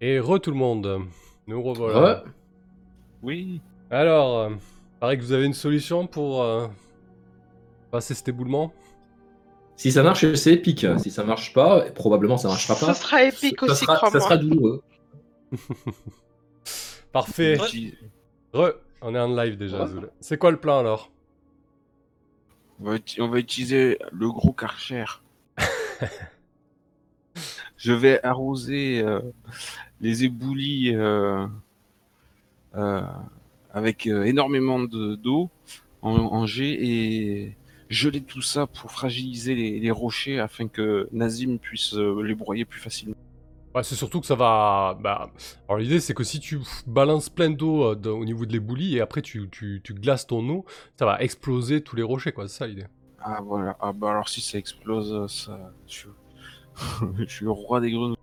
Et re tout le monde. Nous revoilà. Ouais. Oui. Alors, euh, paraît que vous avez une solution pour euh, passer cet éboulement? Si ça marche, c'est épique. Si ça marche pas, et probablement ça marchera Ça pas. sera épique ça aussi, sera, ça sera douloureux. Parfait. Re, on est en live déjà. Ouais. Zoul. C'est quoi le plan alors? On va, on va utiliser le gros karcher. Je vais arroser euh, les éboulis euh, euh, avec énormément de- d'eau en, en jet et geler tout ça pour fragiliser les, les rochers afin que Nazim puisse les broyer plus facilement. Ouais, c'est surtout que ça va. Bah, alors l'idée c'est que si tu balances plein d'eau au niveau de l'éboulis et après tu, tu, tu glaces ton eau, ça va exploser tous les rochers quoi. C'est ça l'idée. Ah voilà, ah bah alors si ça explose, ça... je suis le roi des grenouilles.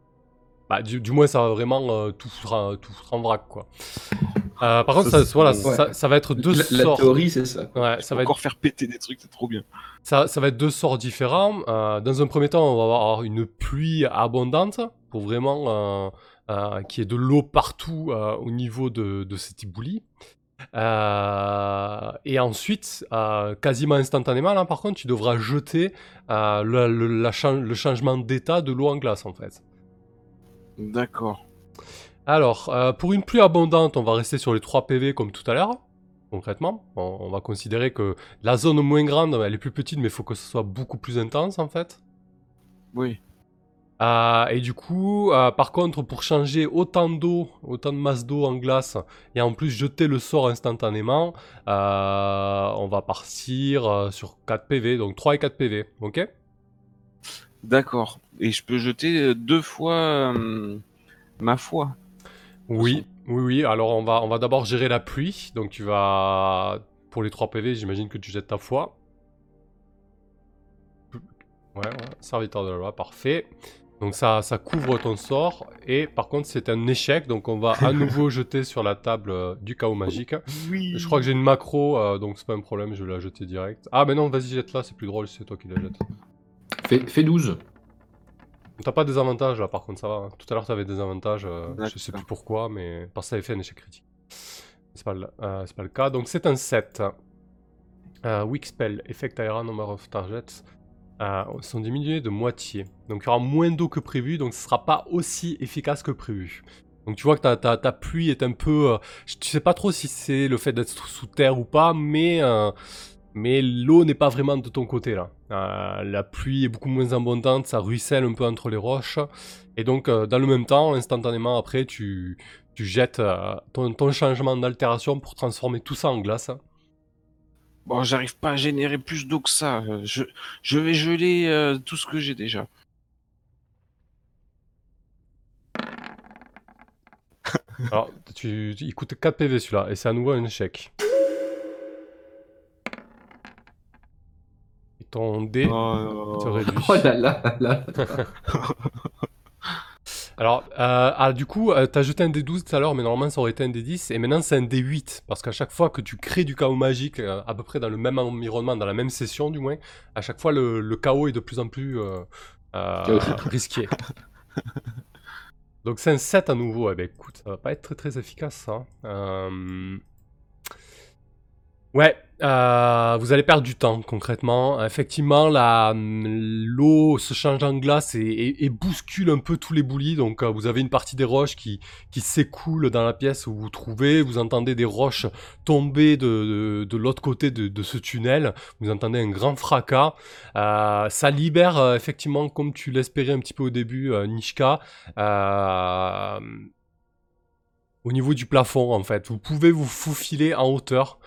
Bah, du, du moins ça va vraiment euh, tout, foutre en- tout foutre en vrac quoi. Euh, par contre, Ça, voilà, bon. ça, ça va être deux La, la sorts. théorie, c'est ça. Ouais, Ça va va être encore faire péter des trucs, c'est trop bien. Ça, ça va être deux sorts différents. Euh, dans un premier temps, on va avoir une pluie abondante pour vraiment euh, euh, qu'il y ait de l'eau partout euh, au niveau de, de cet éboulis. Euh, et ensuite, euh, quasiment instantanément, là par contre, tu devras jeter euh, le, le- la chan- le changement d'état de l'eau en glace en fait. D'accord. Alors, pour une pluie abondante, on va rester sur les 3 PV comme tout à l'heure. Concrètement, on, on va considérer que la zone moins grande, elle est plus petite, mais il faut que ce soit beaucoup plus intense en fait. Oui. Euh, et du coup, euh, par contre, pour changer autant d'eau, autant de masse d'eau en glace, et en plus jeter le sort instantanément, euh, on va partir sur 4 PV, donc 3 et 4 PV, ok? D'accord. Et je peux jeter deux fois ma foi? Oui, oui, oui. Alors on va, on va d'abord gérer la pluie. Donc tu vas, pour les 3 PV, j'imagine que tu jettes ta foi. Ouais, ouais, serviteur de la loi, parfait. Donc ça, ça couvre ton sort. Et par contre, c'est un échec. Donc on va à nouveau jeter sur la table euh, du chaos magique. Oui. Je crois que j'ai une macro, euh, donc c'est pas un problème, je vais la jeter direct. Ah, mais non, vas-y, jette-la, c'est plus drôle, c'est toi qui la jettes. Fais, fais 12. T'as pas des avantages là, par contre, ça va. hein. Tout à l'heure, t'avais des avantages, euh, je sais plus pourquoi, mais parce que ça avait fait un échec critique. C'est pas, le- euh, c'est pas le cas. Donc, c'est un 7. Euh, weak spell, effect aera number of targets euh, sont diminués de moitié. Donc, il y aura moins d'eau que prévu, donc ce sera pas aussi efficace que prévu. Donc, tu vois que ta, ta, pluie est un peu. euh, je- tu sais pas trop si c'est le fait d'être sous terre ou pas, mais. euh, mais l'eau n'est pas vraiment de ton côté là. Euh, la pluie est beaucoup moins abondante, ça ruisselle un peu entre les roches. Et donc, dans le même temps, instantanément après, tu, tu jettes ton, ton changement d'altération pour transformer tout ça en glace. Bon, j'arrive pas à générer plus d'eau que ça. Euh, Je, je vais geler euh, tout ce que j'ai déjà. Alors, tu, tu- il coûte 4 PV celui-là, et c'est à nouveau un échec. Et ton dé Oh, se réduit. Oh là là là. Alors, euh, ah, du coup, euh, t'as jeté un D12 tout à l'heure, mais normalement ça aurait été un D10, et maintenant c'est un D8, parce qu'à chaque fois que tu crées du chaos magique, euh, à peu près dans le même environnement, dans la même session du moins, à chaque fois le, le chaos est de plus en plus risqué. Donc c'est un 7 à nouveau, eh ben écoute, ça va pas être très très efficace ça. Euh, Ouais, euh, vous allez perdre du temps concrètement. Effectivement, l'eau se change en glace et, bouscule un peu tous les boulis. Donc, euh, vous avez une partie des roches qui, s'écoule dans la pièce où vous vous trouvez. Vous entendez des roches tomber de, l'autre côté de, ce tunnel. Vous entendez un grand fracas. Euh, ça libère effectivement, comme tu l'espérais un petit peu au début, Nishka. au niveau du plafond, en fait, vous pouvez vous faufiler en hauteur.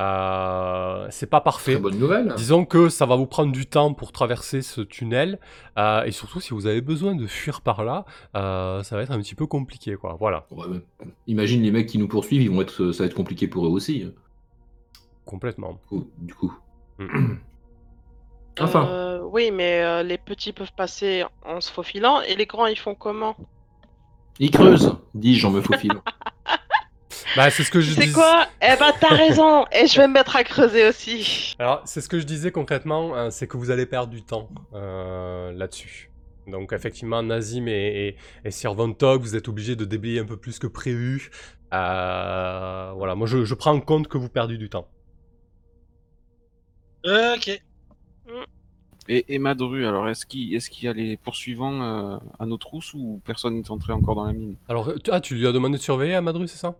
Euh, c'est pas parfait. Très bonne nouvelle. Disons que ça va vous prendre du temps pour traverser ce tunnel, euh, et surtout si vous avez besoin de fuir par là, euh, ça va être un petit peu compliqué, quoi. Voilà, Ouais, mais Imagine les mecs qui nous poursuivent, ils vont être, ça va être compliqué pour eux aussi. hein, complètement. du coup- Du coup. Mm. Enfin. Euh, oui, mais euh, les petits peuvent passer en se faufilant et les grands ils font comment? Ils creusent, dis-je en me faufile. Bah, c'est ce que je C'est dis. quoi Eh ben t'as raison et je vais me mettre à creuser aussi. Alors, c'est ce que je disais concrètement, hein, c'est que vous allez perdre du temps euh, là-dessus. Donc effectivement, Nazim et, et, et Sir Von Tog, vous êtes obligés de déblayer un peu plus que prévu. Euh, voilà, moi je, je prends en compte que vous perdez du temps. Ok. Et, et Madru, alors est-ce qu'il est y a les poursuivants euh, à nos trousses ou personne n'est entré encore dans la mine? Alors, tu- ah, tu lui as demandé de surveiller à Madru, c'est ça?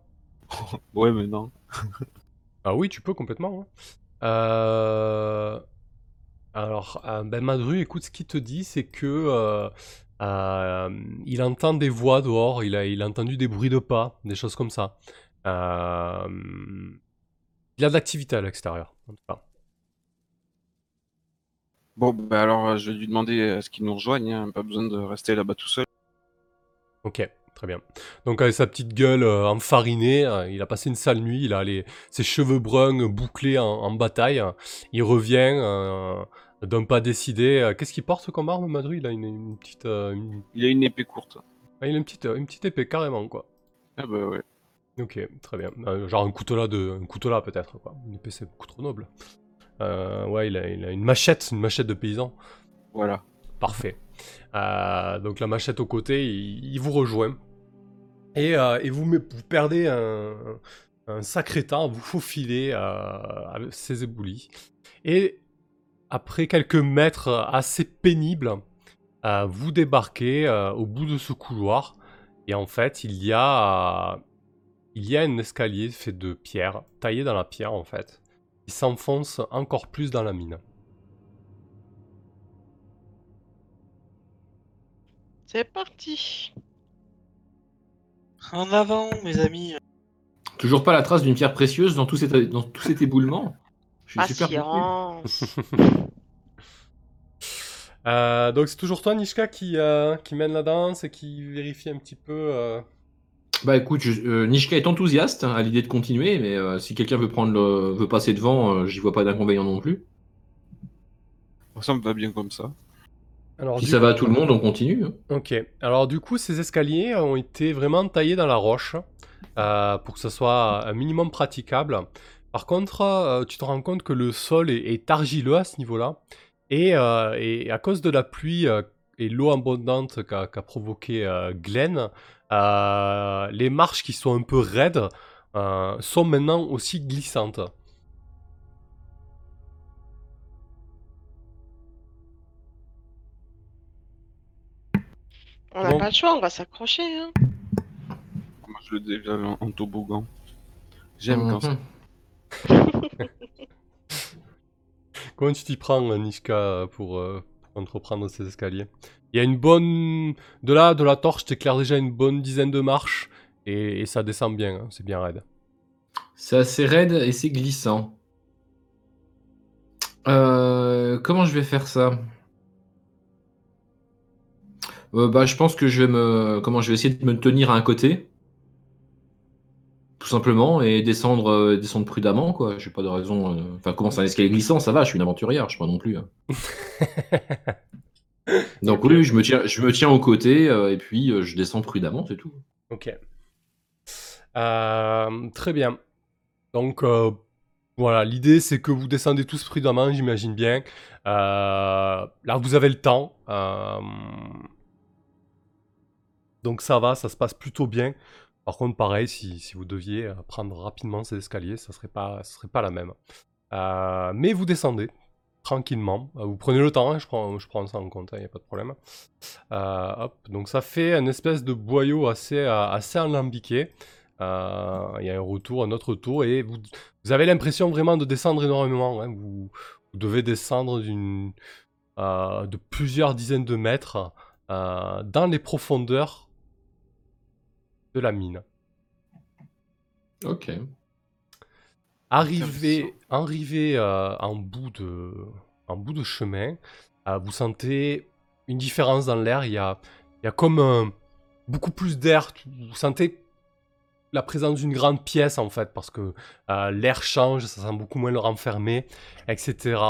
Ouais, mais non. Ah oui, tu peux complètement. hein. Euh, Alors, euh, ben Madru, écoute, ce qu'il te dit, c'est que euh, euh, il entend des voix dehors, il a, il a entendu des bruits de pas, des choses comme ça. Euh, Il y a de l'activité à l'extérieur, en tout cas. Bon, bah alors je vais lui demander à ce qu'il nous rejoigne, hein, pas besoin de rester là-bas tout seul. Ok, très bien. Donc avec sa petite gueule euh, enfarinée, euh, il a passé une sale nuit, il a les, ses cheveux bruns bouclés en, en bataille. Il revient euh, d'un pas décidé. Qu'est-ce qu'il porte comme arme, Madru Il a une, une petite, une- Il a une épée courte. ah, il a une petite, une petite épée carrément quoi. Ah bah ouais. Ok, très bien. Genre un couteau là de, un couteau là peut-être quoi. Une épée c'est beaucoup trop noble. Ouais, il a, il a une machette, une machette de paysan. Voilà. Parfait. Euh, donc la machette au côté, il, vous rejoint. Et, euh, vous, perdez un, sacré temps vous faufiler euh, ces éboulis. Et après quelques mètres assez pénibles, vous débarquez au bout de ce couloir. Et en fait, il y a, il y a un escalier fait de pierre, taillé dans la pierre en fait, qui s'enfonce encore plus dans la mine. C'est parti. En avant, mes amis. Toujours pas la trace d'une pierre précieuse dans tout cet, dans tout cet éboulement. Je suis super. Euh, donc c'est toujours toi, Nishka, qui, euh, qui mène la danse et qui vérifie un petit peu. euh, Bah écoute, je- euh, Nishka est enthousiaste hein, à l'idée de continuer, mais euh, si quelqu'un veut prendre le, veut passer devant, euh, j'y vois pas d'inconvénient non plus. Ça me va bien comme ça. Alors, Si ça coup- va à tout le monde, on continue. hein. Ok. Alors du coup, ces escaliers ont été vraiment taillés dans la roche euh, pour que ce soit un minimum praticable. Par contre, euh, tu te rends compte que le sol est, est argileux à ce niveau-là. Et, euh, et à cause de la pluie euh, et l'eau abondante qu'a provoqué euh, Glenn, euh, les marches qui sont un peu raides euh, sont maintenant aussi glissantes. On n'a Bon. pas le choix, on va s'accrocher. Hein. Moi je le dévale en, en toboggan. J'aime quand ça. Comment tu t'y prends, Nishka, pour, euh, pour entreprendre ces escaliers? Il y a une bonne... De là, de la torche, t'éclaires déjà une bonne dizaine de marches, et, et ça descend bien, hein, c'est bien raide. C'est assez raide et c'est glissant. Euh, comment je vais faire ça? Euh, Bah, je pense que je vais me, comment je vais essayer de me tenir à un côté, tout simplement, et descendre, euh, descendre prudemment, quoi. J'ai pas de raison. euh, Enfin, comment c'est un escalier glissant, ça va. Je suis une aventurière, je suis pas non plus. hein. Donc oui, je me tiens, je me tiens au côté euh, et puis euh, je descends prudemment, c'est tout. Ok. Euh, très bien. Donc, euh, voilà, l'idée c'est que vous descendez tous prudemment, j'imagine bien. Euh, là, vous avez le temps. euh, donc ça va, ça se passe plutôt bien. Par contre, pareil, si, vous deviez euh, prendre rapidement ces escaliers, ça serait serait pas la même. Euh, mais vous descendez tranquillement. Euh, Vous prenez le temps, hein, je, prends, je prends ça en compte, il n'y a pas de problème. Hop, donc ça fait une espèce de boyau assez, assez Il y a un retour, un autre retour, et vous, vous avez l'impression vraiment de descendre énormément. hein. Vous, devez descendre de plusieurs dizaines de mètres dans les profondeurs de la mine. Ok. Arrivé, arrivé euh, en, bout de, en bout de chemin, euh, vous sentez une différence dans l'air. Il y a, il y a comme beaucoup plus d'air. Vous sentez la présence d'une grande pièce en fait, parce que euh, l'air change, ça sent beaucoup moins le renfermé, etc.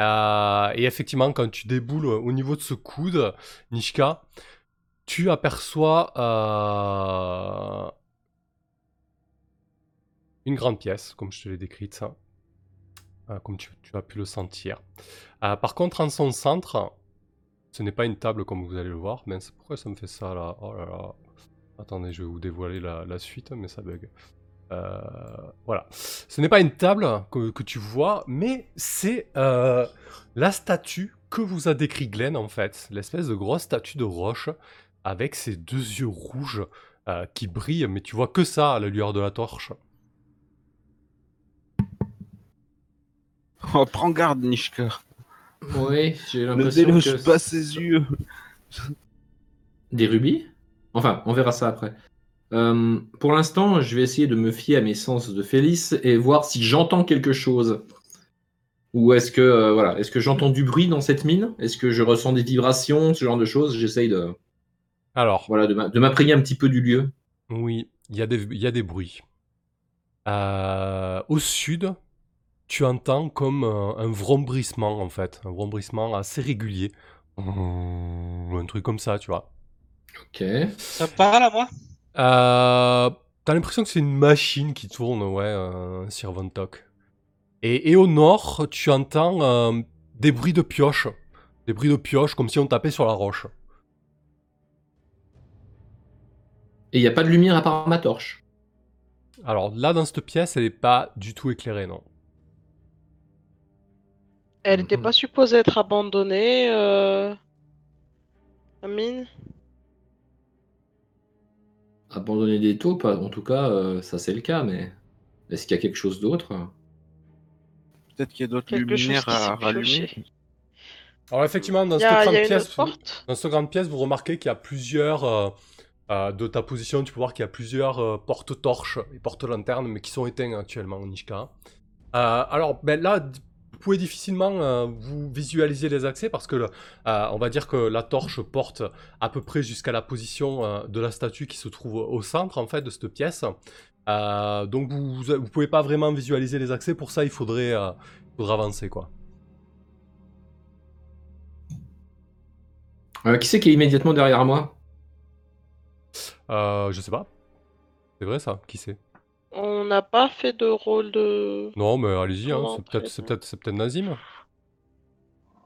Euh, et effectivement, quand tu déboules au niveau de ce coude, Nishka, tu aperçois euh, une grande pièce, comme je te l'ai décrite, ça. Euh, comme tu, as pu le sentir. Euh, par contre, en son centre ce n'est pas une table comme vous allez le voir. Mais pourquoi ça me fait ça là? Oh là. Attendez, je vais vous dévoiler la, suite, mais ça bug. Voilà. Ce n'est pas une table que, tu vois, mais c'est la statue que vous a décrit Glenn en fait. L'espèce de grosse statue de roche avec ses deux yeux rouges euh, qui brillent, mais tu vois que ça à la lueur de la torche. Oh, prends garde, Nishka. Oui, j'ai Ne l'impression déloge que... pas ses yeux. Des rubis? Enfin, on verra ça après. Euh, pour l'instant, je vais essayer de me fier à mes sens de Félix et voir si j'entends quelque chose. Ou est-ce que euh, voilà, est-ce que j'entends du bruit dans cette mine? Est-ce que je ressens des vibrations, ce genre de choses? J'essaye de Alors, voilà de m'imprégner un petit peu du lieu. oui, il y, a des- il y a des bruits. Euh, au sud, tu entends comme euh, un vrombrissement en fait, un vrombrissement assez régulier. Un truc comme ça, tu vois. Ok. Ça me parle à moi? Euh, T'as l'impression que c'est une machine qui tourne, ouais, euh, un Sirventok. Et, et au nord, tu entends euh, des bruits de pioche. Des bruits de pioche, comme si on tapait sur la roche. Et il n'y a pas de lumière à part ma torche. Alors là, dans cette pièce, elle n'est pas du tout éclairée, non. Elle n'était pas supposée être abandonnée, euh... la mine Abandonner des taupes, en tout cas, euh, ça c'est le cas, mais est-ce qu'il y a quelque chose d'autre? Peut-être qu'il y a d'autres luminaires qui à rallumer. Alors effectivement, cette grande pièce, dans cette grande pièce, vous remarquez qu'il y a plusieurs euh, euh, de ta position. Tu peux voir qu'il y a plusieurs euh, porte-torches et porte-lanternes, mais qui sont éteints actuellement au Nishka. Euh, alors ben là, vous pouvez difficilement euh, vous visualiser les accès parce que on va dire que la torche porte à peu près jusqu'à la position de la statue qui se trouve au centre en fait de cette pièce. Donc vous, vous pouvez pas vraiment visualiser les accès. Pour ça, il faudrait, euh, faudrait avancer quoi. Qui c'est qui est immédiatement derrière moi? Euh, je sais pas. C'est vrai ça Qui c'est On n'a pas fait de rôle de... Non, mais allez-y, hein, c'est peut-être, c'est peut-être Nazim.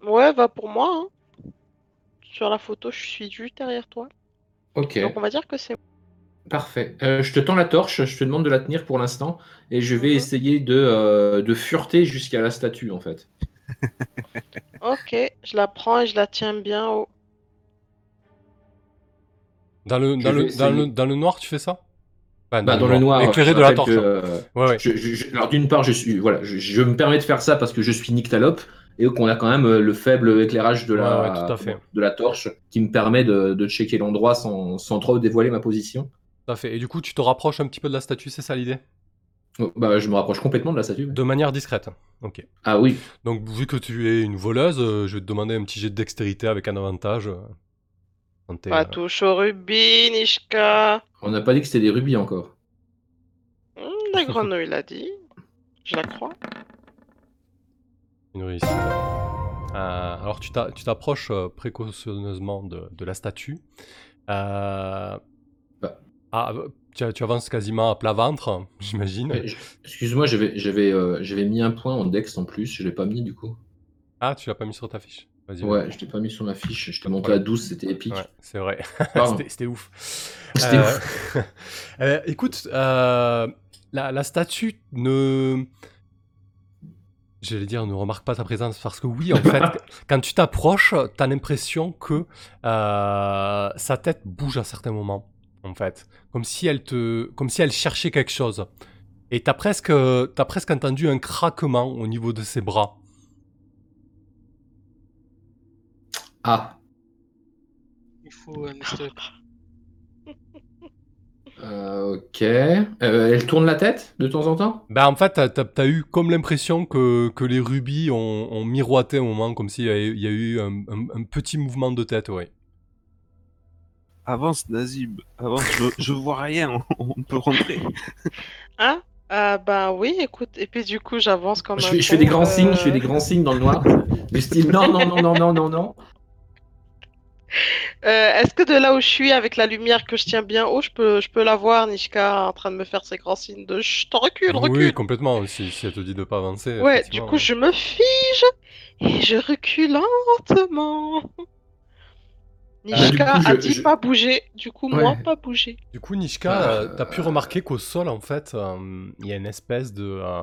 Ouais, va pour moi. hein. Sur la photo, je suis juste derrière toi. Ok, Donc on va dire que c'est... parfait. Euh, je te tends la torche, je te demande de la tenir pour l'instant, et je vais Mhm. essayer de, euh, de fureter jusqu'à la statue en fait. Ok, je la prends et je la tiens bien haut. Dans le, Je dans, le, vais dans, le, essayer. dans le noir, tu fais ça? Enfin, Bah, dans le noir, Éclairé de la torche. que, euh, Ouais, ouais. Je- je- je- alors d'une part, je suis voilà, je, je me permets de faire ça parce que je suis nyctalope et qu'on a quand même euh, le faible éclairage de la, Ouais, de torche qui me permet de, de checker l'endroit sans, sans trop dévoiler ma position. Tout à fait. Et du coup, tu te rapproches un petit peu de la statue, c'est ça l'idée? Oh, Bah, je me rapproche complètement de la statue. De manière discrète. Ok. Ah oui, Donc, vu que tu es une voleuse, euh, je vais te demander un petit jet de dextérité avec un avantage. Euh, Pas euh, touche au rubis, Nishka. on n'a pas dit que c'était des rubis encore. Hmm, la grenouille l'a dit. Je la crois. une réussite. Euh, alors, tu t'a- tu t'approches euh, précautionneusement de, de la statue. Euh, Bah. Ah, tu, tu avances quasiment à plat ventre, j'imagine. Je- Excuse-moi, euh, j'avais mis un point en dex en plus, je l'ai pas mis du coup. Ah, tu l'as pas mis sur ta fiche. Vas-y. Ouais, vas-y. je l'ai pas mis sur ma fiche, je t'ai monté à problème. 12, c'était épique. Ouais, c'est vrai. C'était c'était ouf. C'était Euh, ouf. euh, écoute, euh, la, la statue ne. J'allais dire, ne remarque pas ta présence parce que oui, en fait, quand tu t'approches, t'as l'impression que sa tête bouge à certains moments, en fait, comme si elle te, comme si elle cherchait quelque chose. Et t'as presque, t'as presque entendu un craquement au niveau de ses bras. Ah, Il faut un historique. euh, ok. Euh, elle tourne la tête de temps en temps? Ben en fait, t'as, t'as- t'as eu comme l'impression que, que les rubis ont, ont miroité un moment, comme s'il y a, eu- il y a eu un, un- un petit mouvement de tête, oui. Avance, Nazib. Avance, je, je vois rien. On peut rentrer. Hein Ah bah oui, écoute. Et puis du coup, j'avance comme je un fais, je fais des grands euh, signes, je fais des grands signes dans le noir. Du style non, non, non, non, non, non, non. euh, Est-ce que de là où je suis, avec la lumière que je tiens bien haut, je peux, je peux la voir, Nishka, en train de me faire ses grands signes de Chut, recule, recule. Oui, complètement. Si, si elle te dit de pas avancer. Ouais, du coup, je me fige et je recule lentement. Nishka du coup, a je- dit je- pas bouger, du coup, moi, pas bouger. Du coup, Nishka, Ah. euh, t'as pu remarquer qu'au sol, en fait, euh, il y a une espèce de, euh,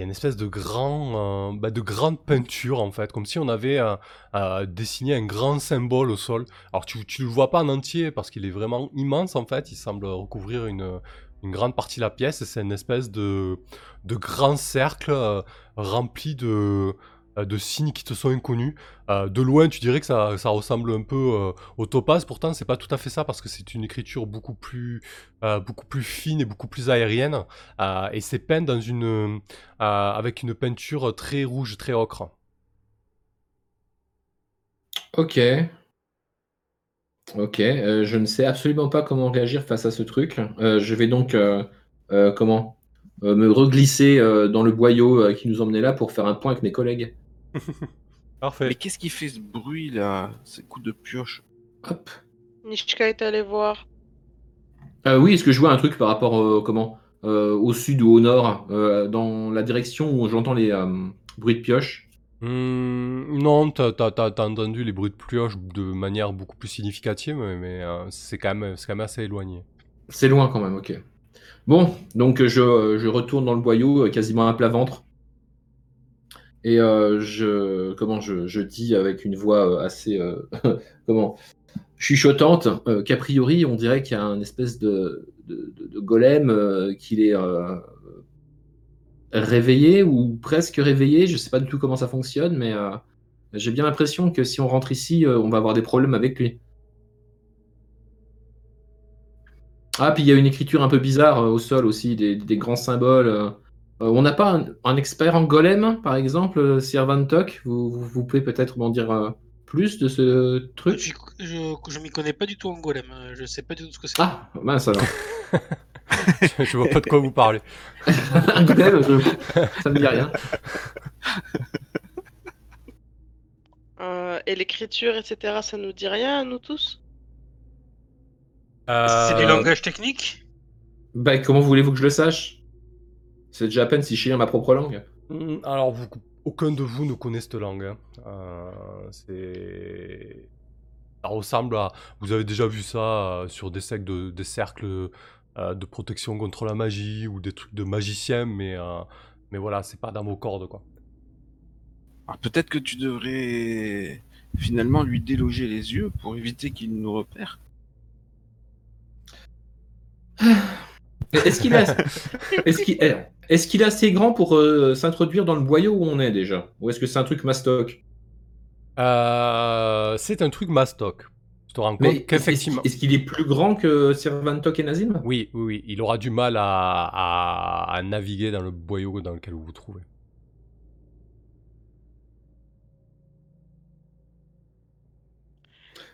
y a une espèce de grand, euh, bah, de grande peinture, en fait, comme si on avait euh, euh, dessiné un grand symbole au sol. Alors, tu, tu le vois pas en entier parce qu'il est vraiment immense, en fait. Il semble recouvrir une, grande partie de la pièce. C'est une espèce de, grand cercle rempli de, de signes qui te sont inconnus. Euh, de loin, tu dirais que ça, ressemble un peu euh, au topaz. Pourtant, c'est pas tout à fait ça parce que c'est une écriture beaucoup plus, euh, fine et beaucoup plus aérienne. Euh, et c'est peint dans une, euh, avec une peinture très rouge, très ocre. Ok. Ok, euh, je ne sais absolument pas comment réagir face à ce truc. Euh, je vais donc, euh, euh, comment, euh, me reglisser euh, dans le boyau euh, qui nous emmenait là pour faire un point avec mes collègues. Parfait. Mais qu'est-ce qui fait ce bruit là Ces coups de pioche? Hop. Nishka est allé voir. Euh, oui, est-ce que je vois un truc par rapport euh, comment, euh, au sud ou au nord, euh, dans la direction où j'entends les euh, bruits de pioche? Hmm, non, t'as entendu les bruits de pioche de manière beaucoup plus significative, mais, mais, euh, c'est quand, même- c'est quand même assez éloigné. C'est loin quand même, ok. Bon, donc je, je retourne dans le boyau quasiment à plat ventre. Et euh, je, comment je, dis avec une voix euh, assez euh, comment chuchotante qu'a priori on dirait qu'il y a un espèce de, de, golem qu'il est réveillé ou presque réveillé. Je sais pas du tout comment ça fonctionne, mais j'ai bien l'impression que si on rentre ici, on va avoir des problèmes avec lui. Ah, puis il y a une écriture un peu bizarre au sol aussi, des grands symboles. Euh. On n'a pas un, un expert en golem, par exemple, euh, Sir Van Tok vous, vous, vous pouvez peut-être m'en dire euh, plus de ce truc? Je, je, je m'y connais pas du tout en golem. Je sais pas du tout ce que c'est. Ah, mince alors. je vois pas de quoi vous parlez. un golem, je- ça me dit rien. Euh, et l'écriture, etc., ça nous dit rien à nous tous? C'est du Euh, langage technique? Bah, comment voulez-vous que je le sache? C'est déjà à peine si je sais ma propre langue. Hmm, Alors, vous- aucun de vous ne connaît cette langue. hein. Euh, c'est... Ça ressemble à... Vous avez déjà vu ça euh, sur des, cercles de, des cercles euh, de protection contre la magie ou des trucs de magiciens, mais, euh, mais voilà, c'est pas dans vos cordes, quoi. Alors peut-être que tu devrais finalement lui déloger les yeux pour éviter qu'il nous repère. Est-ce qu'il est, est-ce qu'il est, est-ce qu'il est assez grand pour euh, s'introduire dans le boyau où on est déjà? Ou est-ce que c'est un truc mastoc? Euh, c'est un truc mastoc. Tu te rends compte Mais est-ce qu'effectivement... qu'il- est-ce qu'il est plus grand que Sir Van Tok et Nazim? Oui, oui, oui, il aura du mal à, à- à naviguer dans le boyau dans lequel vous vous trouvez.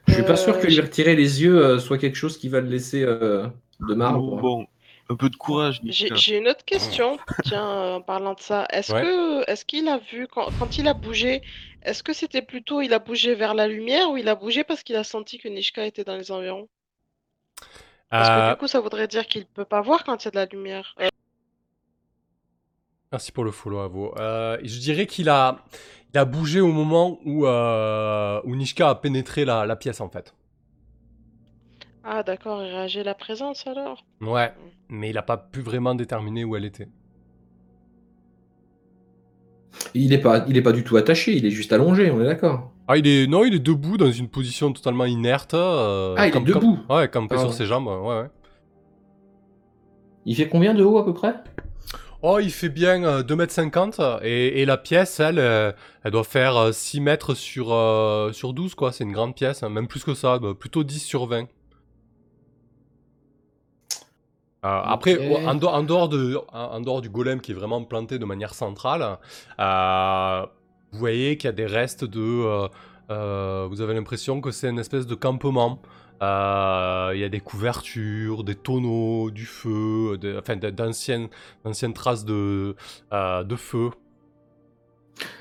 Je suis pas sûr que Euh, lui retirer les yeux soit quelque chose qui va le laisser euh, de marbre. Bon, un peu de courage, J'ai une autre question, tiens, en parlant de ça. Est-ce Ouais. que, est-ce qu'il a vu, quand, quand il a bougé, est-ce que c'était plutôt il a bougé vers la lumière ou il a bougé parce qu'il a senti que Nishka était dans les environs? Parce que Euh, du coup, ça voudrait dire qu'il peut pas voir quand il y a de la lumière. Euh, Merci pour le follow, Avo. Euh, je dirais qu'il a, il a bougé au moment où, euh, où Nishka a pénétré la, la pièce, en fait. Ah, d'accord, il réagit à la présence alors? Ouais, mais il a pas pu vraiment déterminer où elle était. Il est pas, il est pas du tout attaché, il est juste allongé, on est d'accord. Ah, il est, non, il est debout dans une position totalement inerte. euh, Ah, il est comme- debout. ouais, campé Ah, sur ouais. ses jambes, ouais, ouais. Il fait combien de haut à peu près? Oh, il fait bien euh, 2m50 et, et la pièce, elle, euh, elle doit faire euh, 6 mètres sur, euh, sur 12, quoi. C'est une grande pièce, hein, même plus que ça, bah, plutôt 10 sur 20. Euh, Après, en, dehors- en dehors de, en, dehors du golem qui est vraiment planté de manière centrale, euh, vous voyez qu'il y a des restes de... euh, euh, vous avez l'impression que c'est une espèce de campement. Euh, Il y a des couvertures, des tonneaux, du feu, enfin d'anciennes d'anciennes traces de, euh, de feu.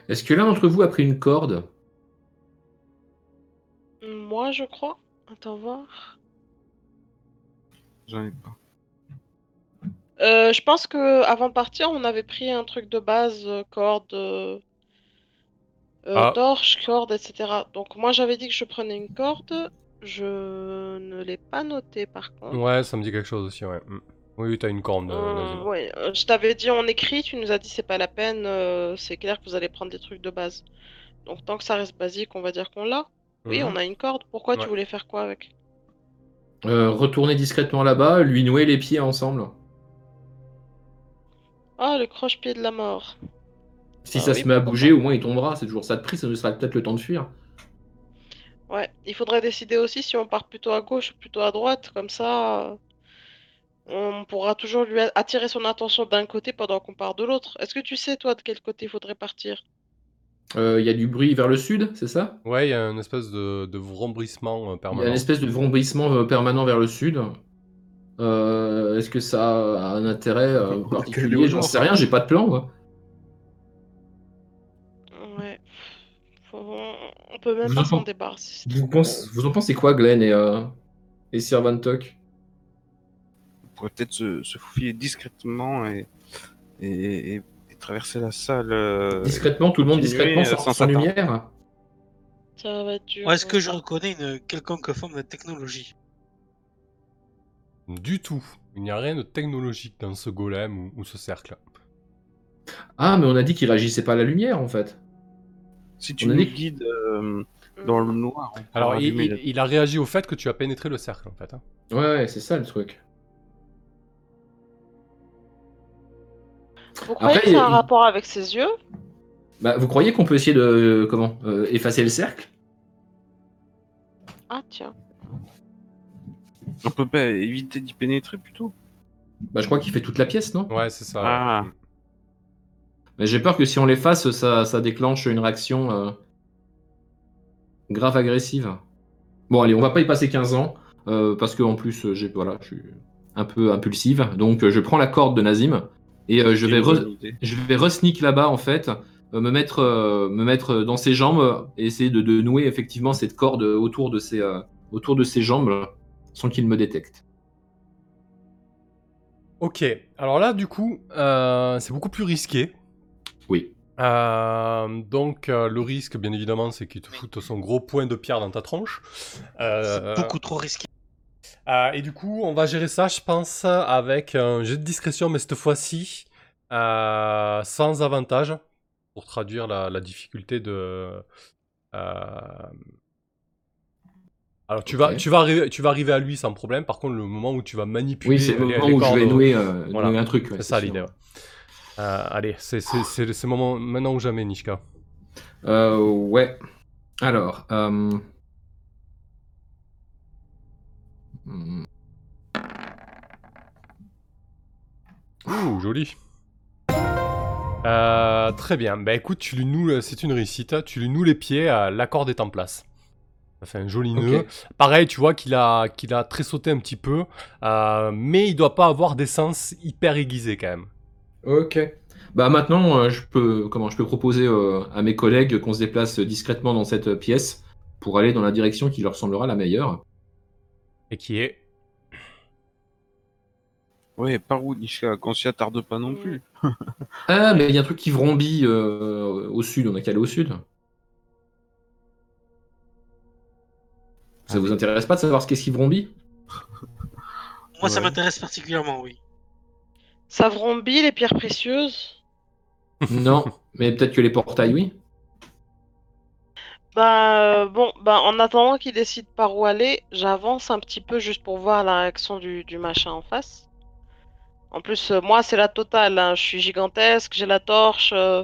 Est-ce que l'un d'entre vous a pris une corde? Moi, je crois. Attends voir. J'en ai pas. Euh, je pense que avant de partir, on avait pris un truc de base, euh, corde. euh, Ah. Torche, corde, etc. Donc moi j'avais dit que je prenais une corde. Je ne l'ai pas noté par contre. Ouais, ça me dit quelque chose aussi, ouais. Mm. Oui, oui, t'as une ouais, euh, je t'avais dit en écrit, tu nous as dit c'est pas la peine, euh, c'est clair que vous allez prendre des trucs de base. Donc tant que ça reste basique, on va dire qu'on l'a. Oui, Mhm. on a une corde. Pourquoi Ouais. tu voulais faire quoi avec? Euh, retourner discrètement là-bas, lui nouer les pieds ensemble. Ah, le croche-pied de la mort. Si Ah ça oui, se met à bouger, au moins il tombera. C'est toujours ça de prix, ça nous sera peut-être le temps de fuir. Ouais, il faudrait décider aussi si on part plutôt à gauche ou plutôt à droite, comme ça on pourra toujours lui attirer son attention d'un côté pendant qu'on part de l'autre. Est-ce que tu sais toi de quel côté il faudrait partir? Euh, Il y a du bruit vers le sud, c'est ça? Ouais, il y a une espèce de, de vrombrissement euh, Il y a permanent. une espèce de vrombissement euh, permanent vers le sud. Euh, Est-ce que ça a un intérêt euh, particulier? J'en sais rien, j'ai pas de plan. moi. Ouais. Faut- On peut même Vous pas s'en débarrasser. Vous, pense- vous en pensez quoi, Glenn et, euh, et Sir Van Tuck On pourrait peut-être se, se faufiler discrètement et, et, et- et traverser la salle. euh, Discrètement, tout le monde discrètement, sans, sans sans s'attendre. lumière? Ça va être dur. Ou est-ce que je reconnais une quelconque forme de technologie? Du tout. Il n'y a rien de technologique dans ce golem ou, ou ce cercle. Ah, mais on a dit qu'il réagissait pas à la lumière en fait. Si tu On a nous dit- guides euh, dans le noir, Alors, il, a réagi au fait que tu as pénétré le cercle, en fait. hein. Ouais, ouais, c'est ça le truc. Vous croyez Après, que ça a un il- rapport avec ses yeux? Bah, vous croyez qu'on peut essayer de euh, comment euh, effacer le cercle? Ah tiens. On peut pas éviter d'y pénétrer plutôt Bah, je crois qu'il fait toute la pièce, non Ouais, c'est ça. Ah. ouais. Mais j'ai peur que si on l'efface, ça, ça déclenche une réaction euh, grave agressive. Bon, allez, on va pas y passer 15 ans, euh, parce qu'en plus, euh, j'ai, voilà, je suis un peu impulsive. Donc, euh, je prends la corde de Nazim et euh, je, vais re- bonne idée. je vais re-sneak là-bas, en fait, euh, me, mettre, euh, me mettre dans ses jambes et essayer de, de nouer effectivement cette corde autour de ses, euh, autour de ses jambes sans qu'il me détecte. Ok, alors là, du coup, euh, c'est beaucoup plus risqué. Oui. Euh, donc, euh, le risque, bien évidemment, c'est qu'il te foute son gros point de pierre dans ta tronche. Euh, C'est beaucoup trop risqué. Euh, et du coup, on va gérer ça, je pense, avec un jet de discrétion, mais cette fois-ci, euh, sans avantage, pour traduire la, la difficulté de... euh, Alors, tu, vas, tu, vas arriver, tu vas arriver à lui sans problème, par contre, le moment où tu vas manipuler Oui, c'est le moment les où je vais nouer, euh, Voilà. nouer un truc. ouais, C'est ça l'idée, ouais. Euh, allez, c'est le moment maintenant ou jamais, Nishka. Euh, ouais. Alors. Euh... hmm, Ouh, joli. Euh, très bien. Bah écoute, tu lui noues, c'est une réussite. Tu lui noues les pieds, euh, la corde est en place. Ça fait un joli nœud. Pareil, tu vois qu'il a, qu'il a très sauté un petit peu, euh, mais il doit pas avoir des sens hyper aiguisés quand même. Ok. Bah maintenant, euh, je peux, comment, je peux proposer euh, à mes collègues qu'on se déplace discrètement dans cette pièce pour aller dans la direction qui leur semblera la meilleure. Et qui est? Ouais, par où, Nishka Qu'on s'y attarde pas non plus. Ah, mais il y a un truc qui vrombit euh, au sud. On a qu'à aller au sud. Ça vous intéresse pas de savoir ce qu'est-ce qui vrombit Moi, ça Ouais. m'intéresse particulièrement, oui. Ça vrombit les pierres précieuses? Non, mais peut-être que les portails, oui. Bah euh, bon, bah en attendant qu'il décide par où aller, j'avance un petit peu juste pour voir la réaction du, du machin en face. En plus, euh, moi c'est la totale, hein. Je suis gigantesque, j'ai la torche, euh,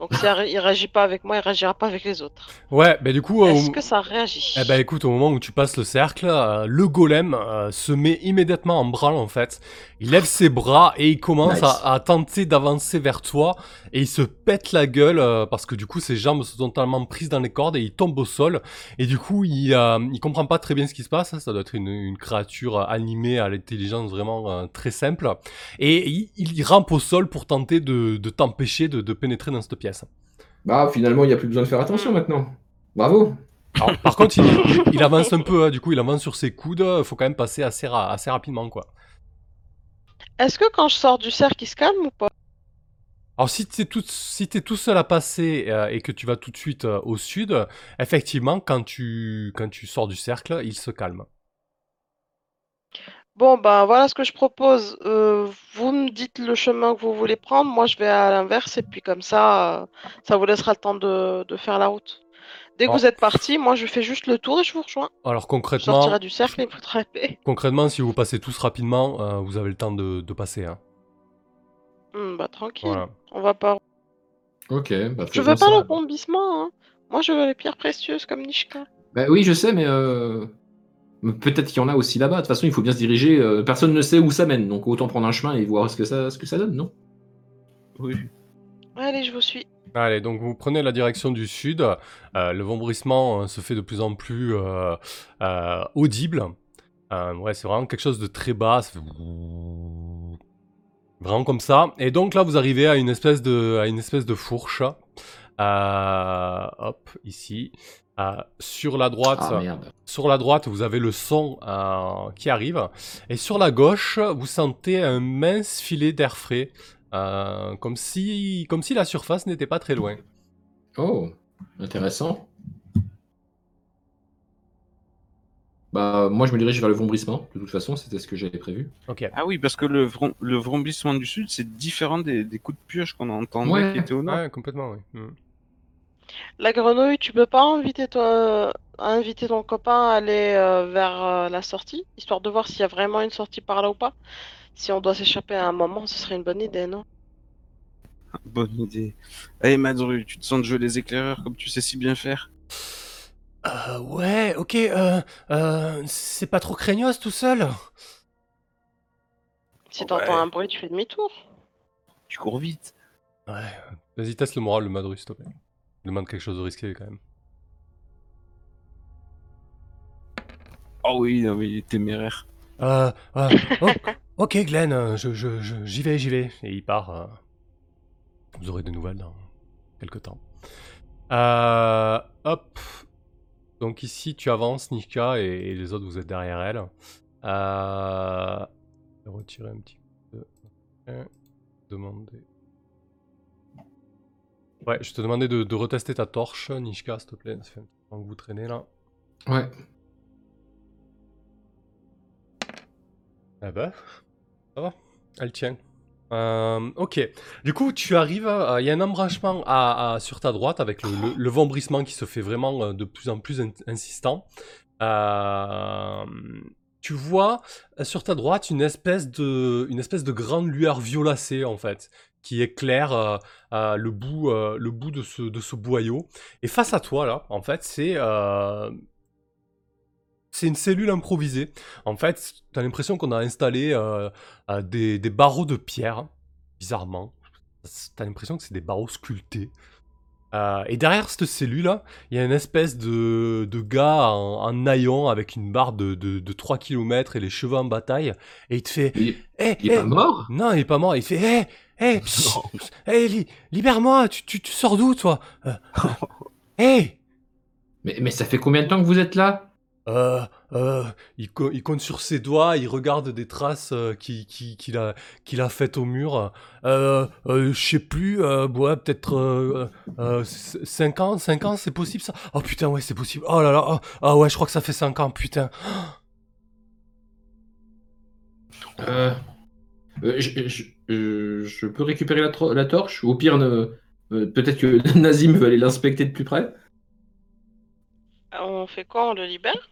donc si il réagit pas avec moi, il réagira pas avec les autres. Ouais, bah du coup. Est-ce que ça réagit? Eh ben écoute, au moment où tu passes le cercle, euh, le golem euh, se met immédiatement en branle en fait. Il lève ses bras et il commence Nice. à, à tenter d'avancer vers toi et il se pète la gueule euh, parce que du coup ses jambes sont totalement prises dans les cordes et il tombe au sol et du coup il, euh, il comprend pas très bien ce qui se passe. hein. Ça doit être une, une créature animée à l'intelligence vraiment euh, très simple et il, il rampe au sol pour tenter de, de t'empêcher de, de pénétrer dans cette pièce. Bah finalement, il n'y a plus besoin de faire attention maintenant. Bravo. Alors, par contre, il, avance un peu, hein, du coup, il avance sur ses coudes. Il faut quand même passer assez, ra- assez rapidement, quoi. Est-ce que quand je sors du cercle, il se calme ou pas? Alors si tu es si tout seul à passer euh, et que tu vas tout de suite euh, au sud, effectivement, quand tu, quand tu sors du cercle, il se calme. Bon, bah voilà ce que je propose. Euh, vous me dites le chemin que vous voulez prendre, moi je vais à l'inverse, et puis comme ça, euh, ça vous laissera le temps de, de faire la route. Dès que vous êtes parti, moi je fais juste le tour et je vous rejoins. Alors Je concrètement, sortirai du cercle et vous attraper. concrètement, si vous passez tous rapidement, euh, vous avez le temps de, de passer. hein. Hmm, bah tranquille, Voilà. on va pas. Ok, bah Je veux pas ça. l'embondissement, hein. Moi je veux les pierres précieuses comme Nishka. Bah oui, je sais, mais euh, mais peut-être qu'il y en a aussi là-bas. De toute façon, il faut bien se diriger. euh, personne ne sait où ça mène, donc autant prendre un chemin et voir ce que ça, ce que ça donne, non? Oui. Allez, je vous suis. Allez, donc vous prenez la direction du sud. Euh, le vombrissement euh, se fait de plus en plus euh, euh, audible. Euh, ouais, c'est vraiment quelque chose de très bas. ça fait Vraiment comme ça. Et donc là, vous arrivez à une espèce de, à une espèce de fourche. Euh, hop, ici. Euh, sur la droite, Ah sur la droite, vous avez le son euh, qui arrive. Et sur la gauche, vous sentez un mince filet d'air frais. euh, comme, si, comme si la surface n'était pas très loin. Oh, intéressant. Bah, moi, je me dirige vers le vombrissement. De toute façon, c'était ce que j'avais prévu. Ok. Ah oui, parce que le, vrom- le vrombissement du sud, c'est différent des, des coups de pioche qu'on entendait Ouais. qui étaient au nord. Ouais, complètement, oui. Mm. La grenouille, tu peux pas inviter, toi, inviter ton copain à aller euh, vers euh, la sortie, histoire de voir s'il y a vraiment une sortie par là ou pas. Si on doit s'échapper à un moment, ce serait une bonne idée, non? Bonne idée. Allez, Madru, tu te sens de jouer les éclaireurs comme tu sais si bien faire? Euh, ouais, ok, euh, euh, c'est pas trop craignos tout seul? Si Ouais. t'entends un bruit, tu fais demi-tour. Tu cours vite. Ouais, vas-y, teste le moral, le Madru, s'il te plaît. Demande quelque chose de risqué quand même. Oh oui, non, mais il est téméraire. Euh, euh, oh, ok, Glenn, euh, je, je, je- j'y vais, j'y vais. Et il part. euh, Vous aurez des nouvelles dans quelques temps. Euh, hop. Donc ici, tu avances, Nika, et, et les autres, vous êtes derrière elle. Euh... je vais Retirer un petit peu. Demander. Ouais, je te demandais de, de retester ta torche, Nishka, s'il te plaît. Ça fait un petit moment que vous traînez là. Ouais. Ah bah, ça va, elle tient. Euh, ok, du coup tu arrives, euh, il y a un embranchement à, à- sur ta droite avec le, le- le vombrissement qui se fait vraiment euh, de plus en plus in- insistant. Euh, tu vois sur ta droite une espèce de, une espèce de grande lueur violacée en fait, qui éclaire euh, euh, le, bout, euh, le bout de ce, de ce boyau. Et face à toi là, en fait, c'est c'est une cellule improvisée. En fait, t'as l'impression qu'on a installé euh, des, des barreaux de pierre, bizarrement. T'as l'impression que c'est des barreaux sculptés. Euh, et derrière cette cellule, il y a une espèce de, de gars en, en naillon avec une barbe de, de, de 3 km et les cheveux en bataille. Et il te fait Il, Eh, il est eh, pas mort? Non, il est pas mort. Il fait eh, psst, eh, li- libère-moi, tu, tu, tu sors d'où, toi? Euh, Eh! Mais, mais ça fait combien de temps que vous êtes là? Euh, euh, il, co- il compte sur ses doigts, il regarde des traces euh, qui- qui- qu'il a, qu'il a faites au mur. Euh, euh, je sais plus, euh, ouais, peut-être euh, euh, 5 ans, 5 ans, c'est possible ça? Oh putain, ouais, c'est possible. Oh là là, oh, ah ouais, je crois que ça fait 5 ans, putain. euh, euh, je, je- euh, je peux récupérer la, tro- la torche Ou au pire, ne- euh, peut-être que Nazim veut aller l'inspecter de plus près On fait quoi? On le libère?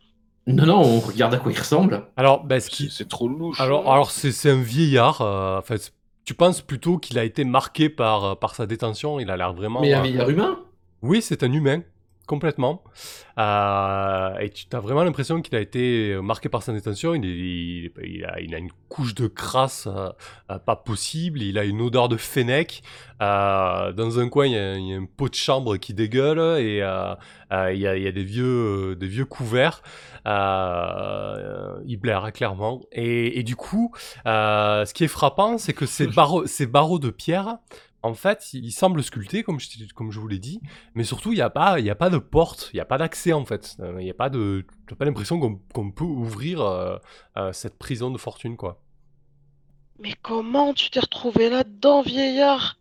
Non, non, on regarde à quoi il ressemble. Alors, ben, ce C'est qui... c'est trop louche. alors, alors c'est, c'est un vieillard. euh, tu penses plutôt qu'il a été marqué par, par sa détention? Il a l'air vraiment. Mais un euh, vieillard humain? Oui, c'est un humain, complètement. Euh, et tu as vraiment l'impression qu'il a été marqué par sa détention. Il, est- il, il a, il a une couche de crasse euh, euh, pas possible. Il a une odeur de fennec. Euh, dans un coin, il y, a, y a un pot de chambre qui dégueule et il, y a, il y a des vieux, des vieux couverts. Il blaire clairement. Et, et du coup, ce qui est frappant, c'est que ces barreaux, ces barreaux de pierre, en fait, ils semblent sculptés, comme je, t'ai- comme je vous l'ai dit, mais surtout, il n'y a, pas- il y a pas de porte, il n'y a pas d'accès, en fait. Euh, Il n'y a pas de... Tu n'as pas l'impression qu'on peut ouvrir euh, euh, cette prison de fortune, quoi. Mais comment tu t'es retrouvé là-dedans, vieillard?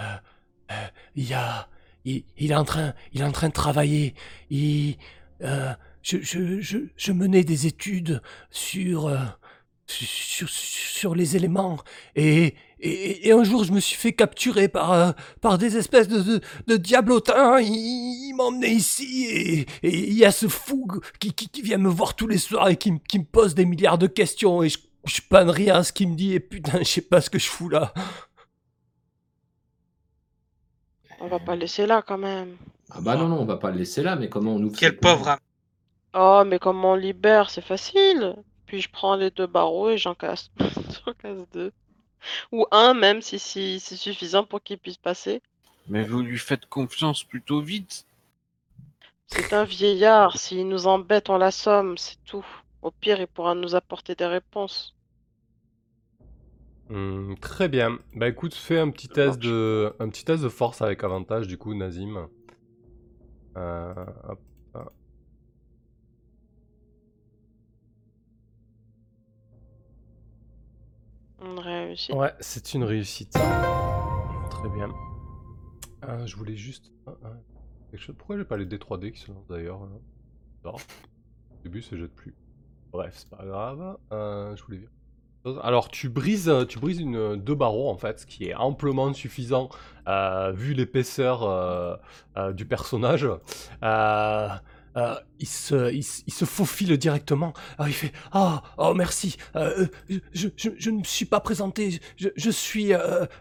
euh, il y a, il, il est en train, il est en train de travailler. Il, je, je, je, je menais des études sur, sur, sur les éléments et, et, et un jour je me suis fait capturer par, euh, par des espèces de, de, de diablotins. Ils, ils m'ont emmené ici et et il y a ce fou qui, qui, qui vient me voir tous les soirs et qui, me- qui me pose des milliards de questions et je, je panne rien à ce qu'il me dit et putain je sais pas ce que je fous là. On va pas le laisser là quand même. Ah bah non, non, on va pas le laisser là, mais comment on ouvre Quel pauvre âme. Oh, mais comment on libère, c'est facile. Puis je prends les deux barreaux et j'en casse. j'en casse deux. Ou un même si, si c'est suffisant pour qu'il puisse passer. Mais vous lui faites confiance plutôt vite. C'est un vieillard, s'il nous embête, on l'assomme, c'est tout. Au pire, il pourra nous apporter des réponses. Hum, très bien. Bah écoute, fais un petit test de, un petit test de force avec avantage du coup, Nazim. Euh, hop, hop. On réussit. Ouais, c'est une réussite. Très bien. Euh, je voulais juste. quelque chose- Pourquoi j'ai pas les D3D qui se lancent d'ailleurs Bizarre. Au début, ça jette plus. Bref, c'est pas grave. Euh, je voulais dire. Alors, tu brises, tu brises une, deux barreaux en fait, ce qui est amplement suffisant euh, vu l'épaisseur euh, euh, du personnage. Euh, il, se, il, se- il se faufile directement. Alors, il fait Ah, oh merci, euh, euh, je, ne me suis pas présenté, je, suis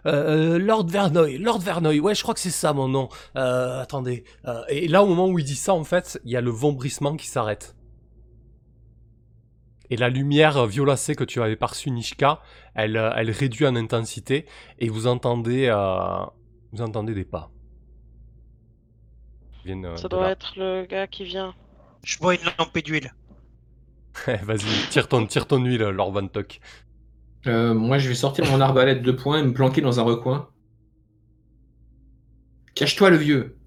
Lord Verneuil. Lord Verneuil, ouais, je crois que c'est ça mon nom. Attendez. Et là, au moment où il dit ça, en fait, il y a le vombrissement qui s'arrête. Et la lumière violacée que tu avais perçue, Nishka, elle, elle réduit en intensité et vous entendez, vous entendez des pas. Viennent, euh, Ça de doit là. être le gars qui vient. Je bois une lampe d'huile. Vas-y, tire ton, tire ton huile, Lord Van Tuck. Euh, moi, je vais sortir mon arbalète de poing et me planquer dans un recoin. Cache-toi, le vieux.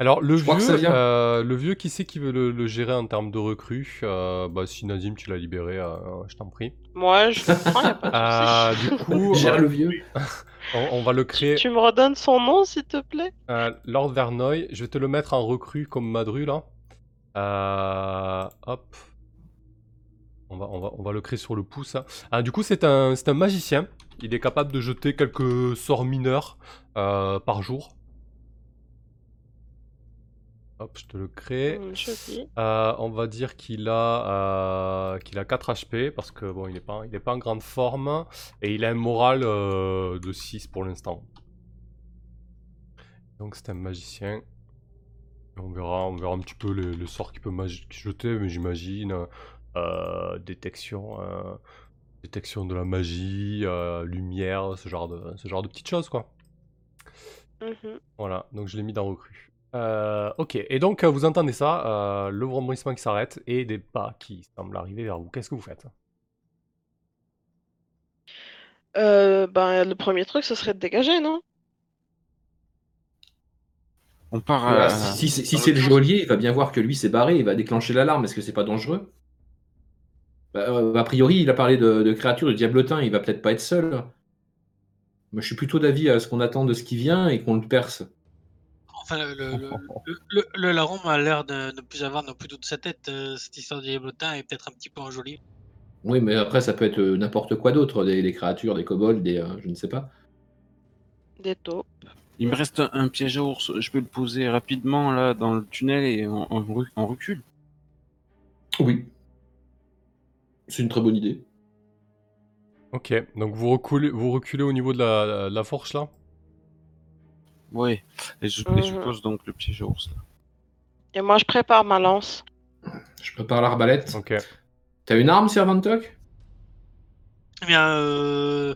Alors, le Je vieux, euh, le vieux, qui c'est qui veut le, le gérer en termes de recrues Euh, Bah, si Nadim, tu l'as libéré, euh, je t'en prie. Moi, je le prends, y a pas de Euh, souci. du coup, Gère euh, le vieux. on, on va le Tu, créer. tu me redonnes son nom, s'il te plaît? Euh, Lord Verneuil, je vais te le mettre en recrue comme Madru là. Euh, hop. On va, on, va, on va le créer sur le pouce. hein. Ah, du coup, c'est un, c'est un magicien. Il est capable de jeter quelques sorts mineurs euh, par jour. Hop, je te le crée. Joli. Euh, on va dire qu'il a, euh, qu'il a 4 HP parce que bon, il n'est pas, il est pas en grande forme et il a un moral euh, de 6 pour l'instant. Donc c'est un magicien. On verra, on verra un petit peu les, les sorts qu'il peut jeter, mais j'imagine détection, détection de la magie, lumière, ce genre de, ce genre de petites choses quoi. Mhm. Voilà, donc je l'ai mis dans recrue. Euh, ok, et donc euh, vous entendez ça, euh, le vombrissement qui s'arrête et des pas qui semblent arriver vers vous. Qu'est-ce que vous faites? Euh, ben, le premier truc, ce serait de dégager, non? On part Voilà, à... si si c'est si dans c'est le geôlier, il va bien voir que lui s'est barré, il va déclencher l'alarme. Est-ce que c'est pas dangereux? Bah, A priori, il a parlé de, de créatures, de diablotins, il va peut-être pas être seul. Moi, je suis plutôt d'avis à ce qu'on attend de ce qui vient et qu'on le perce. Enfin, le, le, le, le- le- le larron a l'air de ne plus avoir non plus toute sa tête. euh, cette histoire de diablotin est peut-être un petit peu enjolie. Oui, mais après, ça peut être euh, n'importe quoi d'autre, des, des créatures, des kobolds, des, euh, je ne sais pas. Des taupes. Il me reste un, un piège à ours. Je peux le poser rapidement là dans le tunnel et on, on on recule. Oui. C'est une très bonne idée. Ok, donc vous reculez, vous reculez au niveau de la, de la fourche là? Ouais. Et je, et je Mhm. pose donc le piège à ours. Là. Et moi, je prépare ma lance. Je prépare l'arbalète. Ok. T'as une arme, Servantoc Eh bien, euh,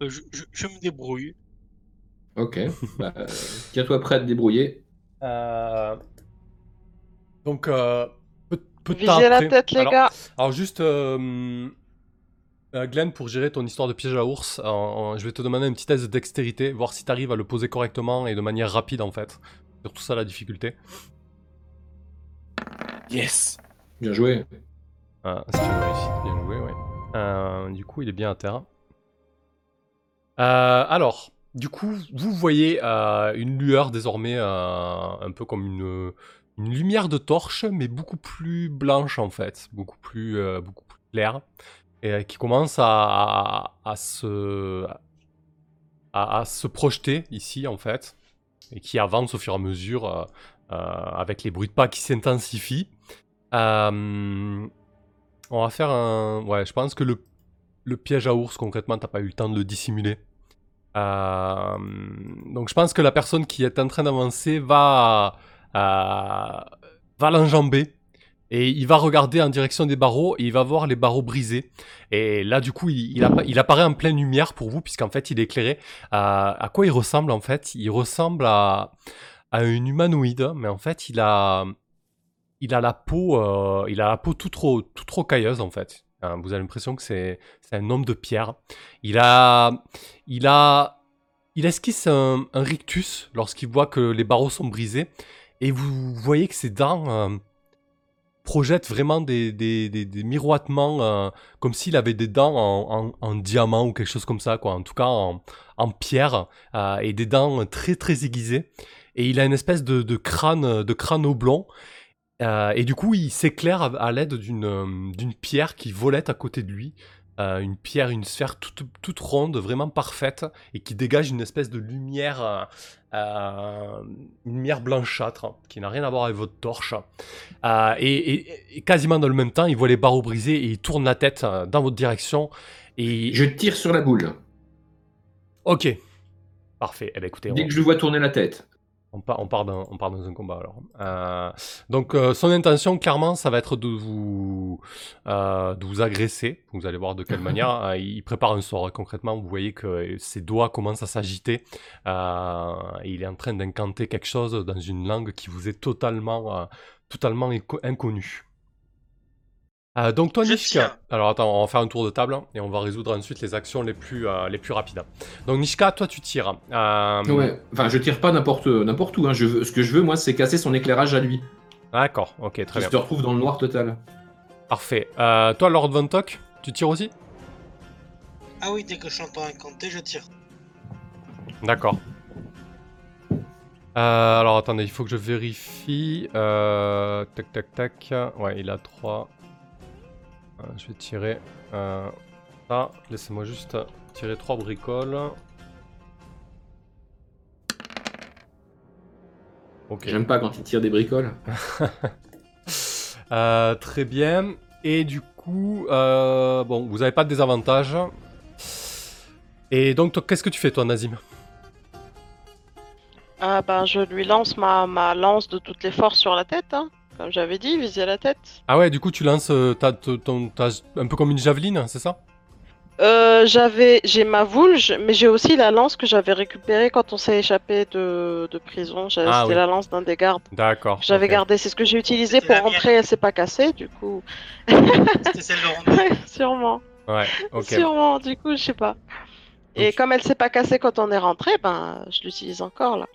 je, je- je me débrouille. Ok. bah, euh, Tiens-toi prêt à te débrouiller. Euh, Donc, euh, peu, peu de temps Visez la après- tête, les alors, gars. Alors juste, euh, euh, Glenn, pour gérer ton histoire de piège à ours, en- en- je vais te demander un petit test de dextérité, voir si tu arrives à le poser correctement et de manière rapide en fait. C'est Surtout ça la difficulté. Yes Bien joué. Ah, c'est une réussite, bien joué, ouais. Euh, du coup, il est bien à terre. Euh, alors, du coup, vous voyez euh, une lueur désormais, euh, un peu comme une, une lumière de torche, mais beaucoup plus blanche en fait, beaucoup plus, euh, beaucoup plus claire, et euh, qui commence à, se, à, se projeter ici en fait, et qui avance au fur et à mesure euh, euh, avec les bruits de pas qui s'intensifient. On va faire un, ouais, je pense que le, le piège à ours concrètement, t'as pas eu le temps de le dissimuler. Donc je pense que la personne qui est en train d'avancer va, va l'enjamber et il va regarder en direction des barreaux et il va voir les barreaux brisés. Et là du coup il, il, appa- il apparaît en pleine lumière pour vous puisqu'en fait il est éclairé. À quoi il ressemble en fait? Il ressemble à, un humanoïde mais en fait il a, il a la peau, euh, il a la peau toute, ro- toute rocailleuse en fait. Hein, vous avez l'impression que c'est c'est un homme de pierre. Il a, il a, il esquisse un, un rictus lorsqu'il voit que les barreaux sont brisés, et vous voyez que ses dents euh, projettent vraiment des, des, des, miroitements, euh, comme s'il avait des dents en, diamant ou quelque chose comme ça, quoi. En tout cas en, pierre, euh, et des dents très très aiguisées. Et il a une espèce de, crâne, de crâne oblong. Euh, et du coup, il s'éclaire à, l'aide d'une d'une pierre qui volette à côté de lui. Euh, une pierre, une sphère toute, toute ronde, vraiment parfaite, et qui dégage une espèce de lumière, euh, euh, une lumière blanchâtre, qui n'a rien à voir avec votre torche. Euh, et, et- et quasiment dans le même temps, il voit les barreaux brisés et il tourne la tête dans votre direction. Et Je tire sur la boule. ok, parfait. Eh ben écoutez, Dès on- que je le vois tourner la tête. On part, on, part dans, on part dans un combat alors. Euh, donc euh, son intention clairement ça va être de vous, euh, de vous agresser. Vous allez voir de quelle manière. Il prépare un sort. Concrètement vous voyez que ses doigts commencent à s'agiter. Il est en train d'incanter quelque chose dans une langue qui vous est totalement, totalement inco- inconnue. Euh, donc toi Je Nishka, tire. alors attends, on va faire un tour de table hein, et on va résoudre ensuite les actions les plus, euh, les plus rapides. Donc Nishka, toi tu tires. Euh, Ouais. Enfin, je tire pas n'importe n'importe où. Hein. Je veux, ce que je veux, moi, c'est casser son éclairage à lui. D'accord, ok, très bien. se retrouve dans le noir total. Parfait. Euh, toi, Lord Von Tock, tu tires aussi? Ah oui, dès que j'entends un compter, je tire. D'accord. Euh, alors attendez, il faut que je vérifie. Euh, tac, tac, tac. Ouais, il a 3. Je vais tirer. Euh, ça, laissez-moi juste tirer 3 bricoles. Ok. J'aime pas quand il tire des bricoles. Euh, très bien. Et du coup, euh, bon, vous avez pas de désavantage. Et donc, qu'est-ce que tu fais, toi, Nazim? Ah ben, je lui lance ma, ma lance de toutes les forces sur la tête, hein. Comme j'avais dit, viser la tête. Ah ouais, du coup, tu lances euh, ta- ta- ton, ta- un peu comme une javeline, c'est ça? Euh, j'avais, j'ai ma voulge, mais j'ai aussi la lance que j'avais récupérée quand on s'est échappé de, de prison. J'ai- Ah C'était oui. la lance d'un des gardes. D'accord. J'avais gardé, c'est ce que j'ai utilisé C'était pour rentrer, elle s'est pas cassée, du coup. C'était celle de. Ouais, sûrement. Ouais, ok. Sûrement, du coup, je sais pas. Et Donc- comme elle s'est pas cassée quand on est rentré, ben, je l'utilise encore là.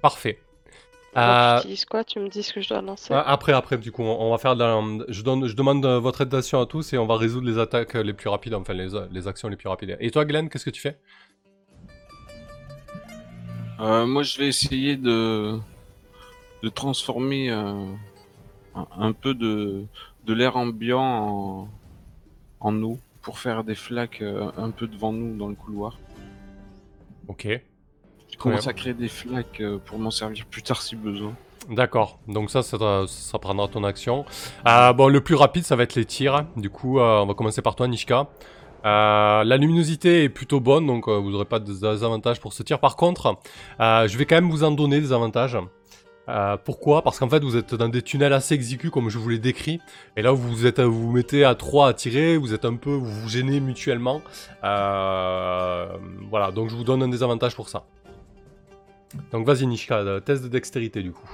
Parfait. Euh, quoi Tu me dis ce que je dois lancer Après, après, du coup, on, va faire de la... je, donne, je demande euh, votre attention à tous et on va résoudre les attaques les plus rapides, enfin les, les actions les plus rapides. Et toi, Glenn, qu'est-ce que tu fais? Euh, moi, je vais essayer de, de transformer euh, un, peu de, de l'air ambiant en, en eau pour faire des flaques euh, un peu devant nous dans le couloir. Ok. Je commence à créer des flaques euh, pour m'en servir plus tard si besoin. D'accord, donc ça, ça, ça prendra ton action. Euh, bon, le plus rapide, ça va être les tirs. Du coup, euh, on va commencer par toi, Nishka. Euh, la luminosité est plutôt bonne, donc vous n'aurez pas de désavantages pour ce tir. Par contre, je vais quand même vous en donner des avantages. Pourquoi? Parce qu'en fait, vous êtes dans des tunnels assez exigus, comme je vous l'ai décrit. Et là, vous êtes, vous vous mettez à 3 à tirer, vous êtes un peu, vous vous gênez mutuellement. Voilà, donc je vous donne un désavantage pour ça. Donc vas-y, Nishka, euh, test de dextérité du coup.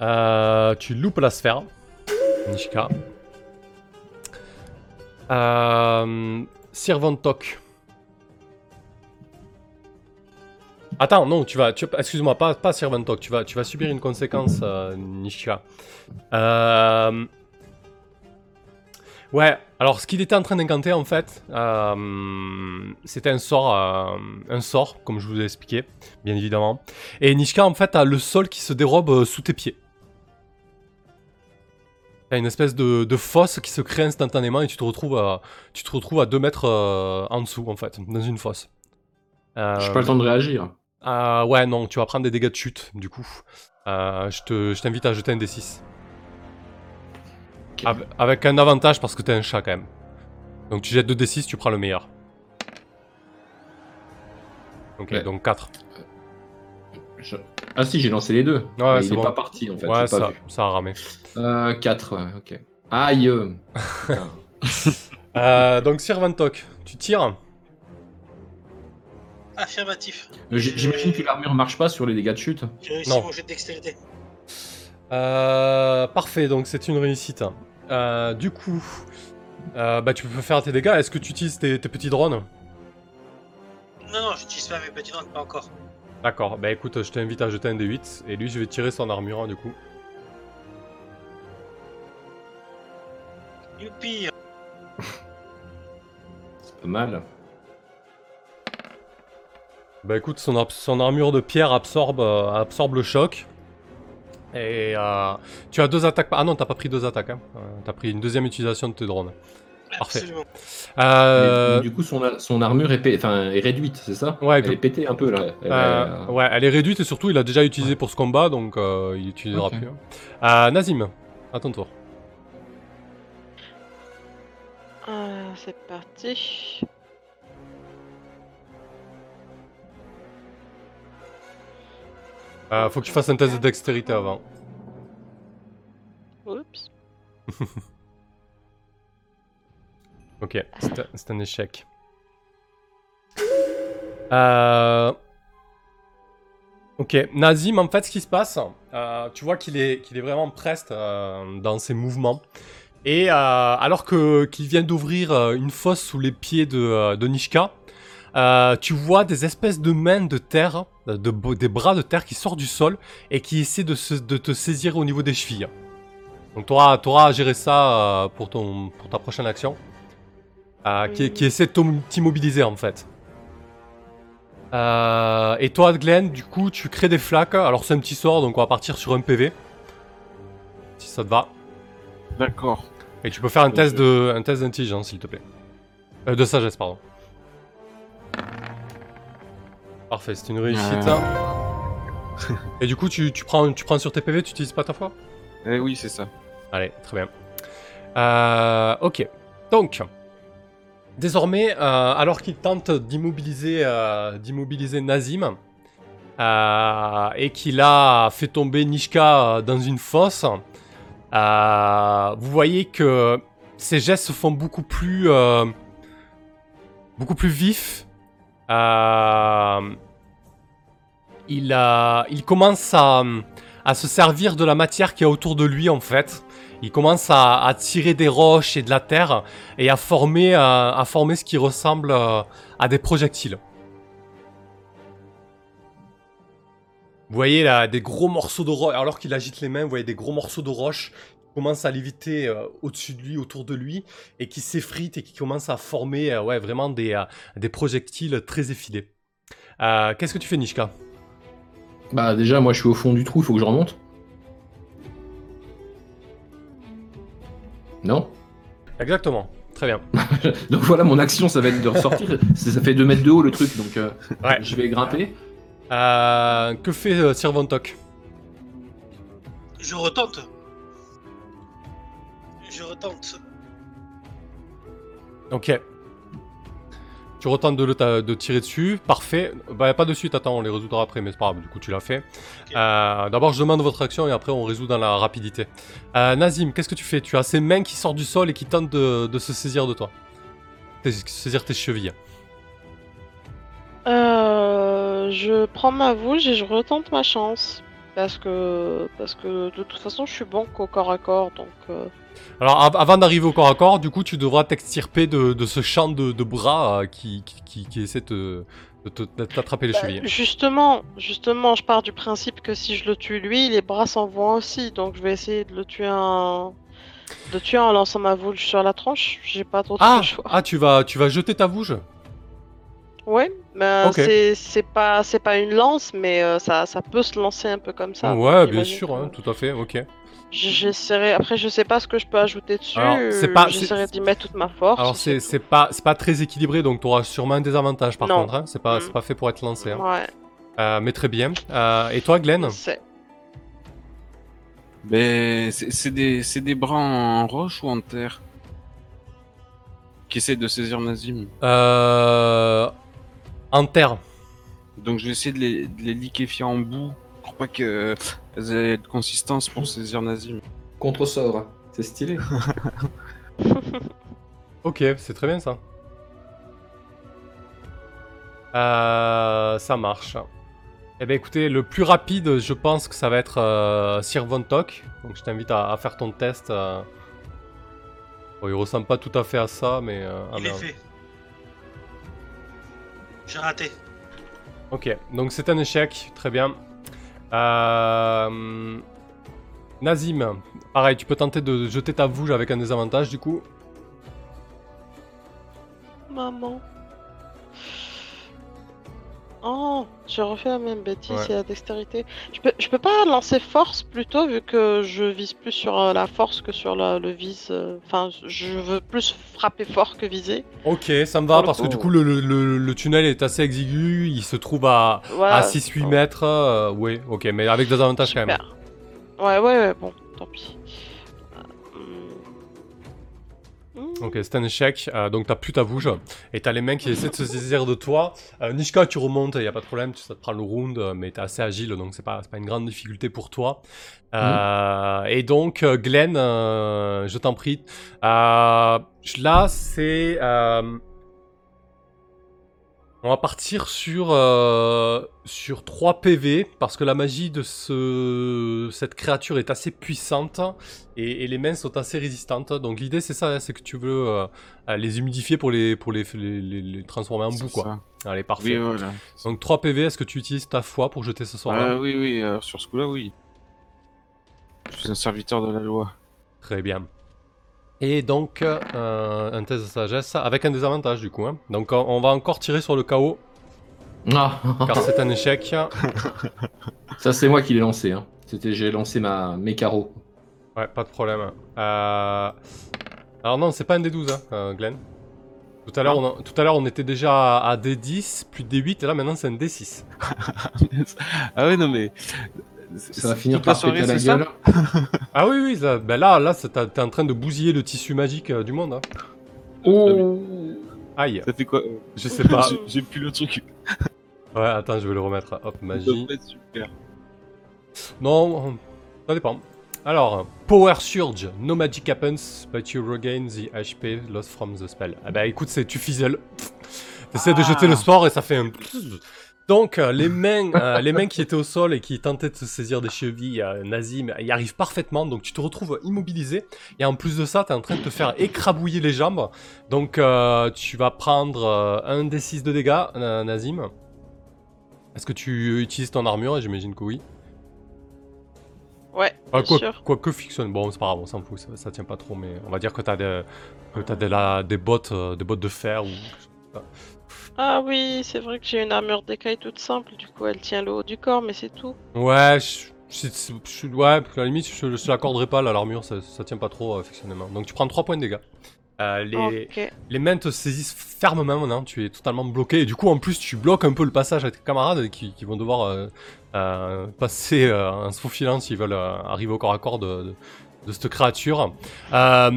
Euh, tu loupes la sphère, Nishka. Euh. Attends, non, tu vas, excuse-moi, pas, pas tu vas, tu vas subir une conséquence, euh, Nishka. Euh, Ouais, alors ce qu'il était en train d'incanter en fait, euh, c'était un sort, euh, un sort, comme je vous ai expliqué, bien évidemment. Et Nishka en fait a le sol qui se dérobe euh, sous tes pieds. T'as une espèce de, de fosse qui se crée instantanément et tu te retrouves à, tu te retrouves à 2 mètres euh, en dessous en fait, dans une fosse. Euh, J'ai pas le temps de réagir. ah ouais, non, tu vas prendre des dégâts de chute, du coup. Je te- je t'invite à jeter un D6. Ok. Avec un avantage parce que t'es un chat quand même. Donc tu jettes 2 D6, tu prends le meilleur. Ok, Ouais. donc 4. Je- Ah si, j'ai lancé les deux. Ouais, Mais c'est il est bon. pas parti en fait. ouais, j'ai pas ça, vu. ça a ramé. Euh, 4, ouais, ok. Aïe euh. Putain. Euh, donc Sirvantok, tu tires Affirmatif. J- J'imagine que l'armure marche pas sur les dégâts de chute. J'ai réussi Non. mon jet de dextérité. Euh, parfait, donc c'est une réussite. Euh, du coup, euh, bah, tu peux faire tes dégâts. Est-ce que tu utilises tes, tes petits drones? Non, non, j'utilise pas mes petits dents, pas encore. D'accord, bah écoute, je t'invite à jeter un D8 et lui je vais tirer son armure du coup. Youpi C'est pas mal. Bah écoute, son armure de pierre absorbe, euh, absorbe le choc. Et euh, tu as deux attaques. Ah non, t'as pas pris deux attaques. Hein. Euh, t'as pris une deuxième utilisation de tes drones. Parfait. Absolument. Euh, Mais du coup, son, son armure est, réduite, c'est ça? Ouais, Elle est pétée un peu là. Elle euh, est- ouais, elle est réduite et surtout il a déjà utilisé pour ce combat donc euh, il utilisera plus. hein. Euh, Nazim, à ton tour. Euh, c'est parti. Euh, faut que tu fasses un test de dextérité avant. Oups. Ok, c'est un- échec. Euh... Ok, Nazim, en fait, ce qui se passe, euh, tu vois qu'il est, qu'il est vraiment preste euh, dans ses mouvements. Et alors que qu'il vient d'ouvrir une fosse sous les pieds de, de Nishka, euh, tu vois des espèces de mains de terre, de, de- des bras de terre qui sortent du sol et qui essaient de, se- de te saisir au niveau des chevilles. Donc tu auras, à gérer ça euh, pour, ton, pour ta prochaine action. Euh, qui, qui essaie de t'im- t'immobiliser en fait. Euh, et toi, Glenn, du coup, tu crées des flaques. Alors c'est un petit sort, donc on va partir sur un PV. Si ça te va. D'accord. Et tu peux faire un test de, un test d'intelligence, s'il te plaît. Euh, de sagesse, pardon. Parfait, c'est une réussite. Euh. Et du coup, tu, tu prends, tu prends sur tes PV, tu utilises pas ta foi? Eh oui, c'est ça. Allez, très bien. Euh, ok. Donc, désormais, euh, alors qu'il tente d'immobiliser, euh, d'immobiliser Nazim, et qu'il a fait tomber Nishka dans une fosse, vous voyez que ses gestes se font beaucoup plus, beaucoup plus vifs. Euh, il, commence à, se servir de la matière qui est autour de lui en fait. Il commence à, à tirer des roches et de la terre et à former, euh, à former ce qui ressemble euh, à des projectiles. Vous voyez là des gros morceaux de roche, alors qu'il agite les mains, vous voyez des gros morceaux de roche qui commencent à léviter euh, au-dessus de lui, autour de lui, et qui s'effritent et qui commencent à former euh, ouais, vraiment des, euh, des projectiles très effilés. Euh, Qu'est-ce que tu fais Nishka? Bah déjà, moi je suis au fond du trou, il faut que je remonte. Non? Exactement, très bien. Donc voilà, mon action, ça va être de ressortir. Ça fait 2 mètres de haut le truc, donc euh, Ouais. je vais grimper. Euh, que fait euh, Sir Vontok Je retente. Je retente. Ok. Tu retentes de, le ta- de tirer dessus, parfait. Bah pas de suite, attends, on les résoudra après, mais c'est pas grave, du coup tu l'as fait. Euh, D'abord je demande votre action et après on résout dans la rapidité. Euh, Nazim, qu'est-ce que tu fais? Tu as ces mains qui sortent du sol et qui tentent de, de se saisir de toi. Tes- saisir tes chevilles. Euh, je prends ma bouche et je retente ma chance. Parce que, parce que de toute façon, je suis bon qu'au corps à corps. Donc, euh, Alors av- avant d'arriver au corps à corps, du coup tu devras t'extirper de, de ce champ de, de bras euh, qui, qui, qui, qui essaie de t'attraper les bah, chevilles. justement, justement, je pars du principe que si je le tue lui, les bras s'en vont aussi. Donc, je vais essayer de le tuer un. de tuer en lançant ma vouge sur la tranche. J'ai pas trop Ah, de choix. ah tu, vas, tu vas jeter ta vouge? Ouais, mais Ok. c'est c'est pas c'est pas une lance, mais euh, ça ça peut se lancer un peu comme ça. Ouais, bien sûr, que- hein, tout à fait, ok. J'essaierai. Après, je sais pas ce que je peux ajouter dessus. J'essaierai d'y mettre toute ma force. Alors c'est c'est pas, c'est pas très équilibré, donc tu auras sûrement un désavantage par Non. contre. Hein. C'est pas, Mm. c'est pas fait pour être lancé. hein. Ouais, Euh, mais très bien. Euh, et toi, Glenn? Ben, c'est c'est des, c'est des bras en roche ou en terre? Qui essaient de saisir Nazim. euh, En terre. Donc je vais essayer de les, de les liquéfier en bout pour pas qu'elles aient de consistance pour saisir Nazim. Contre-sort. C'est stylé. Ok, c'est très bien ça. Euh, ça marche. Eh bien écoutez, le plus rapide, je pense que ça va être euh, Sir Von Tock. Donc je t'invite à, à faire ton test. euh. Bon, il ressemble pas tout à fait à ça, mais... euh, ah, Il est fait. J'ai raté. Ok, donc c'est un échec, très bien. Euh... Nazim, pareil, tu peux tenter de jeter ta vouge avec un désavantage du coup. Maman. Oh, j'ai refait la même bêtise, Ouais. c'est la dextérité. Je peux, je peux pas lancer force plutôt, vu que je vise plus sur euh, la force que sur la- le vise. euh, Enfin, je veux plus frapper fort que viser. Ok, ça me va parce que du coup le, le- le- le tunnel est assez exigu, il se trouve à, Voilà. à 6-8 mètres. euh, ouais, ok, mais avec des avantages quand même. Ouais, ouais, ouais, bon, tant pis. Ok, c'est un échec, euh, donc t'as plus ta vouge, et t'as les mains qui essaient de se saisir de toi. Euh, Nishka, tu remontes, y a pas de problème, ça te prend le round, euh, mais t'es assez agile, donc c'est pas, pas une grande difficulté pour toi. Et donc, Glenn, je t'en prie, là, c'est... on va partir sur, euh, sur 3 PV, parce que la magie de ce, cette créature est assez puissante, et, et les mains sont assez résistantes. Donc l'idée c'est ça, hein, c'est que tu veux euh, les humidifier pour les, pour les, les, les- les transformer en boue, quoi. ça. Allez, parfait. Oui, voilà. Donc 3 PV, est-ce que tu utilises ta foi pour jeter ce soir-là Ah, oui, oui, euh, sur ce coup-là, oui. Je suis un serviteur de la loi. Très bien. Et donc, euh, un test de sagesse avec un désavantage du coup. hein. Donc on, on va encore tirer sur le chaos, Ah, car c'est un échec. ça c'est moi qui l'ai lancé. Hein. C'était j'ai lancé ma mes carreaux. Ouais, pas de problème. Euh, Alors non, c'est pas un D12, hein, euh, Glenn. Tout à l'heure, on, a- tout à l'heure, on était déjà à, à D10, puis D8, et là maintenant c'est un D6. ah ouais, non mais. Ça va finir par péter la ça gueule. Ah oui, oui, là, ben là, là t'es en train de bousiller le tissu magique euh, du monde. hein. Oh. Aïe, Ça fait quoi euh, je sais pas. j'ai- plus le truc. Ouais, attends, je vais le remettre. Hop, Ça magie. être super. Non, ça dépend. Alors, Power Surge, no magic happens, but you regain the HP lost from the spell. Ah bah écoute, c'est tu fizzles. T'essaies de Ah. jeter le sport et ça fait un... Donc, euh, les mains, euh, les mains qui étaient au sol et qui tentaient de se saisir des chevilles, euh, Nazim, y arrivent parfaitement, donc tu te retrouves immobilisé. Et en plus de ça, t'es en train de te faire écrabouiller les jambes. Donc, euh, tu vas prendre un des 6 de dégâts, Nazim. Est-ce que tu utilises ton armure? J'imagine que oui. Ouais, Ah, quoi, sûr. quoi que fictionne, bon c'est pas grave, on s'en fout, ça, ça tient pas trop, mais on va dire que t'as des, que t'as des, la- des bottes, des bottes de fer ou. Ah oui, c'est vrai que j'ai une armure d'écaille toute simple, du coup elle tient le haut du corps, mais c'est tout. Ouais, je, je- ouais, à la limite je, je l'accorderai pas là, l'armure, ça, ça tient pas trop euh, fictionnement. Donc tu prends 3 points de dégâts. Euh, les, les mains te saisissent fermement maintenant, tu es totalement bloqué, et du coup en plus tu bloques un peu le passage à tes camarades qui, qui vont devoir euh, euh, passer en se faufilant s'ils veulent arriver au corps à corps de, de, de cette créature. Euh,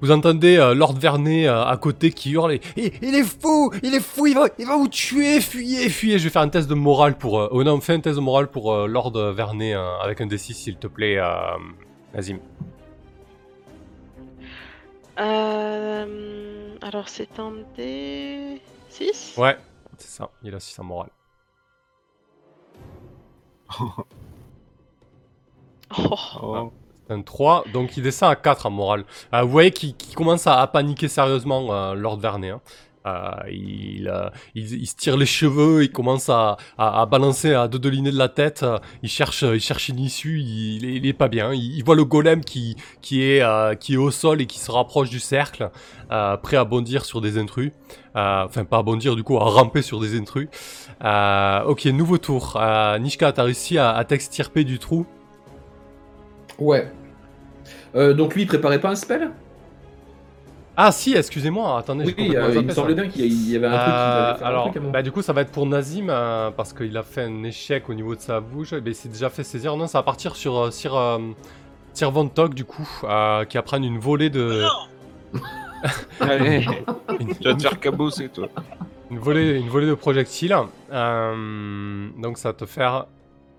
vous entendez euh, Lord Vernet euh, à côté qui hurle il, il est fou Il est fou il va, il va vous tuer Fuyez Fuyez Je vais faire un test de morale pour... Euh, oh non, fais un test de morale pour euh, Lord Vernet euh, avec un D6 s'il te plaît, euh, Nazim. Euh, alors c'est un D6 Ouais, c'est ça, il a 6 en morale. Oh. Oh. Un 3, donc il descend à 4 en morale. Euh, vous voyez qu'il commence à, paniquer sérieusement, euh, Lord Vernet. hein. Euh, il, se tire les cheveux, il commence à, balancer à dolinés de la tête. il cherche, une issue. Il, il est pas bien. Il, il voit le golem qui, est, au sol et qui se rapproche du cercle, prêt à bondir sur des intrus. Enfin, pas à bondir, du coup, à ramper sur des intrus. Ok, nouveau tour. Nishka, t'as réussi à, à t'extirper du trou. Ouais. Euh, donc lui, il préparait pas un spell Ah si, excusez-moi, attendez. Oui, euh, il me semblait bien qu'il y avait un truc qui Euh, fait un alors, truc bah, du coup, ça va être pour Nazim euh, parce qu'il a fait un échec au niveau de sa bouche. Et il s'est déjà fait saisir. Non, ça va partir sur euh, Sir, euh, Sir Von Tog, du coup, euh, qui va prendre une volée de. Non Allez, une, tu vas te faire cabosser, toi. une volée, une volée de projectiles. Euh, donc, ça va te faire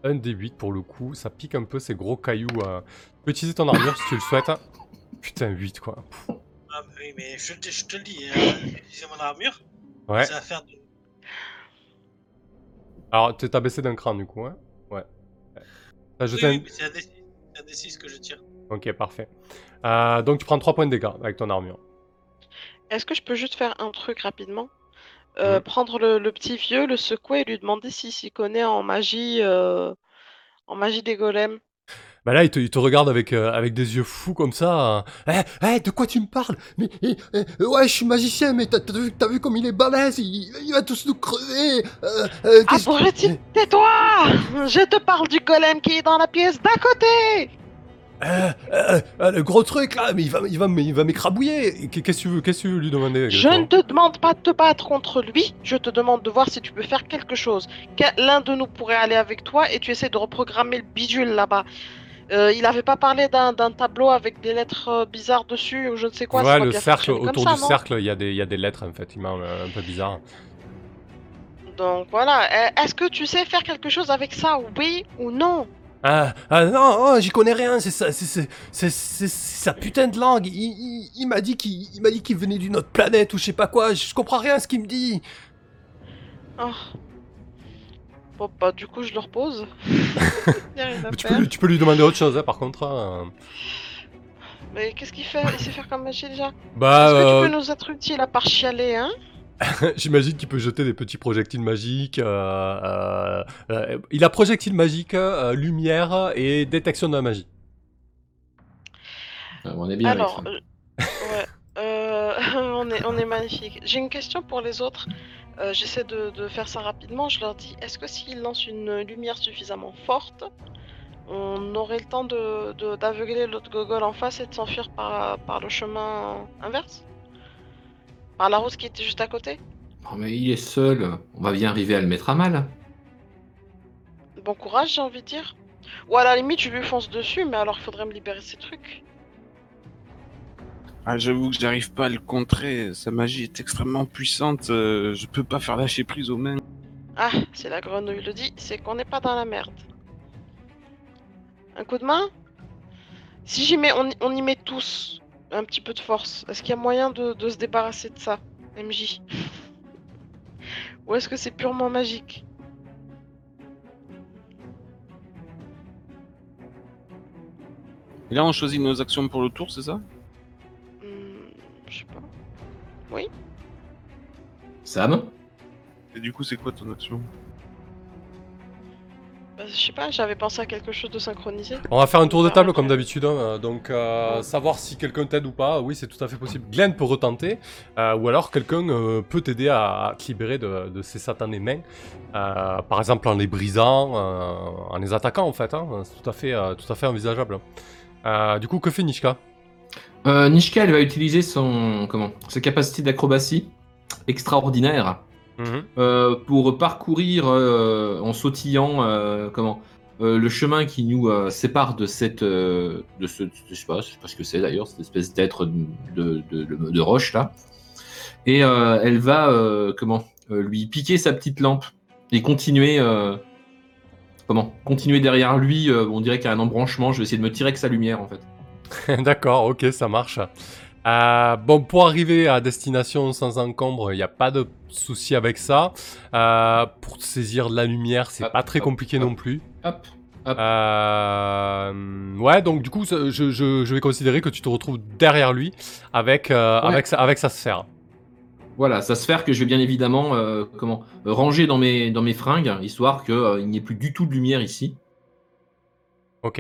un D8 pour le coup. Ça pique un peu ces gros cailloux. euh. Tu peux utiliser ton armure si tu le souhaites. Putain, 8 quoi. Ah, bah oui, mais je, te- je te le dis, euh, utiliser mon armure, Ouais. ça va faire de... Alors, tu t'as baissé d'un cran du coup, hein Ouais. T'as Oui, jeté un- oui, mais c'est un D6 c'est un D6 que je tire. Ok, parfait. Euh, donc, tu prends 3 points de dégâts avec ton armure. Est-ce que je peux juste faire un truc rapidement? Euh, Mhm. Prendre le, le petit vieux, le secouer et lui demander s'il s'y connaît en magie, euh, en magie des golems. Bah là, il te, il te regarde avec, euh, avec des yeux fous comme ça. euh. Eh, eh, de quoi tu me parles? Mais eh, eh, ouais, je suis magicien, mais t'as t'as vu, t'as vu comme il est balèze? Il, il va tous nous crever. Qu'est-ce- Abruti, tais-toi Je te parle du golem qui est dans la pièce d'à côté Euh, euh, euh, le gros truc là, mais il va, il va, il va m'écrabouiller. Qu'est- Qu'est-ce que tu veux, qu'est-ce que tu veux lui demander Je ne te demande pas de te battre contre lui, je te demande de voir si tu peux faire quelque chose. L'un de nous pourrait aller avec toi et tu essaies de reprogrammer le bidule là-bas. Euh, il avait pas parlé d'un tableau avec des lettres euh, bizarres dessus ou je ne sais quoi. Ouais, le cercle, autour ça, du cercle, il y, a des- il y a des lettres effectivement euh, un peu bizarres. Donc voilà, est-ce que tu sais faire quelque chose avec ça, oui ou non? Ah, ah non, oh, j'y connais rien, c'est ça, sa putain de langue. Il, il- il m'a dit qu'il, il m'a dit qu'il venait d'une autre planète ou je sais pas quoi. Je comprends rien à ce qu'il me dit. Oh. Bon bah du coup je le repose. Tu, peux, lui- tu peux lui demander autre chose, hein, par contre. hein. Mais qu'est-ce qu'il fait? Il sait faire comme magie déjà? Bah, Est-ce que euh, tu peux nous être utile à part chialer, hein? J'imagine qu'il peut jeter des petits projectiles magiques. euh, euh, euh, il a projectile magique, euh, lumière et détection de la magie. On est bien Alors, avec ça. euh, ouais, euh, on, est, on est magnifique. J'ai une question pour les autres. Euh, J'essaie de, de faire ça rapidement. Je leur dis est-ce que s'ils lancent une lumière suffisamment forte, on aurait le temps de- de- d'aveugler l'autre gogol en face et de s'enfuir par, par le chemin inverse? Par la route qui était juste à côté Oh, mais il est seul. On va bien arriver à le mettre à mal. Bon courage, j'ai envie de dire. Ou à la limite, je lui fonce dessus, mais alors il faudrait me libérer ces trucs. Ah, j'avoue que j'arrive pas à le contrer. Sa magie est extrêmement puissante. euh, je peux pas faire lâcher prise aux mains. Ah, c'est la grenouille le dit, c'est qu'on n'est pas dans la merde. Un coup de main? Si j'y mets, on, y- on y met tous un petit peu de force. Est-ce qu'il y a moyen de, de se débarrasser de ça, MJ Ou est-ce que c'est purement magique? Et là, on choisit nos actions pour le tour, c'est ça? Hmm, Je sais pas. Sam? Et du coup, c'est quoi ton action? Je sais pas, j'avais pensé à quelque chose de synchronisé. On va faire un tour de Ah, table comme d'habitude, hein, donc euh, savoir si quelqu'un t'aide ou pas, oui c'est tout à fait possible. Glenn peut retenter, euh, ou alors quelqu'un euh, peut t'aider à, à te libérer de, de ces satanées mains, euh, par exemple en les brisant, euh, en les attaquant en fait, hein, c'est tout à fait, euh, tout à fait envisageable. Euh, du coup, que fait Nishka? Euh, Nishka, elle va utiliser son comment sa capacité d'acrobatie extraordinaire Mhm. euh, pour parcourir euh, en sautillant euh, comment euh, le chemin qui nous euh, sépare de cette euh, de ce je sais pas, je sais pas ce que c'est d'ailleurs cette espèce d'être de, de, de- de roche là et euh, elle va euh, comment euh, lui piquer sa petite lampe et continuer euh, comment continuer derrière lui euh, on dirait qu'il y a un embranchement je vais essayer de me tirer avec sa lumière en fait D'accord, ok, ça marche. Euh, bon, pour arriver à destination sans encombre, il n'y a pas de souci avec ça. Euh, pour saisir de la lumière, c'est pas très hop, compliqué hop. non plus. hop Hop. Euh, ouais, donc du coup, je, je- je vais considérer que tu te retrouves derrière lui avec, Ouais. avec, sa, avec sa sphère. Voilà, sa sphère que je vais bien évidemment comment ranger dans mes, dans mes fringues, histoire qu'il n'y ait plus du tout de lumière ici. Ok,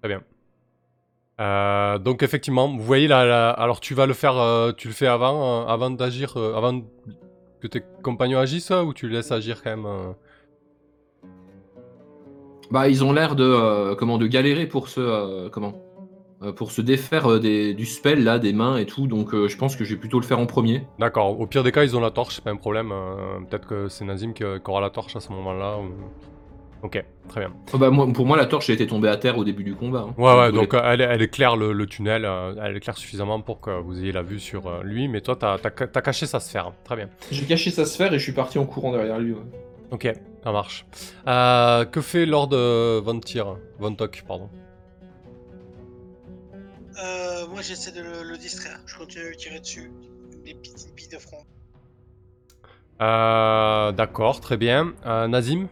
très bien. Euh, donc effectivement, vous voyez là, là- alors tu vas le faire, euh, tu le fais avant, euh, avant d'agir, avant que tes compagnons agissent ou tu le laisses agir quand même Bah, ils ont l'air de comment de galérer pour se comment pour se défaire des, du spell là, des mains et tout. Donc je pense que je vais plutôt le faire en premier. D'accord. Au pire des cas, ils ont la torche, c'est pas un problème. Peut-être que c'est Nazim qui, qui aura la torche à ce moment-là. ou- Ok, très bien. Oh, bah, moi, pour moi, la torche a été tombée à terre au début du combat. hein. Ouais, ouais. Donc euh, elle, elle éclaire le, le tunnel, euh, elle éclaire suffisamment pour que vous ayez la vue sur euh, lui. Mais toi, t'as as, caché sa sphère. Très bien. J'ai caché sa sphère et je suis parti en courant derrière lui. ouais. Ok, ça marche. Euh, que fait Lord Von Tyr Von Tok, pardon? Euh, moi, j'essaie de le, le distraire. Je continue à lui tirer dessus. Des petites billes de front. Euh, D'accord, très bien. Euh, Nazim?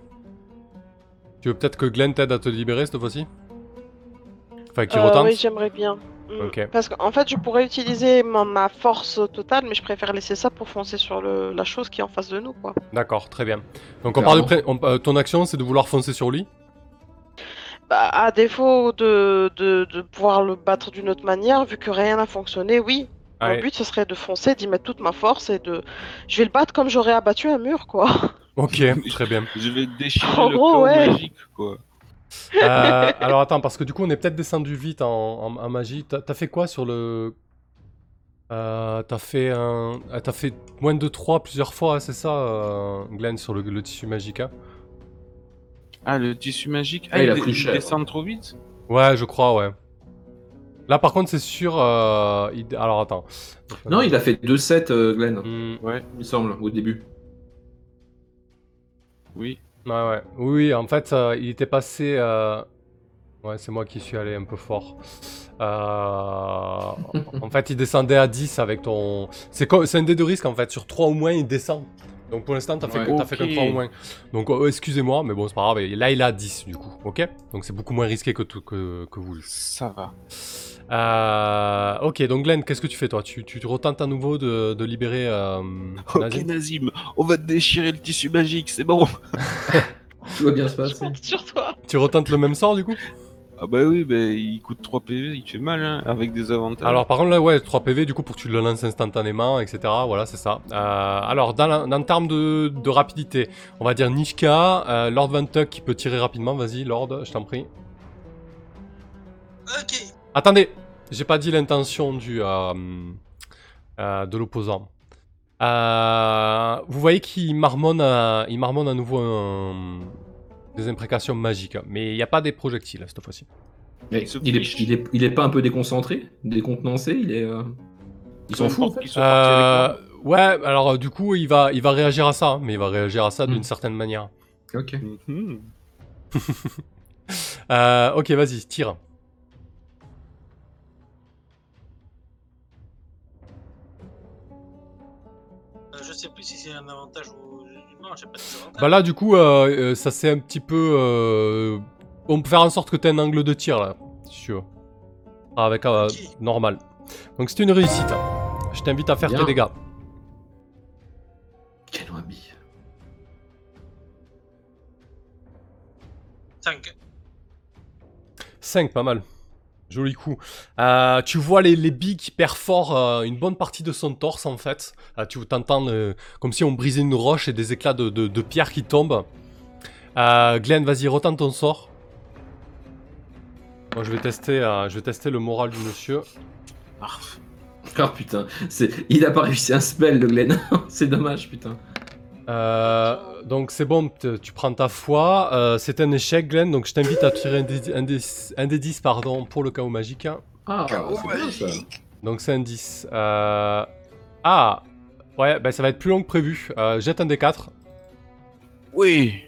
Tu veux peut-être que Glenn t'aide à te libérer cette fois-ci Enfin, qui Euh, retente oui, j'aimerais bien. Mm. Ok. Parce qu'en fait, je pourrais utiliser ma, ma force totale, mais je préfère laisser ça pour foncer sur le, la chose qui est en face de nous, quoi. D'accord, très bien. Donc on part de on- euh, ton action, c'est de vouloir foncer sur lui Bah, à défaut de, de, de pouvoir le battre d'une autre manière, vu que rien n'a fonctionné, oui. Mon but, ce serait de foncer, d'y mettre toute ma force et de... Je vais le battre comme j'aurais abattu un mur, quoi. Ok, très bien. Je vais déchirer En le gros, ouais. magique, quoi. Euh, alors attends, parce que du coup, on est peut-être descendu vite en, en- en magie. T'as fait quoi sur le... Euh, t'as fait un... ah, T'as fait moins de 3 plusieurs fois, c'est ça, euh, Glenn, sur le, le tissu magique hein? Ah, le tissu magique? Ah, il a dé- pris cher. descend trop vite? Ouais, je crois, ouais. Là, par contre, c'est sûr... euh, il- Alors attends. Non, il a fait 2-7, euh, Glenn, Hmm, Ouais, il me semble, au début. Oui. Ouais, ouais. Oui, oui, en fait, euh, il était passé. euh, Ouais, c'est moi qui suis allé un peu fort. Euh, en fait, il descendait à 10 avec ton. C'est co- c'est un dé de risque en fait. Sur 3 ou moins, il descend. Donc pour l'instant, t'as fait, Ouais. que- t'as fait que Ok. 3 ou moins. Donc euh, excusez-moi, mais bon, c'est pas grave. Là, il est à 10 du coup. Ok? Donc c'est beaucoup moins risqué que, tout, que, que voulu. Ça va. Euh, ok, donc Glenn, qu'est-ce que tu fais toi? Tu, tu retentes à nouveau de, de libérer. euh, Ok, Nazim? Nazim, on va te déchirer le tissu magique, c'est bon. Tout va bien se Je passer. compte sur toi. Tu retentes le même sort du coup? Ah bah oui, bah, il coûte 3 PV, il fait mal, hein, avec des avantages. Alors par contre là ouais 3 PV du coup pour que tu le lances instantanément etc voilà c'est ça. Euh, alors dans, la- dans le terme de, de rapidité on va dire Nishka, euh, Lord Van Tuck qui peut tirer rapidement vas-y Lord je t'en prie. Ok. Attendez j'ai pas dit l'intention du euh, euh, de l'opposant. Euh, vous voyez qu'il marmonne, à, il marmonne à nouveau un- des imprécations magiques mais il n'y a pas des projectiles cette fois-ci. Mais Il est, fiche. il, est, il est pas un peu déconcentré Décontenancé Il est. euh, Il s'en fout en fait Euh, ouais alors du coup il va, il va réagir à ça hein, mais il va réagir à ça d'une Hmm. certaine manière. Ok. Mhm. Euh, ok, vas-y, tire. Sais plus si c'est un avantage ou. Non, j'ai pas de. Bah là, du coup, euh, euh, ça c'est un petit peu. euh, On peut faire en sorte que tu aies un angle de tir là, si tu veux. Avec euh, normal. Donc c'est une réussite. Je t'invite à faire Bien. tes dégâts. Quel wabi. 5. 5, pas mal. Joli coup. Euh, tu vois les, les billes qui perforent euh, une bonne partie de son torse en fait. Euh, tu t'entends comme si on brisait une roche et des éclats de, de, de pierre qui tombent. Glenn, vas-y, retente ton sort. Moi, je vais tester, je vais tester le moral du monsieur. Arf. Ah putain, il a pas réussi un spell le Glenn. c'est dommage putain. Euh, donc c'est bon, tu prends ta foi. Euh, c'est un échec, Glenn. Donc je t'invite à tirer un des, un des, un des 10 pardon, pour le chaos magique. Ah, Chaos c'est bien ça. Donc c'est un 10. Euh... Ah Ouais, bah ça va être plus long que prévu. Euh, jette un des 4. Oui.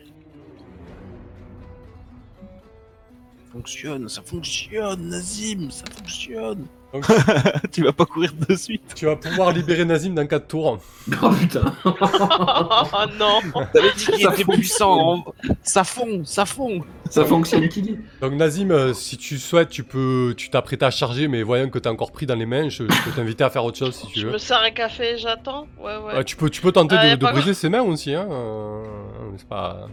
Fonctionne, ça fonctionne, Nazim, ça fonctionne. Donc, tu vas pas courir de suite. tu vas pouvoir libérer Nazim dans 4 tours. Oh putain oh non T'avais dit qu'il Ça était puissant. Ça fond, ça fond. Ça fonctionne qui dit? Donc Nazim, euh, si tu souhaites, tu peux, tu t'apprêtes à charger, mais voyant que t'es encore pris dans les mains, je, je peux t'inviter à faire autre chose si tu Je veux. me sers un café j'attends Ouais, ouais. Euh, tu peux, tu peux tenter Ah, de, briser ses mains aussi, hein. euh, c'est pas?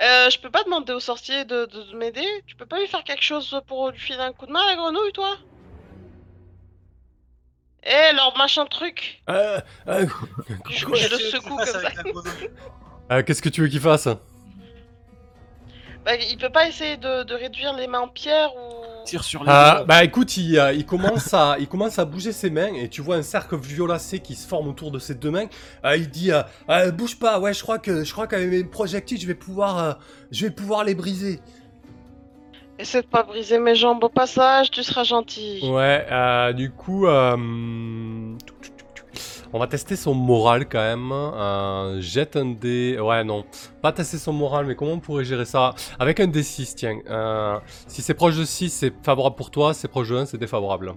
Euh, je peux pas demander au sorcier de, de- de m'aider. Tu peux pas lui faire quelque chose pour lui filer un coup de main, la grenouille, toi? Eh, leur machin truc. Euh, euh, Je, quoi je le Qu'est-ce que tu secoue fasses comme ça. euh, Qu'est-ce que tu veux qu'il fasse? Bah, il peut pas essayer de, de réduire les mains en pierre ou... Tire sur les. Euh, doigts. bah écoute, il, euh, il commence à, il commence à bouger ses mains et tu vois un cercle violacé qui se forme autour de ses deux mains. Euh, il dit, euh, Euh, bouge pas, ouais, je crois que, je crois qu'avec mes projectiles, je vais pouvoir, euh, je vais pouvoir les briser. Essaie de pas briser mes jambes au passage, tu seras gentil. Ouais, euh, du coup, euh, on va tester son moral quand même. Euh, jette un dé. Ouais, non, pas tester son moral, mais comment on pourrait gérer ça? Avec un D6, tiens. Euh, si c'est proche de 6, c'est favorable pour toi. Si c'est proche de 1, c'est défavorable.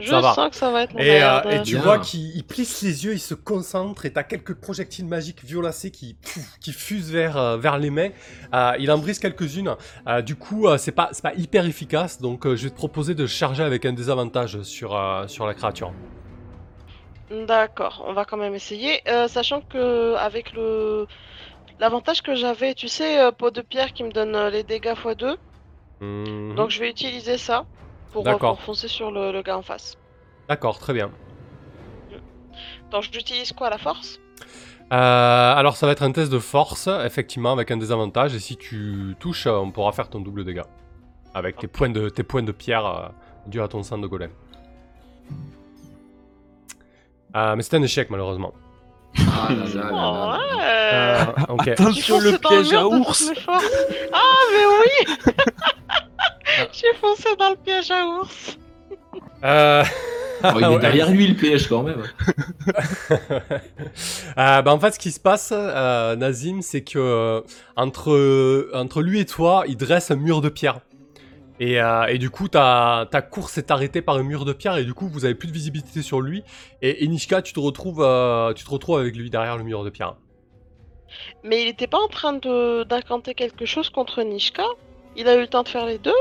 Je ça va. sens que ça va être la Et, euh, et tu Bien. vois qu'il il plisse les yeux, il se concentre et t'as quelques projectiles magiques violacés qui, qui fusent vers, euh, vers les mains. Euh, il en brise quelques-unes. Euh, du coup, euh, c'est pas, c'est pas hyper efficace, donc euh, je vais te proposer de charger avec un désavantage sur, euh, sur la créature. D'accord, on va quand même essayer, euh, sachant que avec le l'avantage que j'avais, tu sais, euh, pot de pierre qui me donne euh, les dégâts x2, Mhm. donc je vais utiliser ça pour, D'accord. pour foncer sur le, le gars en face. D'accord, très bien. Donc j'utilise quoi, la force? Euh, alors ça va être un test de force, effectivement, avec un désavantage, et si tu touches, on pourra faire ton double dégât. Avec tes points de, tes points de pierre dus à ton sang de golem. Euh, mais c'est un échec, malheureusement. Ah là là là là. Oh, Euh, ok. Attention le dans piège mur à ours. Ah, mais oui J'ai foncé dans le piège à ours. Euh... Oh, il est ouais. derrière lui le piège quand même. Euh, bah, en fait, ce qui se passe, euh, Nazim, c'est que euh, entre, entre lui et toi, il dresse un mur de pierre. Et, euh, et du coup, ta, ta course est arrêtée par un mur de pierre, et du coup, vous avez plus de visibilité sur lui. Et, et Nishka, tu te retrouves, euh, tu te retrouves avec lui derrière le mur de pierre. Mais il était pas en train d'incanter quelque chose contre Nishka Il a eu le temps de faire les deux?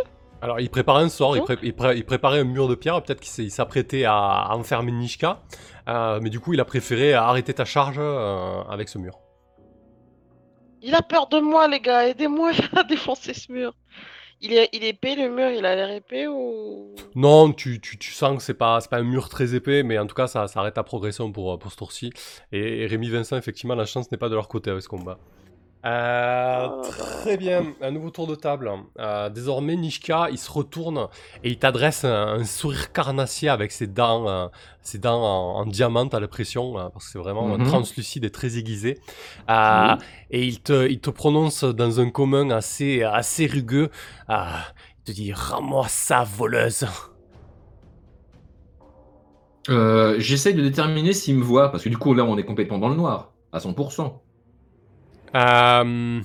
Alors, il préparait un sort, il, Non. pré- il pré- il préparait un mur de pierre, peut-être qu'il s'apprêtait à, à enfermer Nishka. Euh, mais du coup, il a préféré arrêter ta charge avec ce mur. Il a peur de moi, les gars. Aidez-moi à défoncer ce mur. Il est, épais, le mur. Il a l'air épais ou... Non, tu, tu, tu sens que c'est pas, pas un mur très épais, mais en tout cas, ça, ça arrête ta progression pour, pour ce tour-ci. Et, et Rémi Vincent, effectivement, la chance n'est pas de leur côté avec ce combat. Euh, très bien, un nouveau tour de table. Euh, désormais, Nishka, il se retourne et il t'adresse un, un sourire carnassier avec ses dents, euh, ses dents en, en diamant à la pression, euh, parce que c'est vraiment Mhm. translucide et très aiguisé. Euh, Et il te, il te prononce dans un commun assez, assez rugueux. Ah, il te dit Rends-moi ça, voleuse. Euh, J'essaye de déterminer s'il me voit, parce que du coup là on est complètement dans le noir, à 100%. Euh...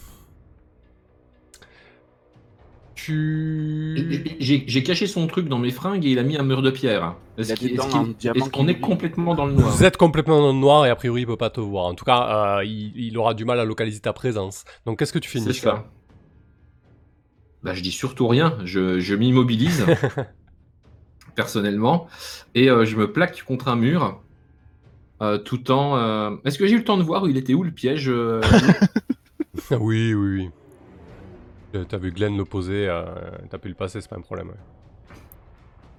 Tu... J'ai caché son truc dans mes fringues et il a mis un mur de pierre. Est-ce qu'on est complètement dans le noir Vous êtes complètement dans le noir et a priori il peut pas te voir. En tout cas, euh, il, il aura du mal à localiser ta présence. Donc qu'est-ce que tu C'est Nishka ça. Bah, je dis surtout rien, je, je m'immobilise personnellement et euh, je me plaque contre un mur euh, tout en. euh, Est-ce que j'ai eu le temps de voir où il était où le piège euh, Oui, oui, oui. Euh, T'as vu Glenn le poser, euh, t'as pu le passer, c'est pas un problème. ouais.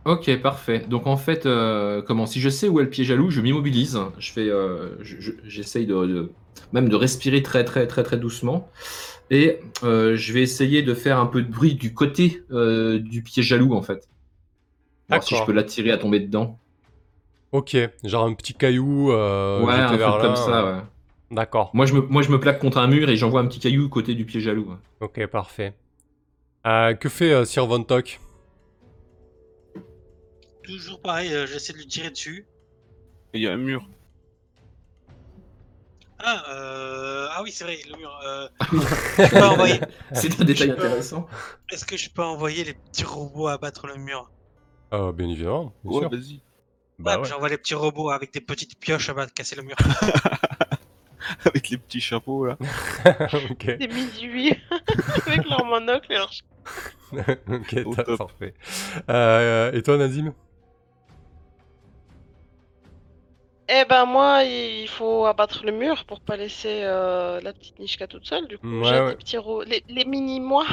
Ok, parfait. Donc en fait, euh, comment si je sais où est le piège à loup, je m'immobilise. Je fais, euh, je- je- j'essaye de, de- même de respirer très très très très doucement. Et euh, je vais essayer de faire un peu de bruit du côté du piège à loup en fait. Voir si je peux l'attirer à tomber dedans. Ok, genre un petit caillou. Ouais, un truc comme ça. Ouais. D'accord. Moi je me, moi je me plaque contre un mur et j'envoie un petit caillou côté du à loup. ouais. Ok, parfait. Euh, que fait euh, Sir Von Tock? Toujours pareil, euh, j'essaie de lui tirer dessus. Il y a un mur. Ah, euh... ah oui, c'est vrai, le mur. Euh... je peux envoyer... C'est un détail peux- intéressant. Est-ce que je peux envoyer les petits robots abattre le mur? Euh, bien évidemment, bien Ouais, vas-y. Bah ouais, ouais. J'envoie les petits robots avec des petites pioches à battre, casser le mur. Avec les petits chapeaux là. ok, Des midi avec leur monocle et leur ok, t'as- top. parfait. Euh, et toi, Nazim? Eh ben moi, il faut abattre le mur pour pas laisser euh, la petite Nishka toute seule. Du coup, Ouais, jette ouais. les petits ro- les, les mini moi,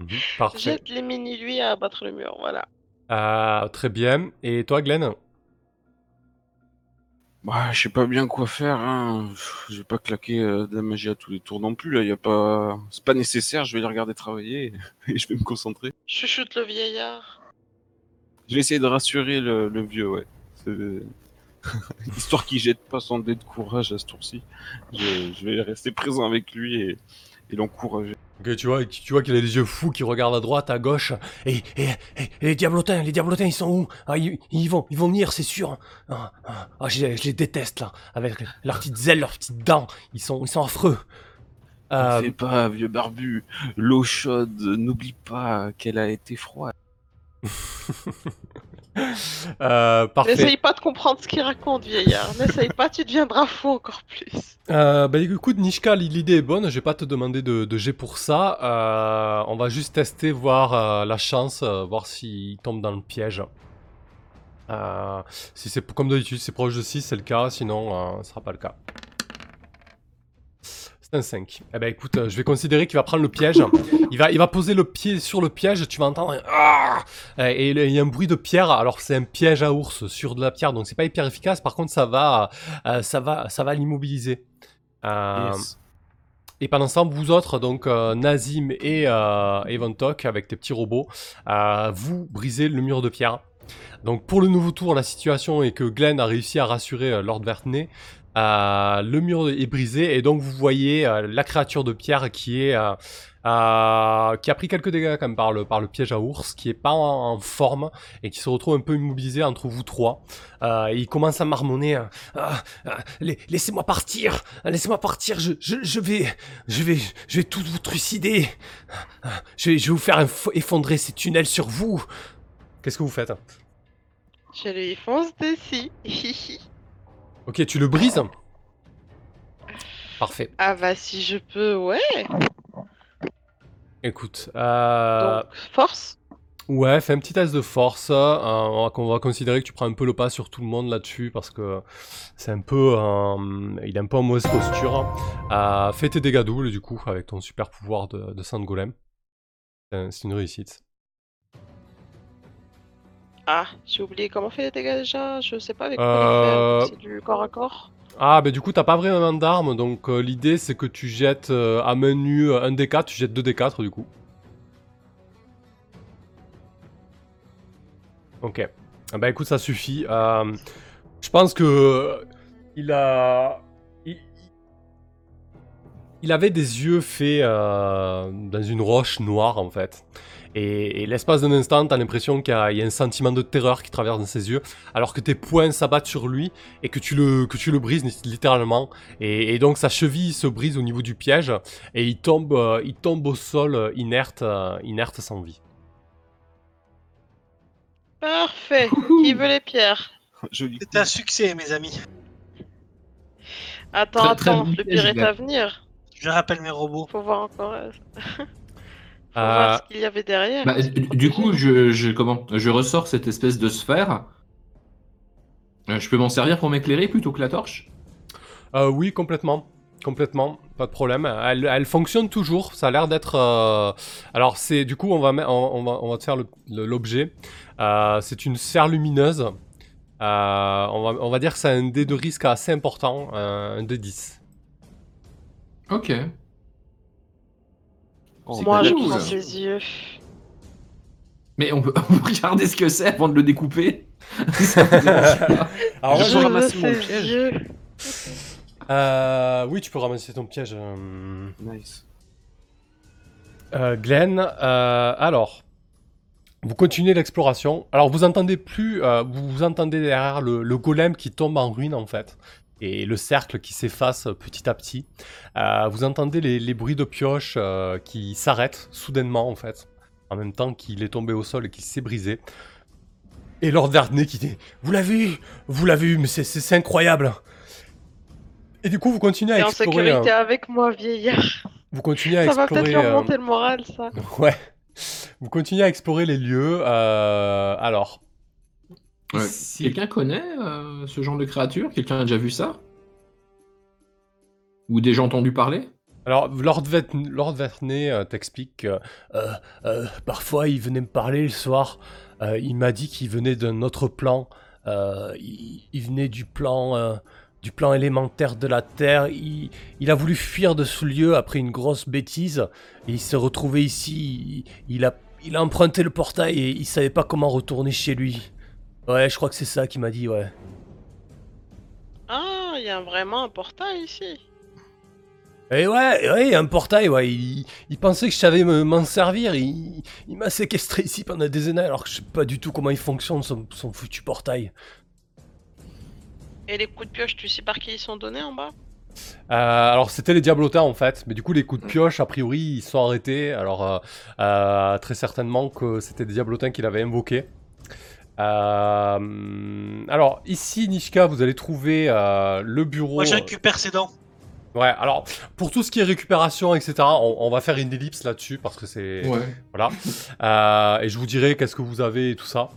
Mhm, Parfait. jette les mini lui à abattre le mur. Voilà. Euh, très bien. Et toi, Glenn? Bah, je sais pas bien quoi faire. Hein. Je vais pas claquer euh, de la magie à tous les tours non plus. Là, y a pas, c'est pas nécessaire. Je vais les regarder travailler et je vais me concentrer. Chuchote le vieillard. Je vais essayer de rassurer le, le vieux, ouais. C'est- Histoire qu'il jette pas son dé de courage à ce tour-ci. Je, je vais rester présent avec lui et, et l'encourager. Ok, tu vois, tu vois qu'il a les yeux fous, qu'il regarde à droite, à gauche. Et, et, et- et les diablotins, les diablotins, ils sont où? Ah, ils, ils vont, ils vont venir, c'est sûr. Ah, ah, ah, je, les- je les déteste là, avec leurs petites ailes, leurs petites dents. Ils sont, ils sont affreux. Euh, Ne fais pas, vieux barbu. L'eau chaude, n'oublie pas qu'elle a été froide. euh. N'essaye pas de comprendre ce qu'il raconte, vieillard. N'essaye pas, tu deviendras fou encore plus. Euh, bah écoute, Nishka, l'idée est bonne. Je vais pas te demander de, de jet pour ça. Euh, on va juste tester, voir euh, la chance, euh, voir s'il tombe dans le piège. Si c'est comme d'habitude, c'est proche de 6, c'est le cas. Sinon, ce sera pas le cas. C'est un 5. Eh ben écoute, je vais considérer qu'il va prendre le piège. Il va, il va poser le pied sur le piège. Tu vas entendre un et il y a un bruit de pierre. Alors c'est un piège à ours sur de la pierre, donc c'est pas hyper efficace. Par contre, ça va, euh, ça va, ça va l'immobiliser. Euh, Yes. et pendant ce temps, vous autres, donc euh, Nazim et, euh, et avec tes petits robots, euh, vous brisez le mur de pierre. Donc pour le nouveau tour, la situation est que Glenn a réussi à rassurer euh, Lord Vertney. Euh, le mur est brisé et donc vous voyez euh, la créature de pierre qui est euh, qui a pris quelques dégâts quand même par le, par le piège à ours, qui est pas en, en forme et qui se retrouve un peu immobilisé entre vous trois. Euh, et il commence à marmonner. euh, Ah, ah, la- Laissez-moi partir, laissez-moi partir, je, je, je vais, je vais, je vais tout vous trucider. Je vais, je vais vous faire effondrer ces tunnels sur vous. Qu'est-ce que vous faites? Je lui fonce dessus. Ok, tu le brises Parfait. ah bah si je peux, ouais. Écoute, euh, Donc, force. ouais, fais un petit test de force. euh, on, va, on va considérer que tu prends un peu le pas sur tout le monde là-dessus parce que c'est un peu, euh, il est un peu en mauvaise posture. Euh, fais tes dégâts doubles du coup avec ton super pouvoir de, de golem. C'est un- C'est une réussite. Ah, j'ai oublié comment on fait les dégâts déjà. Je sais pas avec quoi Euh, les faire. C'est du corps à corps. Ah, bah du coup, t'as pas vraiment d'armes, donc euh, l'idée c'est que tu jettes euh, à main nue euh, un D4, tu jettes deux D4 du coup. Ok. Ah bah écoute, ça suffit. Je pense que il a. Il, il avait des yeux faits dans une roche noire en fait. Et, et l'espace d'un instant, t'as l'impression qu'il y, a il y a un sentiment de terreur qui traverse dans ses yeux, alors que tes poings s'abattent sur lui et que tu le, que tu le brises littéralement. Et, et donc sa cheville se brise au niveau du piège et il tombe, euh, il tombe au sol euh, inerte, euh, inerte sans vie. Parfait. Qui veut les pierres? C'est un succès, mes amis. Attends, Très, attends. Le pire est à venir. Je rappelle mes robots. Faut voir encore. euh, Faut Euh, voir ce qu'il y avait derrière. Bah, du coup, je, je, comment, je ressors cette espèce de sphère. Euh, je peux m'en servir pour m'éclairer plutôt que la torche? Euh, oui, complètement. Complètement, pas de problème. Elle, elle fonctionne toujours. Ça a l'air d'être. euh, Alors, c'est du coup, on va, on, on va, on va te faire l'objet. Euh, c'est une sphère lumineuse. Euh, on, va, on va dire que c'est un dé de risque assez important, un dé 10. Ok. Oh, Moi, je prends ses yeux. Mais on peut, on peut regarder ce que c'est avant de le découper. Alors, Je ramasser mon piège yeux. Euh, oui, tu peux ramasser ton piège. euh, Nice. euh, Glenn, euh, alors, vous continuez l'exploration. Alors, vous entendez plus, euh, vous, vous entendez derrière le, le golem qui tombe en ruine en fait. Et le cercle qui s'efface petit à petit. Euh, vous entendez les, les bruits de pioche euh, qui s'arrêtent soudainement en fait, en même temps qu'il est tombé au sol et qu'il s'est brisé. Et Lord Verdney qui dit Vous l'avez eu Vous l'avez eu, mais c'est- incroyable Et du coup, vous continuez à T'es en explorer. sécurité euh, avec moi, vieillard. vous continuez à Ça va peut-être explorer. euh, remonter le moral, ça. Ouais. Vous continuez à explorer les lieux. alors. Ouais. Quelqu'un connaît euh, ce genre de créature Quelqu'un a déjà vu ça Ou déjà entendu parler Alors, Lord, Vet- Lord euh, t'explique que Euh, euh, parfois, il venait me parler le soir. Euh, il m'a dit qu'il venait d'un autre plan. Euh, il, il venait du plan, euh, du plan élémentaire de la Terre. Il, il a voulu fuir de ce lieu après une grosse bêtise. Et il s'est retrouvé ici. Il, il a, il a emprunté le portail et il savait pas comment retourner chez lui. Ouais, je crois que c'est ça qu'il m'a dit, ouais. Ah, il y a vraiment un portail ici. Et ouais, ouais, il y a un portail, ouais. Il, il pensait que je savais me- m'en servir. Il, il m'a séquestré ici pendant des années alors que je sais pas du tout comment il fonctionne son, son foutu portail. Et les coups de pioche, tu sais par qui ils sont donnés en bas? Euh, alors c'était les diablotins en fait, mais du coup les coups de pioche a priori ils sont arrêtés. Alors euh, euh, très certainement que c'était des diablotins qu'il avait invoqués. Euh, alors ici Nishka vous allez trouver euh, le bureau. Moi, je récupère ses dents. Ouais alors pour tout ce qui est récupération etc. On, on va faire une ellipse là-dessus parce que c'est voilà. Euh, et je vous dirai qu'est-ce que vous avez et tout ça.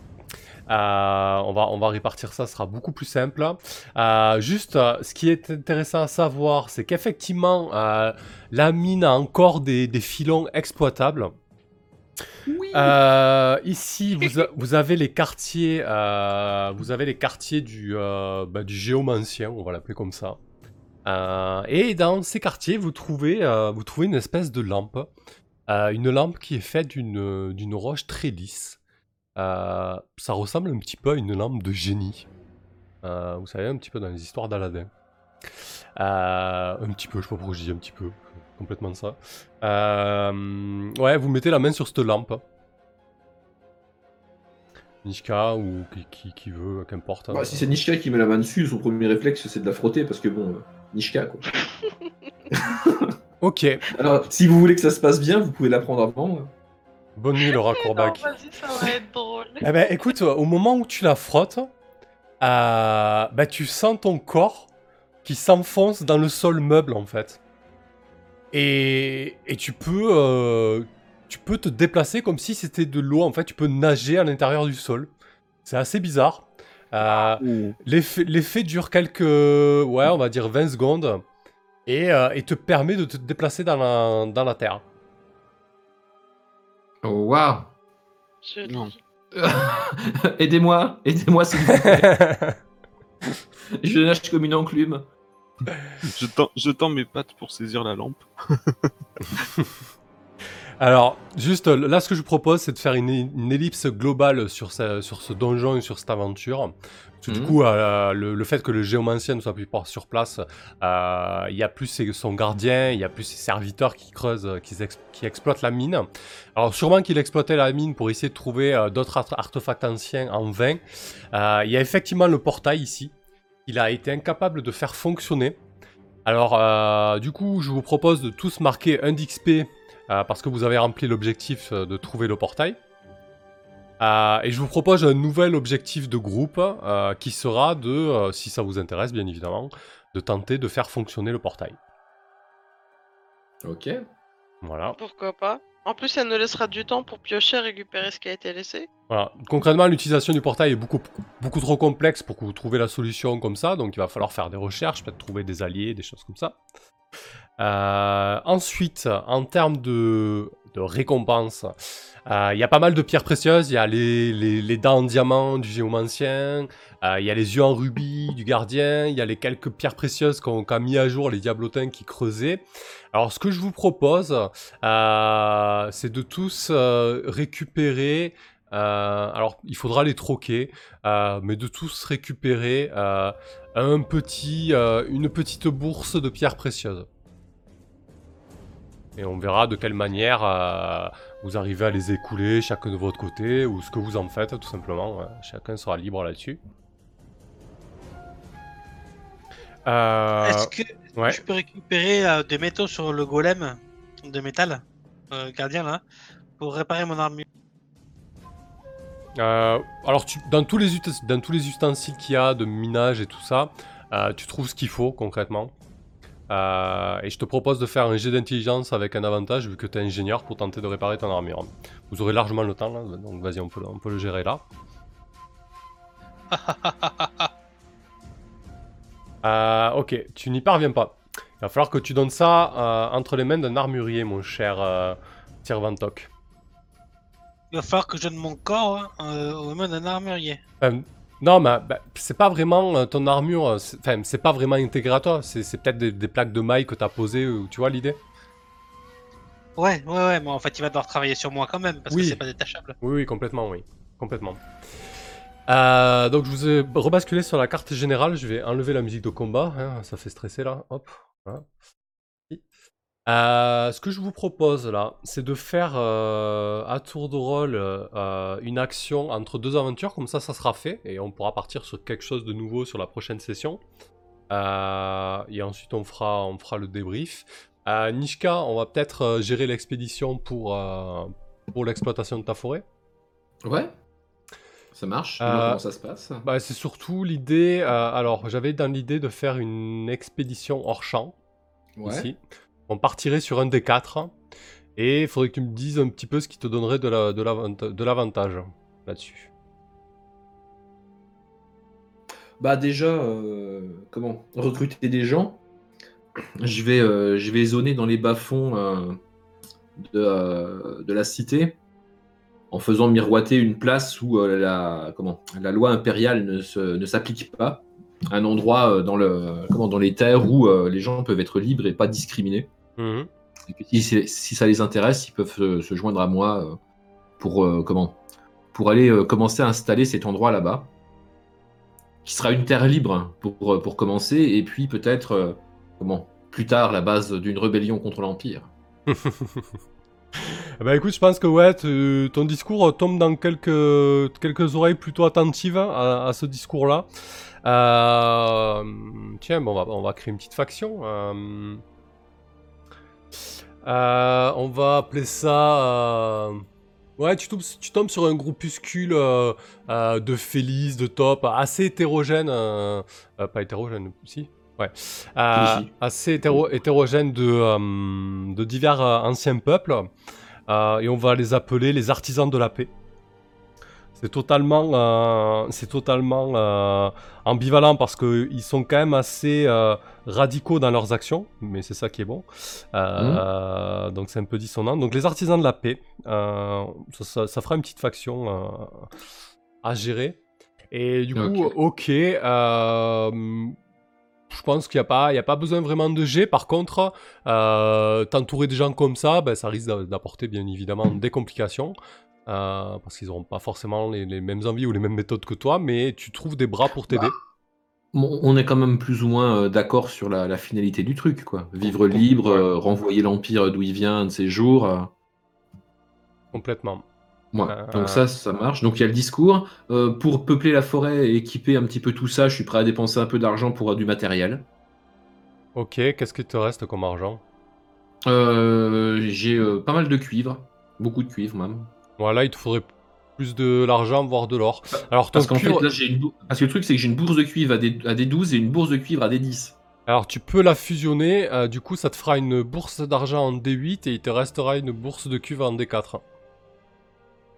Euh, on, va, on va répartir ça, ce sera beaucoup plus simple. Euh, juste, euh, ce qui est intéressant à savoir, c'est qu'effectivement, euh, la mine a encore des, des filons exploitables. Euh, ici, vous, a- vous avez les quartiers, euh, vous avez les quartiers du, euh, bah, du géomancien, on va l'appeler comme ça. Euh, et dans ces quartiers, vous trouvez, vous trouvez une espèce de lampe, une lampe qui est faite d'une roche très lisse. Ça ressemble un petit peu à une lampe de génie. Vous savez, un petit peu dans les histoires d'Aladin. Un petit peu, je sais pas pourquoi je dis un petit peu, complètement ça. Euh, ouais, vous mettez la main sur cette lampe. Nishka ou qui, qui, qui veut, qu'importe. Bah, Si c'est Nishka qui met la main dessus, son premier réflexe c'est de la frotter parce que bon, euh, Nishka quoi. Ok, Alors si vous voulez que ça se passe bien, vous pouvez la prendre avant. bonne nuit Laura Non, Corbac. vas-y, ça va être drôle. Eh ben, écoute, au moment où tu la frottes, euh, bah, tu sens ton corps qui s'enfonce dans le sol meuble en fait. Et, et tu peux, euh, tu peux te déplacer comme si c'était de l'eau. En fait, tu peux nager à l'intérieur du sol. C'est assez bizarre. Euh, L'effet l'effet dure quelques, ouais, on va dire 20 secondes, et, euh, et te permet de te déplacer dans la, dans la terre. Oh waouh Je Non. Aidez-moi, aidez-moi s'il vous plaît. Je nage comme une enclume. Je tends, je tends mes pattes pour saisir la lampe. Alors, juste euh, là, ce que je vous propose, c'est de faire une, une ellipse globale sur ce, sur ce donjon et sur cette aventure. Parce que du Mhm. coup, euh, le, le fait que le géomancien ne soit plus pas sur place, euh, il y a plus ses- son gardien, il y a plus ses serviteurs qui creusent, euh, qui, ex- qui exploitent la mine. Alors, sûrement qu'il exploitait la mine pour essayer de trouver euh, d'autres art- artefacts anciens en vain. Euh, il y a effectivement le portail ici. Il a été incapable de faire fonctionner. Alors, euh, du coup, je vous propose de tous marquer un d'XP euh, parce que vous avez rempli l'objectif euh, de trouver le portail. Euh, et je vous propose un nouvel objectif de groupe euh, qui sera de, euh, si ça vous intéresse bien évidemment, de tenter de faire fonctionner le portail. Ok. Voilà. Pourquoi pas? En plus, elle nous laissera du temps pour piocher et récupérer ce qui a été laissé. Voilà. Concrètement, l'utilisation du portail est beaucoup, beaucoup trop complexe pour que vous trouviez la solution comme ça, donc il va falloir faire des recherches, peut-être trouver des alliés, des choses comme ça. Euh, ensuite, en termes de, de récompenses, euh, il y a pas mal de pierres précieuses. Il y a les, les- dents en diamant du géomancien, euh, il y a les yeux en rubis du gardien, il y a les quelques pierres précieuses qu'ont qu'a mis à jour les diablotins qui creusaient. Alors, ce que je vous propose, euh, c'est de tous récupérer. alors, il faudra les troquer, mais de tous récupérer un petit, une petite bourse de pierres précieuses. Et on verra de quelle manière euh, vous arrivez à les écouler chacun de votre côté ou ce que vous en faites tout simplement. euh, chacun sera libre là-dessus. Euh, Est-ce que ouais. je peux récupérer euh, des métaux sur le golem de métal gardien là pour réparer mon armure? Alors, tu, dans, tous les, dans tous les ustensiles qu'il y a de minage et tout ça, tu trouves ce qu'il faut concrètement? Euh, et je te propose de faire un jet d'intelligence avec un avantage vu que tu es ingénieur pour tenter de réparer ton armure. Vous aurez largement le temps là, donc vas-y, on peut, le- on peut le gérer là. Euh, ok, tu n'y parviens pas. Il va falloir que tu donnes ça euh, entre les mains d'un armurier, mon cher euh, Tirvantok. Il va falloir que je donne mon corps hein, euh, aux mains d'un armurier. Non, mais bah, c'est pas vraiment euh, ton armure, euh, c'est- enfin, c'est pas vraiment intégré à toi, c'est peut-être des, des plaques de mailles que t'as posées, euh, tu vois l'idée? Ouais, ouais, ouais, mais en fait, il va devoir travailler sur moi quand même parce Oui. que c'est pas détachable. Oui, oui, complètement, oui. Complètement. Euh, donc je vous ai rebasculé sur la carte générale, je vais enlever la musique de combat, hein, ça fait stresser là, hop. voilà. Euh, ce que je vous propose là, c'est de faire euh, à tour de rôle euh, une action entre deux aventures, comme ça ça sera fait, et on pourra partir sur quelque chose de nouveau sur la prochaine session. Et ensuite on fera, on fera le débrief. Nishka, on va peut-être gérer l'expédition pour, pour l'exploitation de ta forêt. Ouais. Ça marche. Euh, Comment ça se passe? Bah, c'est surtout l'idée. euh, alors, j'avais dans l'idée de faire une expédition hors champ Ouais. ici. On partirait sur un des quatre. Et il faudrait que tu me dises un petit peu ce qui te donnerait de la- de l'avant- de l'avantage là-dessus. Bah déjà, euh, comment recruter des gens. Je vais, euh, zoner dans les bas-fonds euh, de, la cité en faisant miroiter une place où la, loi impériale ne, s'applique pas. Un endroit dans, le, comment, dans les terres où les gens peuvent être libres et pas discriminés. Mhm. Et que si, ça les intéresse, ils peuvent se, se joindre à moi euh, pour, euh, comment, pour aller euh, commencer à installer cet endroit là-bas, qui sera une terre libre hein, pour, pour commencer, et puis peut-être, euh, comment, plus tard, la base d'une rébellion contre l'Empire. Bah écoute, je pense que ouais, ton discours tombe dans quelques, quelques oreilles plutôt attentives à, à ce discours-là. Euh, tiens, bon, on, va, on va créer une petite faction. euh. Euh, on va appeler ça... euh, Ouais, tu tombes, tu tombes sur un groupuscule euh, de Félix, de Top, assez hétérogène. pas hétérogène, si Ouais. Assez hétéro- hétérogène de, de divers anciens peuples. Et on va les appeler les artisans de la paix. C'est totalement, euh, c'est totalement euh, ambivalent parce qu'ils sont quand même assez euh, radicaux dans leurs actions, mais c'est ça qui est bon. Euh, Donc c'est un peu dissonant. Donc les artisans de la paix, ça, ça- ça fera une petite faction à gérer. Et du coup, Ok. je pense qu'il n'y a, pas- il y a pas besoin vraiment de G. Par contre, t'entourer des gens comme ça, ben, ça risque d'a- d'apporter bien évidemment des complications. Euh, parce qu'ils n'auront pas forcément les, les mêmes envies ou les mêmes méthodes que toi, mais tu trouves des bras pour t'aider. Bon, on est quand même plus ou moins euh, d'accord sur la, la finalité du truc, quoi. Vivre libre, euh, renvoyer l'Empire d'où il vient de ses jours. Complètement. Ouais, donc ça, ça marche. Donc il y a le discours. Pour peupler la forêt et équiper un petit peu tout ça, je suis prêt à dépenser un peu d'argent pour du matériel. Ok, qu'est-ce qu'il te reste comme argent? Euh, J'ai pas mal de cuivre, beaucoup de cuivre même. Voilà, il te faudrait plus de l'argent, voire de l'or. Alors, ton Parce qu'en cuivre- fait, là, j'ai une bou- Parce que le truc, c'est que j'ai une bourse de cuivre à des, à des 12 et une bourse de cuivre à des 10. Alors tu peux la fusionner, euh, du coup ça te fera une bourse d'argent en D8 et il te restera une bourse de cuivre en D4.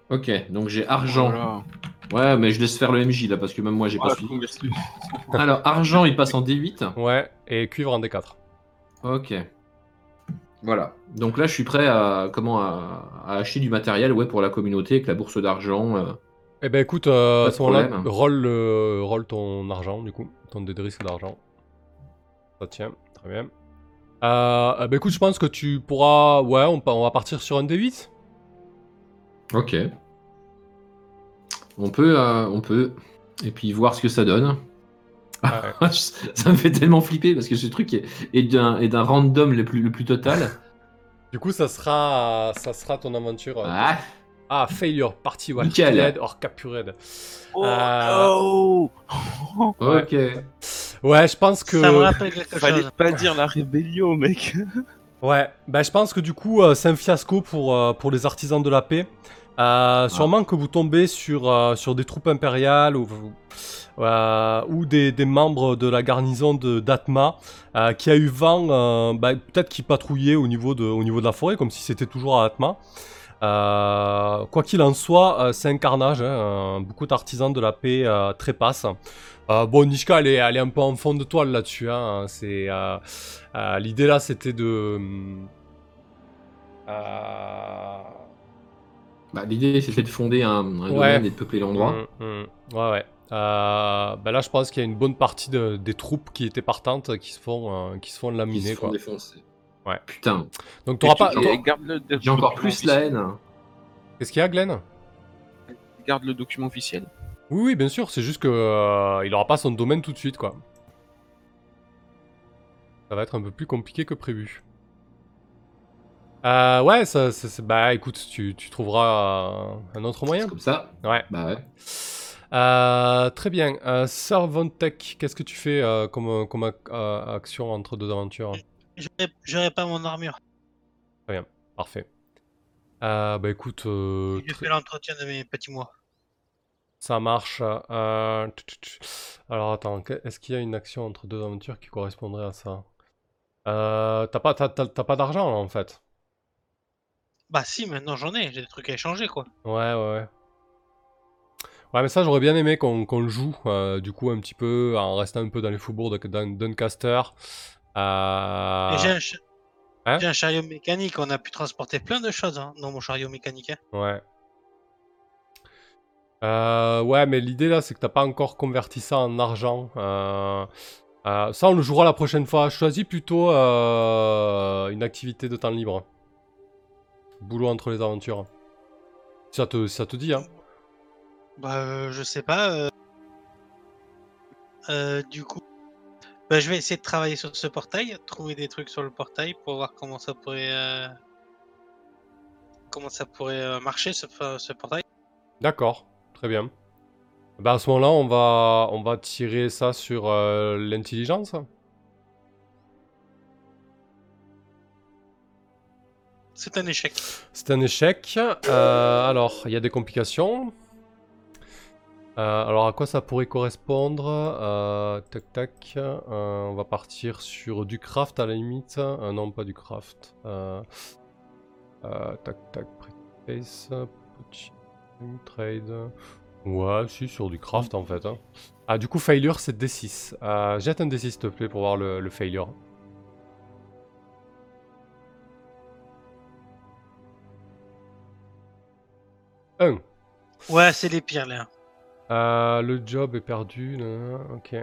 Ok, donc j'ai argent. Voilà. Ouais, mais je laisse faire le MJ là, parce que même moi, j'ai Voilà, pas suivi. conversion. Alors, argent, il passe en D8. Ouais, et cuivre en D4. Ok. Voilà. Donc là, je suis prêt à, comment, à, à acheter du matériel ouais, pour la communauté avec la bourse d'argent. euh. Eh ben écoute, euh, à ce moment-là, roll, le- roll ton argent du coup, ton dé de risque d'argent. Ça tient, très bien. Euh, eh ben écoute, je pense que tu pourras... Ouais, on, on va partir sur un D8 Ok. On peut, euh, on peut. Et puis voir ce que ça donne. Ouais. ça me fait tellement flipper parce que ce truc est, est d'un est d'un random le plus, le plus total. Du coup, ça sera, ça sera ton aventure. euh, Ah, Ah, failure, party one. Nickel. Dead or captured. Oh, Euh, oh ok. Ouais, je pense que. Ça me rappelle quelque Fallait pas dire la rébellion, mec. Ouais, bah, je pense que du coup, euh, c'est un fiasco pour, euh, pour les artisans de la paix. Euh, Sûrement que vous tombez sur, euh, sur des troupes impériales ou, euh, ou des, des membres de la garnison de d'Atma qui a eu vent, bah, peut-être qui patrouillaient au niveau, de, au niveau de la forêt, comme si c'était toujours à Atma. Quoi qu'il en soit, c'est un carnage. hein, beaucoup d'artisans de la paix trépassent. Bon, Nishka, elle est, elle est un peu en fond de toile là-dessus. Hein, c'est L'idée là, c'était de. euh, Bah, L'idée, c'était de fonder un, un Ouais. domaine et de peupler l'endroit. hum, hum, ouais, ouais. Euh, bah là, je pense qu'il y a une bonne partie de- des troupes qui étaient partantes qui se font, euh, qui se font laminer. se font Quoi. défoncer. Ouais. Putain, Donc, t'auras pas. J'ai encore plus la haine. Qu'est-ce qu'il y a, Glenn? Garde le document officiel. Oui, oui, bien sûr. C'est juste que euh, il aura pas son domaine tout de suite, quoi. Ça va être un peu plus compliqué que prévu. Euh, ouais, ça, bah écoute, tu, tu trouveras euh, un autre moyen. Comme ça. Ouais. Bah ouais. Euh, très bien. Euh, Tech, qu'est-ce que tu fais euh, comme, comme ac- euh, action entre deux aventures? J'aurais- J'aurais pas mon armure. Parfait. Euh, bah écoute, euh, Je très- fais l'entretien de mes petits mois. ça marche. euh. Alors attends, est-ce qu'il y a une action entre deux aventures qui correspondrait à ça? Euh, T'as pas, t'as, t'as- t'as pas d'argent là en fait? Bah si, maintenant j'en ai, j'ai des trucs à échanger quoi. Ouais, ouais, ouais. Ouais, mais ça, j'aurais bien aimé qu'on le joue, euh, du coup, un petit peu, en restant un peu dans les faubourgs de Dun- Doncaster. Euh, Et j'ai un, cha- Hein j'ai un chariot mécanique, on a pu transporter plein de choses hein, dans mon chariot mécanique. hein. Ouais. Euh, ouais, mais l'idée là, c'est que t'as pas encore converti ça en argent. Ça, on le jouera la prochaine fois. Choisis plutôt une activité de temps libre. Boulot entre les aventures. Ça te, ça te dit, hein. Bah euh, je sais pas. euh, euh, du coup, bah, je vais essayer de travailler sur ce portail, trouver des trucs sur le portail pour voir comment ça pourrait, euh, comment ça pourrait marcher ce, ce portail. D'accord, très bien. Bah à ce moment-là, on va, on va tirer ça sur l'intelligence. C'est un échec. C'est un échec. Euh, alors, il y a des complications. Euh, alors, à quoi ça pourrait correspondre Euh, Tac, tac. On va partir sur du craft à la limite. Non, pas du craft. Tac, tac. Preface. Poaching, Trade. Ouais, si, sur du craft en fait. hein. Ah, du coup, failure, c'est D6. Euh, jette un D6, s'il te plaît, pour voir le failure. Ouais, c'est les pires là. Euh, le job est perdu. nan, ok.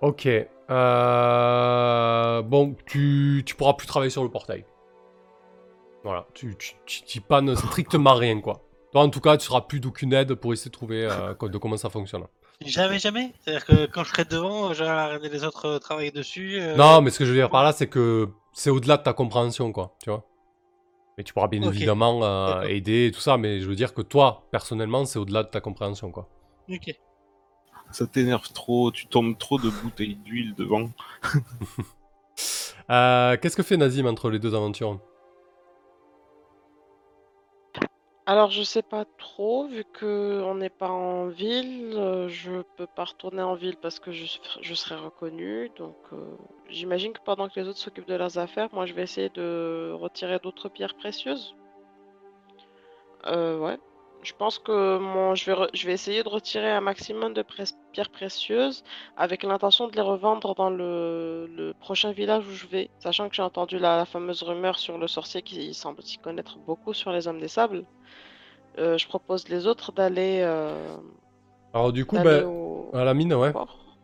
Ok. Euh... Bon, tu, tu pourras plus travailler sur le portail. Voilà, tu tu- tu t'y pannes strictement rien, quoi. Toi, en tout cas, tu seras plus d'aucune aide pour essayer de trouver euh, de comment ça fonctionne. Jamais, jamais. C'est-à-dire que quand je serai devant, j'aurai à regarder les autres travailler dessus. euh, Non, mais ce que je veux dire par là, c'est que c'est au-delà de ta compréhension, quoi. Tu vois Mais tu pourras bien évidemment euh, aider et tout ça, mais je veux dire que toi, personnellement, c'est au-delà de ta compréhension, quoi. Ok. Ça t'énerve trop, tu tombes trop de bouteilles d'huile devant. Euh, Qu'est-ce que fait Nazim entre les deux aventures? Alors je sais pas trop, vu que on n'est pas en ville, euh, je peux pas retourner en ville parce que je, je serai reconnu. Donc euh, j'imagine que pendant que les autres s'occupent de leurs affaires, moi je vais essayer de retirer d'autres pierres précieuses. Euh, ouais. Je pense que mon, je vais, re- je vais essayer de retirer un maximum de pierres précieuses avec l'intention de les revendre dans le, le prochain village où je vais, sachant que j'ai entendu la, la fameuse rumeur sur le sorcier qui semble s'y connaître beaucoup sur les hommes des sables. Euh, je propose les autres d'aller euh, Alors du coup, au à la mine, ouais.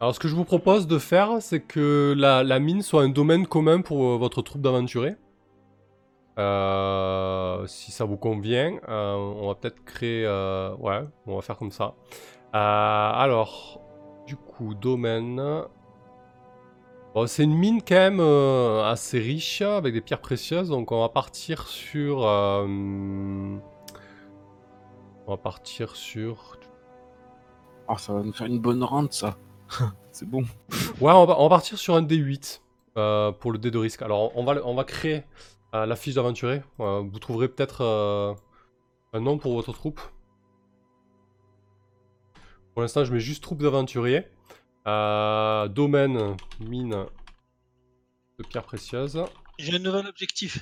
Alors ce que je vous propose de faire, c'est que la, la mine soit un domaine commun pour euh, votre troupe d'aventuriers. Euh, si ça vous convient, euh, on va peut-être créer... euh, ouais, on va faire comme ça. Alors, du coup, domaine... Bon, c'est une mine quand même assez riche, avec des pierres précieuses, donc on va partir sur... on va partir sur... Oh, ça va nous faire une bonne rente, ça. c'est bon. Ouais, on va, on va partir sur un D8 euh, pour le dé de risque. Alors, on va, on va créer euh, la fiche d'aventurier. Euh, vous trouverez peut-être euh, un nom pour votre troupe. Pour l'instant, je mets juste troupe d'aventuriers. Euh, domaine, mine de pierres précieuses. J'ai un nouvel objectif.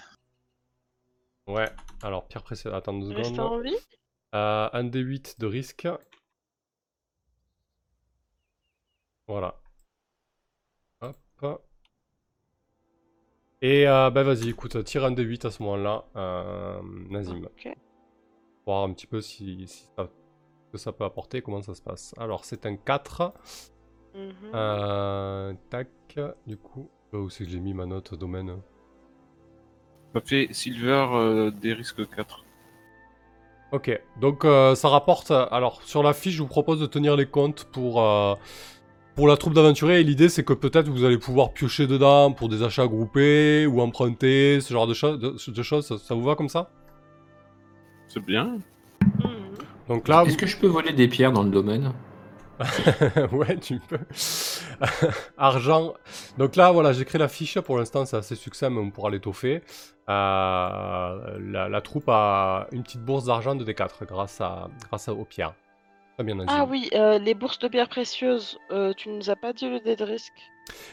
Ouais, alors pierres précieuses. Attends deux secondes. en vie Euh, un D8 de risque. Voilà. Hop. Et euh, bah vas-y, écoute, tire un D8 à ce moment-là, euh, Nazim. Ok. Voir un petit peu si, si ça, ce que ça peut apporter, comment ça se passe. Alors, c'est un 4. Mhm. Euh, tac, du coup. euh, Où c'est que j'ai mis ma note domaine Ça fait Silver euh, des risques 4. Ok, donc euh, ça rapporte. Alors, sur la fiche, je vous propose de tenir les comptes pour, euh, pour la troupe d'aventuriers. L'idée, c'est que peut-être vous allez pouvoir piocher dedans pour des achats groupés ou emprunter, ce genre de, cho- de, de choses. Ça, ça vous va comme ça? C'est bien. Mhm. Donc là, Est-ce que je peux voler des pierres dans le domaine? Ouais, tu peux. Argent. Donc là, voilà, j'ai créé la fiche. Pour l'instant, c'est assez succès, mais on pourra l'étoffer. Euh, la, la troupe a une petite bourse d'argent de D4 grâce, à, grâce à- aux pierres. Très bien, Nazim. Ah oui, euh, les bourses de pierres précieuses, euh, tu nous as pas dit le dé de risque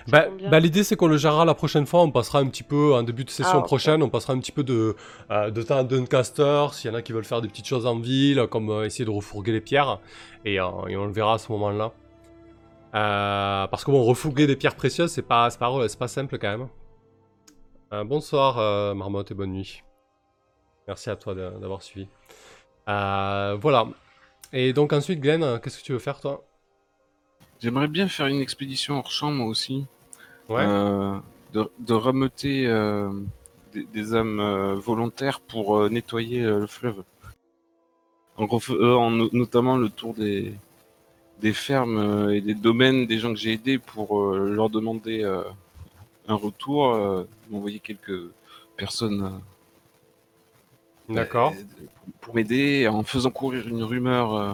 Bah, bah, l'idée c'est qu'on le gérera la prochaine fois, on passera un petit peu en début de session Ah, prochaine, on passera un petit peu de, euh, de temps à Duncaster, s'il y en a qui veulent faire des petites choses en ville, comme euh, essayer de refourguer les pierres, et, et on le verra à ce moment-là. Parce que bon, refourguer des pierres précieuses, c'est pas, pas, simple quand même. Bonsoir Marmotte et bonne nuit. Merci à toi d'avoir suivi. Voilà. Et donc ensuite Glenn, qu'est-ce que tu veux faire toi? J'aimerais bien faire une expédition hors champ, moi aussi. Ouais. Euh, de, de rameuter euh, des, des âmes euh, volontaires pour nettoyer le fleuve. En, no- notamment le tour des, des fermes et des domaines des gens que j'ai aidés pour leur demander un retour, m'envoyer quelques personnes D'accord. euh, pour m'aider en faisant courir une rumeur euh,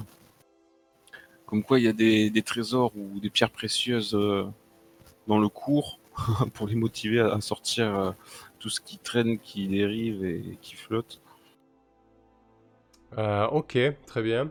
comme quoi il y a des, des trésors ou des pierres précieuses euh, dans le cours pour les motiver à, à sortir euh, tout ce qui traîne, qui dérive et qui flotte. Ok, très bien.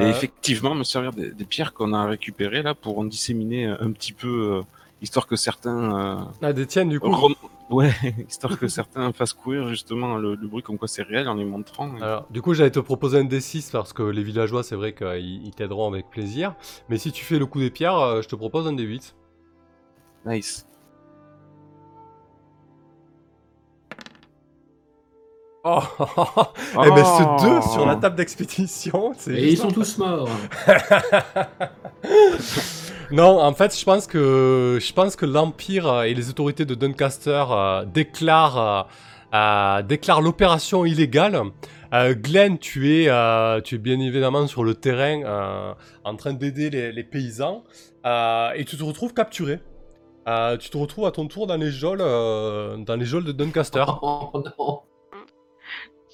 Et effectivement, me servir des, des pierres qu'on a récupérées là pour en disséminer un petit peu, histoire que certains, Ah, des tiennes, du coup. rem- ouais, histoire que certains fassent courir justement le, le bruit comme quoi c'est réel en les montrant. Alors, du coup, j'allais te proposer un D6 parce que les villageois, c'est vrai qu'ils ils t'aideront avec plaisir. Mais si tu fais le coup des pierres, euh, je te propose un D8. Nice. Oh, Eh ben, ce 2 sur la table d'expédition, c'est Et ils sont tous morts. non, en fait, je pense que je pense que l'Empire et les autorités de Doncaster euh, déclarent euh, euh, déclarent l'opération illégale. Euh, Glenn, tu es euh, tu es bien évidemment sur le terrain euh, en train d'aider les, les paysans euh, et tu te retrouves capturé. Euh, tu te retrouves à ton tour dans les geôles euh, dans les geôles de Doncaster. Oh non.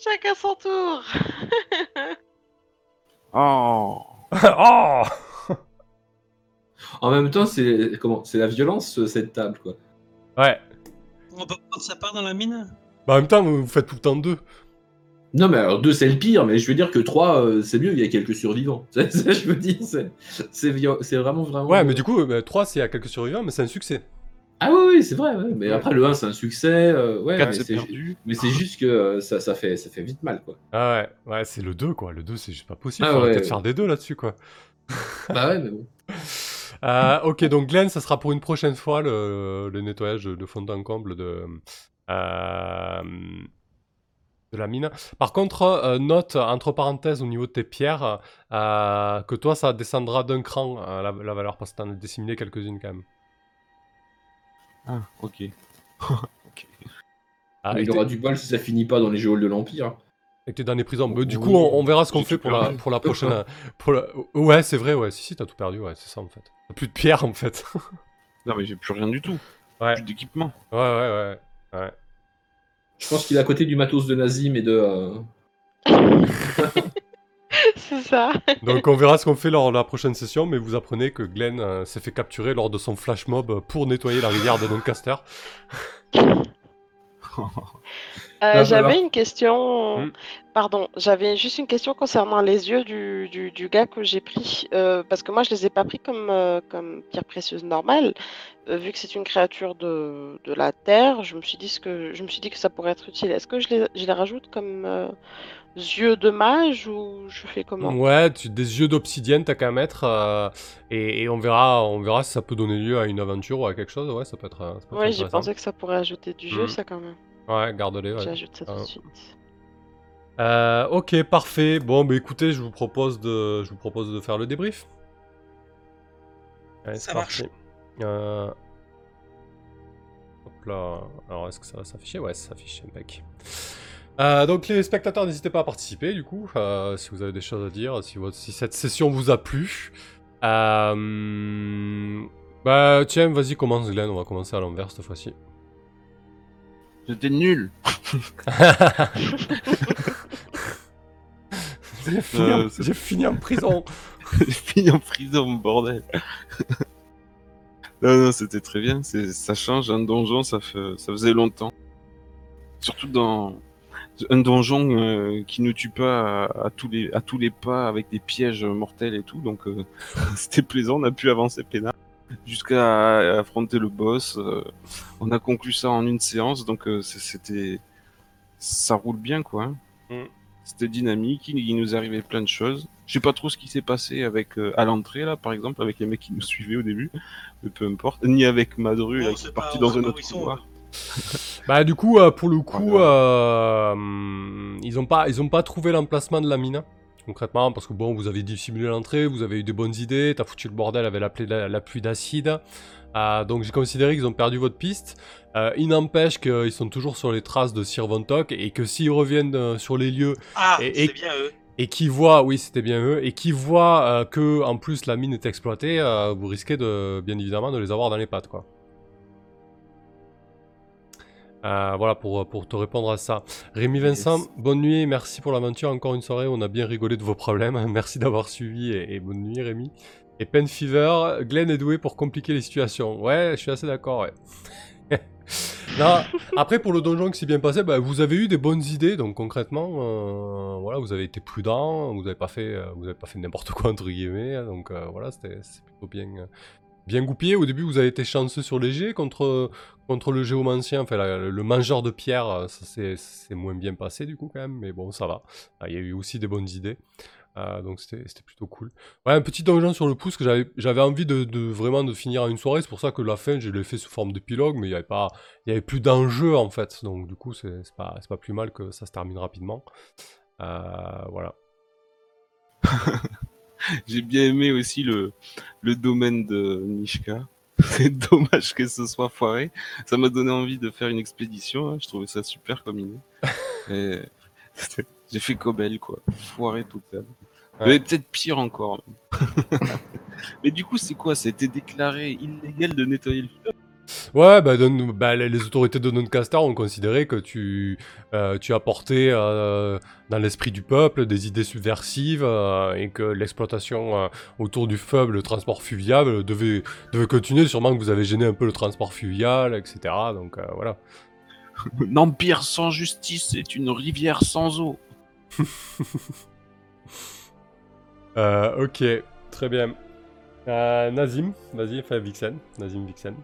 Chacun son tour Oh. oh En même temps, c'est comment C'est la violence ce- cette table quoi. Ouais. On peut prendre sa part dans la mine Bah, en même temps, vous faites tout le temps deux. Non mais alors deux c'est le pire, mais je veux dire que trois euh, c'est mieux, il y a quelques survivants. C'est ça je veux dire, c'est vraiment vraiment. Ouais, mais du coup, 3, c'est à quelques survivants, mais c'est un succès. Ah oui oui c'est vrai, ouais. mais après le 1 c'est un succès, euh, ouais. 4 mais c'est c'est- perdu. Mais c'est juste que euh, ça, ça fait ça fait vite mal quoi. Ah ouais, ouais, c'est le 2 quoi. Le 2 c'est juste pas possible. Ah Faudrait ouais. peut-être faire des deux là-dessus quoi. bah ouais mais bon. Euh, ok, donc Glenn, ça sera pour une prochaine fois le, le nettoyage de fond en comble de, euh, de la mine. Par contre, euh, note entre parenthèses au niveau de tes pierres euh, que toi ça descendra d'un cran euh, la, la valeur parce que t'en as disséminé quelques-unes quand même. Ah, ok. ok. Ah, Mais et il aura du bol si ça finit pas dans les geôles de l'Empire. et t'es dans les prisons. Mais du Oui. coup, on, on verra ce qu'on fait pour la, perdu. pour la prochaine. Pour la- Ouais, c'est vrai, ouais. Si, si, t'as tout perdu, ouais, c'est ça en fait. T'as plus de pierres en fait. Non, mais j'ai plus rien du tout. Ouais. Plus d'équipement. Ouais, ouais, ouais. Je pense qu'il est à côté du matos de Nazim et de. euh, C'est ça. Donc on verra ce qu'on fait lors de la prochaine session, mais vous apprenez que Glenn euh, s'est fait capturer lors de son flash mob pour nettoyer la rivière de Doncaster. Euh, j'avais une question. Hmm. Pardon, j'avais juste une question concernant les yeux du, du, du gars que j'ai pris. euh, parce que moi, je les ai pas pris comme, euh, comme pierre précieuse normale. Euh, vu que c'est une créature de, de la terre, je me suis dit ce que je me suis dit que ça pourrait être utile. Est-ce que je les, je les rajoute comme euh, yeux de mage ou je fais comment? Ouais, tu, des yeux d'obsidienne, t'as qu'à mettre, euh, et, et on verra, on verra si ça peut donner lieu à une aventure ou à quelque chose. Ouais, ça peut être. euh, ça peut être Ouais, j'ai pensé que ça pourrait ajouter du jeu, Hmm. ça quand même. Ouais, garde-les. Ouais. J'ajoute ça tout Ah. de suite. Euh, ok, parfait. Bon, bah écoutez, je vous propose de, je vous propose de faire le débrief. Allez, Ça c'est marche. parti. Euh, Hop là. Alors, est-ce que ça va s'afficher? Ouais, ça s'affiche. Impec. Euh, donc les spectateurs, n'hésitez pas à participer du coup, euh, si vous avez des choses à dire, si, votre- si cette session vous a plu. Euh, Bah tiens, vas-y, commence Glenn, on va commencer à l'envers cette fois-ci. J'étais nul. J'ai fini, en- c'est- j'ai fini en prison. J'ai fini en prison, bordel. non, non, c'était très bien. Ça change un donjon, ça, fait, ça faisait longtemps. Surtout dans un donjon euh, qui ne tue pas à, à tous les, à tous les pas avec des pièges mortels et tout. Donc euh, c'était plaisant, on a pu avancer peinard jusqu'à affronter le boss. euh, on a conclu ça en une séance, donc euh, c'était, ça roule bien quoi. hein. Mm. C'était dynamique, il, nous arrivait plein de choses. Je sais pas trop ce qui s'est passé avec euh, à l'entrée là, par exemple, avec les mecs qui nous suivaient au début, mais peu importe. Ni avec Madru là, qui est parti dans un autre couloir. Bah du coup, euh, pour le coup, Voilà. euh, ils ont pas, ils ont pas trouvé l'emplacement de la mine. Concrètement, parce que bon, vous avez dissimulé l'entrée, vous avez eu des bonnes idées, t'as foutu le bordel avec la, pla- la, la pluie d'acide. Euh, donc j'ai considéré qu'ils ont perdu votre piste. Euh, il n'empêche qu'ils sont toujours sur les traces de Sir Von Tock et que s'ils reviennent euh, sur les lieux Ah, Et- et- c'est bien eux. et qu'ils voient, oui c'était bien eux, et qu'ils voient euh, que en plus la mine est exploitée, euh, vous risquez de, bien évidemment de les avoir dans les pattes quoi. Euh, voilà pour, pour te répondre à ça. Rémi Vincent, Yes. bonne nuit, merci pour l'aventure, encore une soirée, on a bien rigolé de vos problèmes, merci d'avoir suivi et, et bonne nuit Rémi. Et Pen Fever, Glenn est doué pour compliquer les situations. Ouais, je suis assez d'accord, ouais. non, après pour le donjon qui s'est bien passé, bah, vous avez eu des bonnes idées, donc concrètement, euh, voilà, vous avez été prudent, vous n'avez pas fait, euh, vous avez pas fait n'importe quoi entre guillemets, hein, donc euh, voilà, c'était plutôt bien, euh, bien goupillé. Au début, vous avez été chanceux sur les jets contre contre le géomancien, enfin le mangeur de pierre, euh, ça s'est- moins bien passé du coup quand même, mais bon, ça va. Ah, Il y a eu aussi des bonnes idées. Euh, donc c'était plutôt cool. Ouais, un petit donjon sur le pouce que j'avais envie de, vraiment de finir à une soirée. C'est pour ça que la fin, je l'ai fait sous forme d'épilogue, mais il n'y avait avait plus d'enjeu en fait. Donc du coup, c'est pas, pas plus mal que ça se termine rapidement. Euh, voilà. J'ai bien aimé aussi le, le domaine de Nishka. C'est dommage que ce soit foiré. Ça m'a donné envie de faire une expédition. hein. Je trouvais ça super comme idée. Et c'était- J'ai fait Cobel, quoi. Foiré total. Ouais. Mais peut-être pire encore. Mais du coup, c'est quoi? C'était déclaré illégal de nettoyer le fleuve Ouais, bah, Don- bah, les, les autorités de Doncaster ont considéré que tu, euh, tu apportais euh, dans l'esprit du peuple des idées subversives euh, et que l'exploitation euh, autour du fleuve, le transport fluvial, devait, devait continuer. Sûrement que vous avez gêné un peu le transport fluvial, etc. Donc euh, voilà. Un empire sans justice, c'est une rivière sans eau. Euh, ok, très bien. Euh, Nazim, vas-y, enfin Vixen. Nazim Vixen.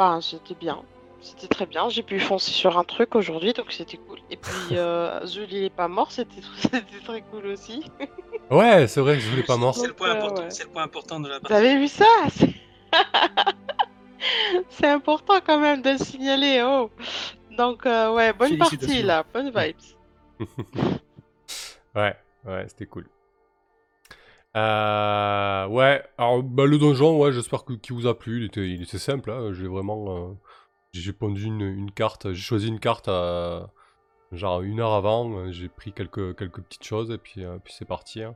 Bah, c'était bien. C'était très bien. J'ai pu foncer sur un truc aujourd'hui, donc c'était cool. Et puis, euh, est pas mort, c'était c'était très cool aussi. Ouais, c'est vrai que je voulais pas mort. C'est le, point euh, important- ouais. c'est le point important de la Vous partie. avez vu ça? C'est- C'est important quand même de le signaler, oh Donc, euh, ouais, bonne partie là, bonne vibes. Ouais, ouais, c'était cool. Euh, ouais, alors bah, le donjon, ouais, j'espère qu'il vous a plu. Il était, il était simple. Hein, j'ai vraiment, euh, j'ai pondu une, carte. J'ai choisi une carte euh, genre une heure avant. euh, J'ai pris quelques quelques petites choses et puis puis c'est parti. hein.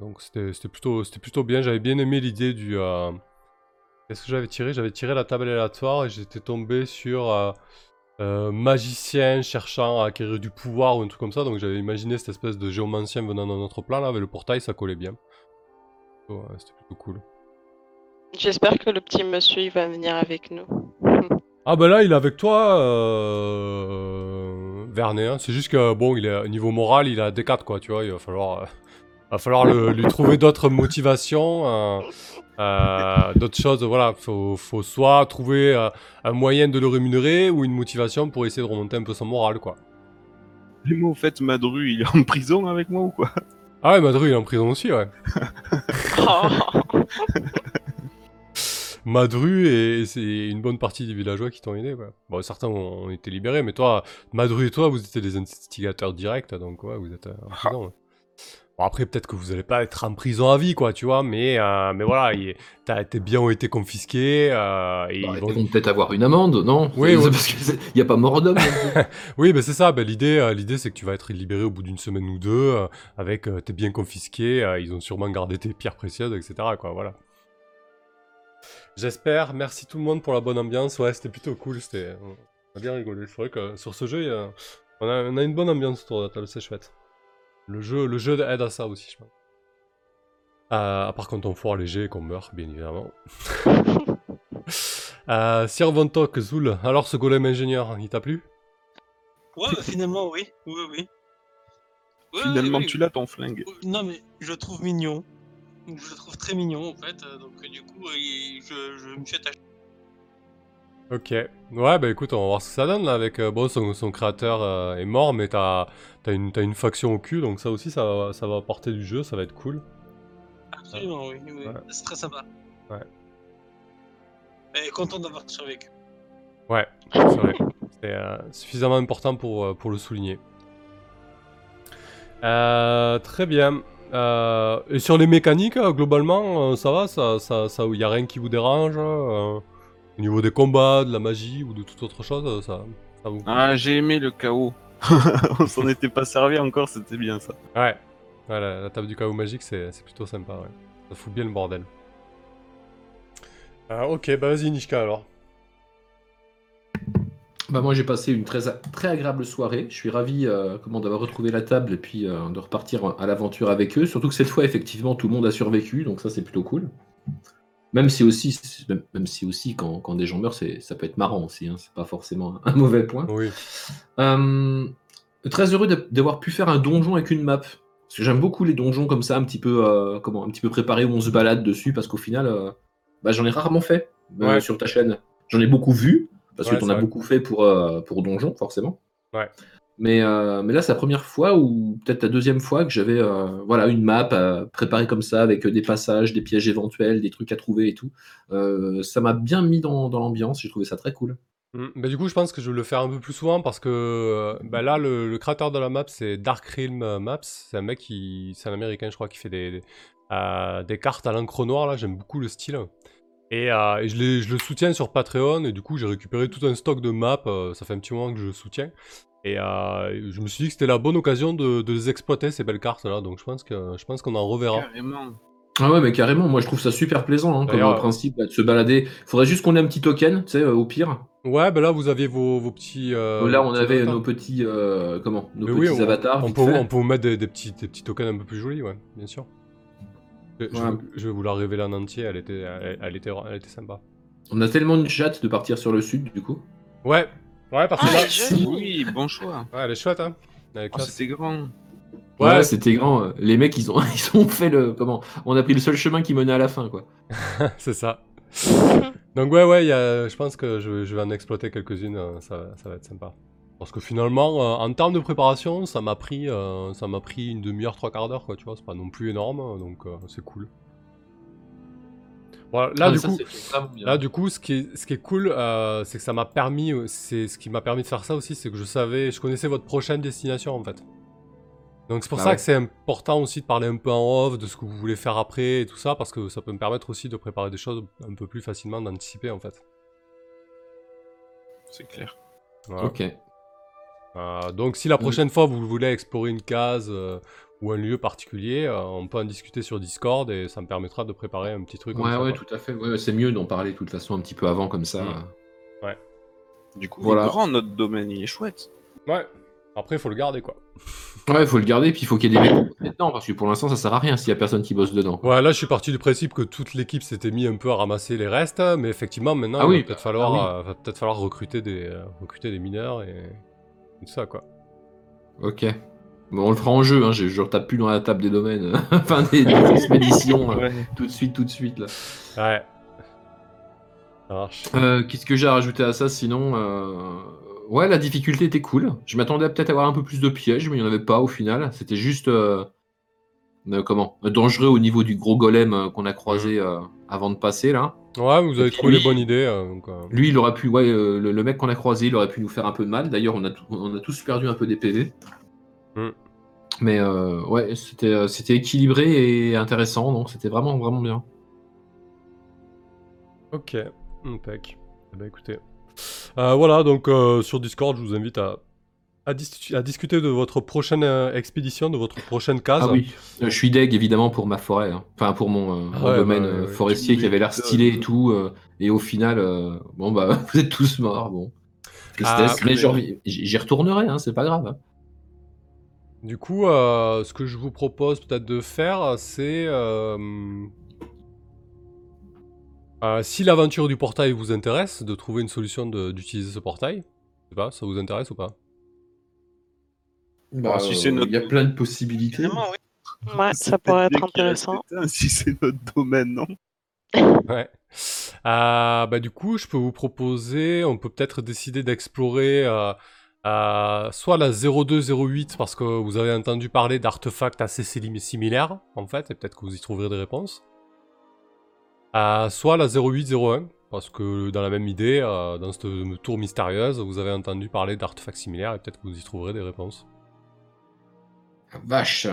Donc c'était plutôt plutôt bien. J'avais bien aimé l'idée du. Qu'est-ce que j'avais tiré? J'avais tiré la table aléatoire et j'étais tombé sur euh, magicien cherchant à acquérir du pouvoir ou un truc comme ça. Donc j'avais imaginé cette espèce de géomancien venant dans notre plan là, avec le portail, ça collait bien. Ouais, C'était plutôt cool. J'espère que le petit monsieur il va venir avec nous. Ah bah là, il est avec toi, euh... Vernet. hein. C'est juste que, bon, il est, au niveau moral, il a D4, quoi, tu vois. Il va falloir, euh, va falloir le- lui trouver d'autres motivations, euh, euh, d'autres choses. Voilà, faut, faut soit trouver euh, un moyen de le rémunérer ou une motivation pour essayer de remonter un peu son moral, quoi. Mais moi, au fait, Madru, il est en prison avec moi ou quoi? Ah ouais, Madru, il est en prison aussi, ouais. Madru et c'est une bonne partie des villageois qui t'ont aidé, quoi. Bon, certains ont, ont été libérés, mais toi, Madru et toi, vous étiez des instigateurs directs, donc ouais, vous êtes euh, en prison. ouais. Bon, après, peut-être que vous allez pas être en prison à vie, quoi, tu vois, mais, euh, mais voilà, il- t'as- tes biens ont été confisqués, euh, et Bah, ils ils vont- peut-être avoir une amende, non? Oui, oui. Parce qu'il n'y a pas mort d'homme. Oui, ben c'est ça. Ben l'idée, euh, l'idée, c'est que tu vas être libéré au bout d'une semaine ou deux, euh, avec euh, tes biens confisqués. euh, ils ont sûrement gardé tes pierres précieuses, etc. Quoi, voilà. J'espère. Merci tout le monde pour la bonne ambiance. Ouais, c'était plutôt cool. C'était, on a bien rigolé. C'est vrai que sur ce jeu, a- on, a, on a une bonne ambiance autour de la table. C'est chouette. Le jeu, le jeu aide à ça aussi, je pense. Euh, à part quand on foire léger et qu'on meurt, bien évidemment. euh, Sir Von Tok, Zul. Alors, ce golem ingénieur, il t'a plu? Ouais, bah, finalement, oui. Oui, oui. Ouais, Finalement, oui, tu l'as ton flingue. Non, mais je le trouve mignon. Je le trouve très mignon, en fait. euh, Donc, euh, du coup, euh, je, je me suis attaché. Ok. Ouais, bah écoute, on va voir ce que ça donne là avec. euh, bon, son, son créateur euh, est mort, mais t'as as une, une faction au cul, donc ça aussi, ça va, ça va apporter du jeu, ça va être cool. Absolument, oui. oui. Ouais. C'est très sympa. Ouais. Et content d'avoir survécu. Ouais, c'est vrai. C'est euh, suffisamment important pour, euh, pour le souligner. Euh, très bien. Euh, et sur les mécaniques, euh, globalement, euh, ça va Ça, ça, ça, y a rien qui vous dérange euh, Au niveau des combats, de la magie ou de toute autre chose, euh, ça, ça vous. Ah, j'ai aimé le chaos. On s'en était pas servi encore, c'était bien ça. Ouais, Ouais, la, la table du chaos magique, c'est c'est plutôt sympa, ouais. Ça fout bien le bordel. Ah, ok, bah vas-y, Nishka alors. Bah moi j'ai passé une très, très agréable soirée. Je suis ravi euh, comment d'avoir retrouvé la table et puis euh, de repartir à l'aventure avec eux. Surtout que cette fois effectivement tout le monde a survécu, donc ça c'est plutôt cool. Même si aussi, même, si aussi quand, quand des gens meurent, c'est- ça peut être marrant aussi. Hein, c'est pas forcément un mauvais point. Oui. Euh, très heureux d'a- d'avoir pu faire un donjon avec une map. Parce que j'aime beaucoup les donjons comme ça, un petit peu, euh, comment, un petit peu préparés où on se balade dessus, parce qu'au final, euh, bah, j'en ai rarement fait Ouais. sur ta chaîne. J'en ai beaucoup vu, parce Ouais, que tu en c'est as beaucoup fait pour, pour donjon, forcément. Ouais. Mais, euh, mais là, c'est la première fois, ou peut-être la deuxième fois, que j'avais euh, voilà, une map préparée comme ça, avec euh, des passages, des pièges éventuels, des trucs à trouver et tout. Ça m'a bien mis dans, l'ambiance, j'ai trouvé ça très cool. Mm, Bah, du coup, je pense que je vais le faire un peu plus souvent parce que bah, là, le, le créateur de la map, c'est Dark Realm Maps. C'est un mec qui. C'est un américain, je crois, qui fait des, cartes à l'encre noire. Là, j'aime beaucoup le style. Et, je, le soutiens sur Patreon. Et du coup, j'ai récupéré tout un stock de maps. ça fait un petit moment que je le soutiens. Et euh, je me suis dit que c'était la bonne occasion de, de les exploiter, ces belles cartes-là. Donc, je pense que je pense qu'on en reverra. Carrément. Ah ouais, mais carrément, moi je trouve ça super plaisant hein, comme euh, principe là, de se balader. Faudrait juste qu'on ait un petit token, tu sais, euh, au pire. Ouais, bah là, vous aviez vos, vos petits. euh, là, on petits avait avatars. nos petits, euh, comment, nos Mais petits oui, on, avatars. on peut, on peut vous mettre des, des petits, des petits tokens un peu plus jolis, ouais, bien sûr. Je, Ouais. vais- je vais vous la révéler en entier, elle était, elle, elle était, elle était sympa. On a tellement de chatte de partir sur le sud, du coup. Ouais, ouais, parce que Ah, là. Oui, bon choix. ouais, elle est chouette, hein. Elle est Oh, c'était grand. Ouais, Ouais. c'était grand. Les mecs, ils ont, ils ont fait le, comment, on a pris le seul chemin qui menait à la fin, quoi. c'est ça. Donc ouais, ouais, il y a- je pense que je, je vais en exploiter quelques-unes, euh, ça, ça va être sympa. Parce que finalement, euh, en termes de préparation, ça m'a pris, euh, ça m'a pris une demi-heure, trois quarts d'heure, quoi, tu vois, c'est pas non plus énorme, donc euh, c'est cool. Voilà, là, Ah, du ça, coup. Là, du coup, ce qui est, ce qui est cool, euh, c'est que ça m'a permis, euh, c'est ce qui m'a permis de faire ça aussi, c'est que je savais, je connaissais votre prochaine destination en fait. Donc c'est pour Bah ça ouais. que c'est important aussi de parler un peu en off de ce que vous voulez faire après et tout ça, parce que ça peut me permettre aussi de préparer des choses un peu plus facilement, d'anticiper en fait. C'est clair. Voilà. Ok. Euh, donc si la prochaine fois vous voulez explorer une case euh, ou un lieu particulier, euh, on peut en discuter sur Discord et ça me permettra de préparer un petit truc. comme Ouais, ça, ouais, quoi. tout à fait. Ouais, c'est mieux d'en parler de toute façon un petit peu avant, comme ça. Mm. Ouais. Du coup, Voilà. il est grand notre domaine, il est chouette. Ouais. Après, il faut le garder, quoi. Ouais, faut le garder, puis il faut qu'il y ait des mecs dedans, parce que pour l'instant, ça sert à rien s'il y a personne qui bosse dedans. Ouais, là, je suis parti du principe que toute l'équipe s'était mis un peu à ramasser les restes, mais effectivement, maintenant, Ah il oui, va peut-être bah, falloir, ah euh, va peut-être falloir recruter des, euh, recruter des mineurs et tout ça, quoi. Ok. Bon, on le fera en jeu, hein, je, je retape plus dans la table des domaines, enfin des, des expéditions, euh, tout de suite, tout de suite, là. Ouais. Ça marche. Euh, Qu'est-ce que j'ai à rajouter à ça sinon euh, Ouais, la difficulté était cool. Je m'attendais à peut-être avoir un peu plus de pièges, mais il n'y en avait pas au final. C'était juste. euh, euh, comment euh, Dangereux au niveau du gros golem euh, qu'on a croisé euh, avant de passer là. Ouais, vous avez trouvé les lui- bonnes idées. euh, donc, euh, Lui, il aurait pu. Ouais, euh, le, le mec qu'on a croisé, il aurait pu nous faire un peu de mal. D'ailleurs, on, a on a tous perdu un peu des PV. Mm. Mais euh, ouais, c'était euh, c'était équilibré et intéressant, donc c'était vraiment, vraiment bien. Ok, impec. Eh ben, écoutez. Euh, voilà, donc euh, sur Discord, je vous invite à, à, dis- à discuter de votre prochaine expédition, de votre prochaine case. Ah oui, je suis deg évidemment pour ma forêt, hein. enfin pour mon, mon Ouais, domaine bah, ouais, forestier qui avait l'air stylé et tout, et au final, bon bah vous êtes tous morts, bon. Ah, mais mais- j'y retournerai, hein, c'est pas grave. hein. Du coup, euh, ce que je vous propose peut-être de faire, c'est... euh, euh, si l'aventure du portail vous intéresse, de trouver une solution d'utiliser ce portail. Je sais pas, ça vous intéresse ou pas? Bah, si c'est notre- Il y a plein de possibilités. Vraiment, oui. Ouais, ça pourrait être intéressant. éteint, Si c'est notre domaine, non? Ouais. Euh, bah, du coup, je peux vous proposer, on peut peut-être décider d'explorer euh, soit la 0208 parce que vous avez entendu parler d'artefacts assez sim- similaires en fait, et peut-être que vous y trouverez des réponses. Euh, soit la 0801 parce que dans la même idée, euh, dans cette tour mystérieuse, vous avez entendu parler d'artefacts similaires et peut-être que vous y trouverez des réponses. Ah, Vache,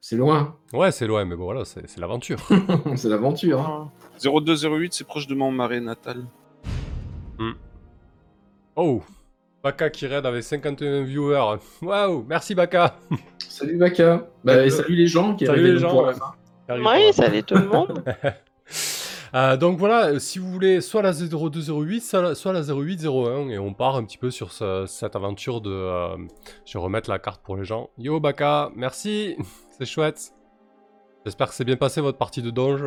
c'est loin, Ouais, c'est loin, mais bon voilà, c'est c'est l'aventure. c'est l'aventure. hein. 0208, c'est proche de mon marais natal. Oh, Baka qui raid avec 51 viewers. Waouh, merci Baka. Salut Baka, bah, et salut les gens qui Salut arrivaient les gens, pour la ouais. fin. Oui, salut tout le monde. Euh, donc voilà, euh, si vous voulez soit la 0208, soit la, soit la 0801, et on part un petit peu sur ce- cette aventure de... euh, je vais remettre la carte pour les gens. Yo Baka, merci, c'est chouette. J'espère que c'est bien passé votre partie de donge.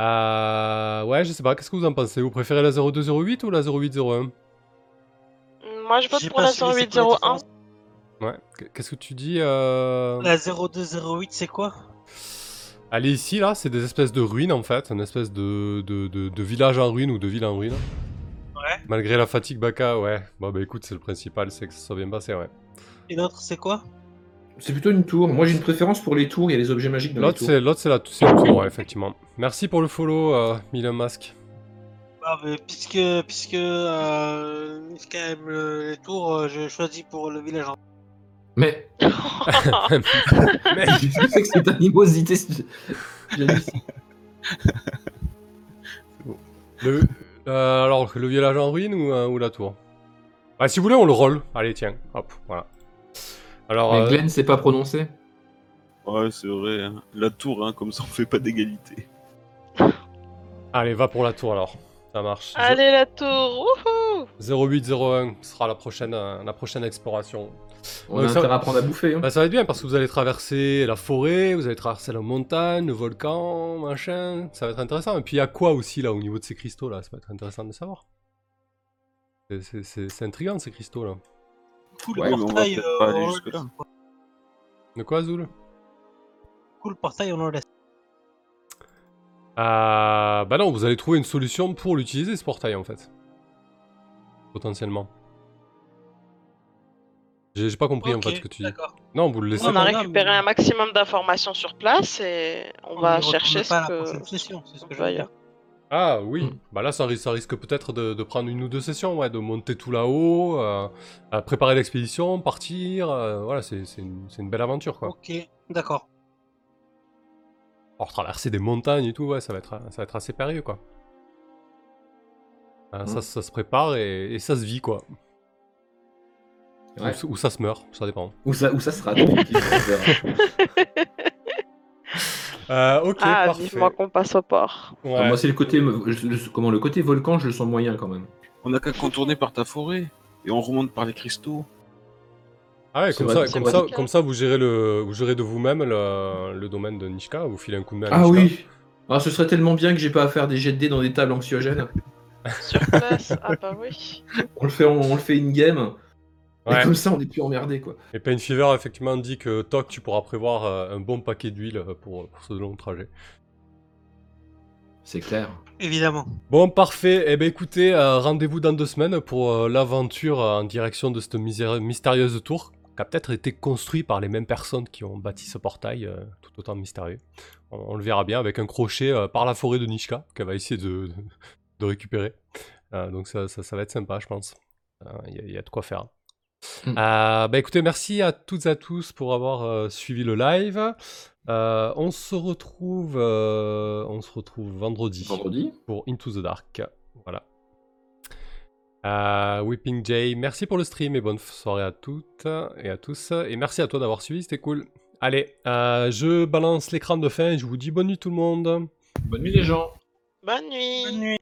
Euh, ouais, je sais pas, qu'est-ce que vous en pensez? Vous préférez la 0208 ou la 0801 Moi, je vote pour la suivi, c'est quoi la 0801. différence? Ouais, qu- qu'est-ce que tu dis euh... La 0208, c'est quoi? Allez ici, là, c'est des espèces de ruines en fait, une espèce de, de, de, de village en ruine ou de ville en ruine. Ouais. Malgré la fatigue Baka, ouais. Bon bah écoute, c'est le principal, c'est que ça soit bien passé, ouais. Et l'autre, c'est quoi? C'est plutôt une tour. Moi j'ai une préférence pour les tours, il y a les objets magiques dans les L'autre tours. c'est l'autre c'est la c'est le tour, ouais, effectivement. Merci pour le follow, euh, Milan Mask. Ah, mais puisque, puisque euh, aime le- les tours, euh, je choisis pour le village. en- Mais Mais- je sais que cette animosité. c'est- Janice. le, euh, alors, le village en ruine ou, euh, ou la tour? Ah, si vous voulez, on le roll. Allez, tiens, hop, voilà. Alors, Mais euh, Glenn sait pas prononcer. Ouais, c'est vrai. hein. La tour, hein, comme ça on fait pas d'égalité. allez, va pour la tour alors. Ça marche. Allez, la tour. Wouhou 0801 sera la prochaine, euh, la prochaine exploration. On Donc a ça- intérêt à apprendre à bouffer. hein. Bah, ça va être bien parce que vous allez traverser la forêt, vous allez traverser la montagne, le volcan, machin. Ça va être intéressant. Et puis il y a quoi aussi là au niveau de ces cristaux là? Ça va être intéressant de savoir. C'est- C'est c'est- c'est intriguant ces cristaux là. Cool Ouais, mais on va portail, euh, pas aller. De quoi Zul Cool portail, on le laisse. euh, Bah non, vous allez trouver une solution pour l'utiliser ce portail en fait. Potentiellement. J'ai pas compris en fait ce que tu dis. Non, vous le laissez On a récupéré mais- un maximum d'informations sur place et on va chercher pas ce la que. prochaine session, c'est ce que je va veux y dire. Ah oui, Mm. bah là ça, ris- ça risque peut-être de, de prendre une ou deux sessions, ouais, de monter tout là-haut, euh, à préparer l'expédition, partir, euh, voilà, c'est une, belle aventure quoi. Ok, d'accord. Alors traverser des montagnes et tout, ouais, ça va être, ça va être assez périlleux quoi. Euh, Mm. ça, ça se prépare et, et ça se vit quoi. Ouais. Ou, ou ça se meurt, ça dépend. Où ça, où ça sera. Euh, ok, ah, parfait. vivement qu'on passe au port. Ouais. Ah, moi, c'est le côté, le- comment, le côté volcan, je le sens moyen quand même. On n'a qu'à contourner par ta forêt. Et on remonte par les cristaux. Ah ouais, comme, vrai, ça, comme, ça, comme ça, vous gérez, le, vous gérez de vous-même le, le domaine de Nishka, vous filez un coup de main à Ah Nishka. oui Ah, ce serait tellement bien que j'ai pas à faire des jets de dés dans des tables anxiogènes. Sur place. ah bah oui. On le fait, on, on le fait in-game. Ouais. Et comme ça, on est plus emmerdé, quoi. Et Pain Fever, effectivement, dit que Toc, tu pourras prévoir euh, un bon paquet d'huile euh, pour, pour ce long trajet. C'est clair. Évidemment. Bon, parfait. Eh ben écoutez, euh, rendez-vous dans deux semaines pour euh, l'aventure euh, en direction de cette mystérieuse tour, qui a peut-être été construite par les mêmes personnes qui ont bâti ce portail, euh, tout autant mystérieux. On, on le verra bien avec un crochet euh, par la forêt de Nishka, qu'elle va essayer de, de, de récupérer. Euh, donc ça, ça, ça va être sympa, je pense. Il y a de quoi faire. Mm. Euh, bah écoutez, merci à toutes et à tous pour avoir euh, suivi le live. Euh, on se retrouve, euh, on se retrouve vendredi Vendredi pour Into the Dark. Voilà. Euh, Whipping Jay, merci pour le stream et bonne soirée à toutes et à tous. Et merci à toi d'avoir suivi, c'était cool. Allez, euh, je balance l'écran de fin et je vous dis bonne nuit tout le monde. Bonne nuit, les gens Bonne nuit. Bonne nuit.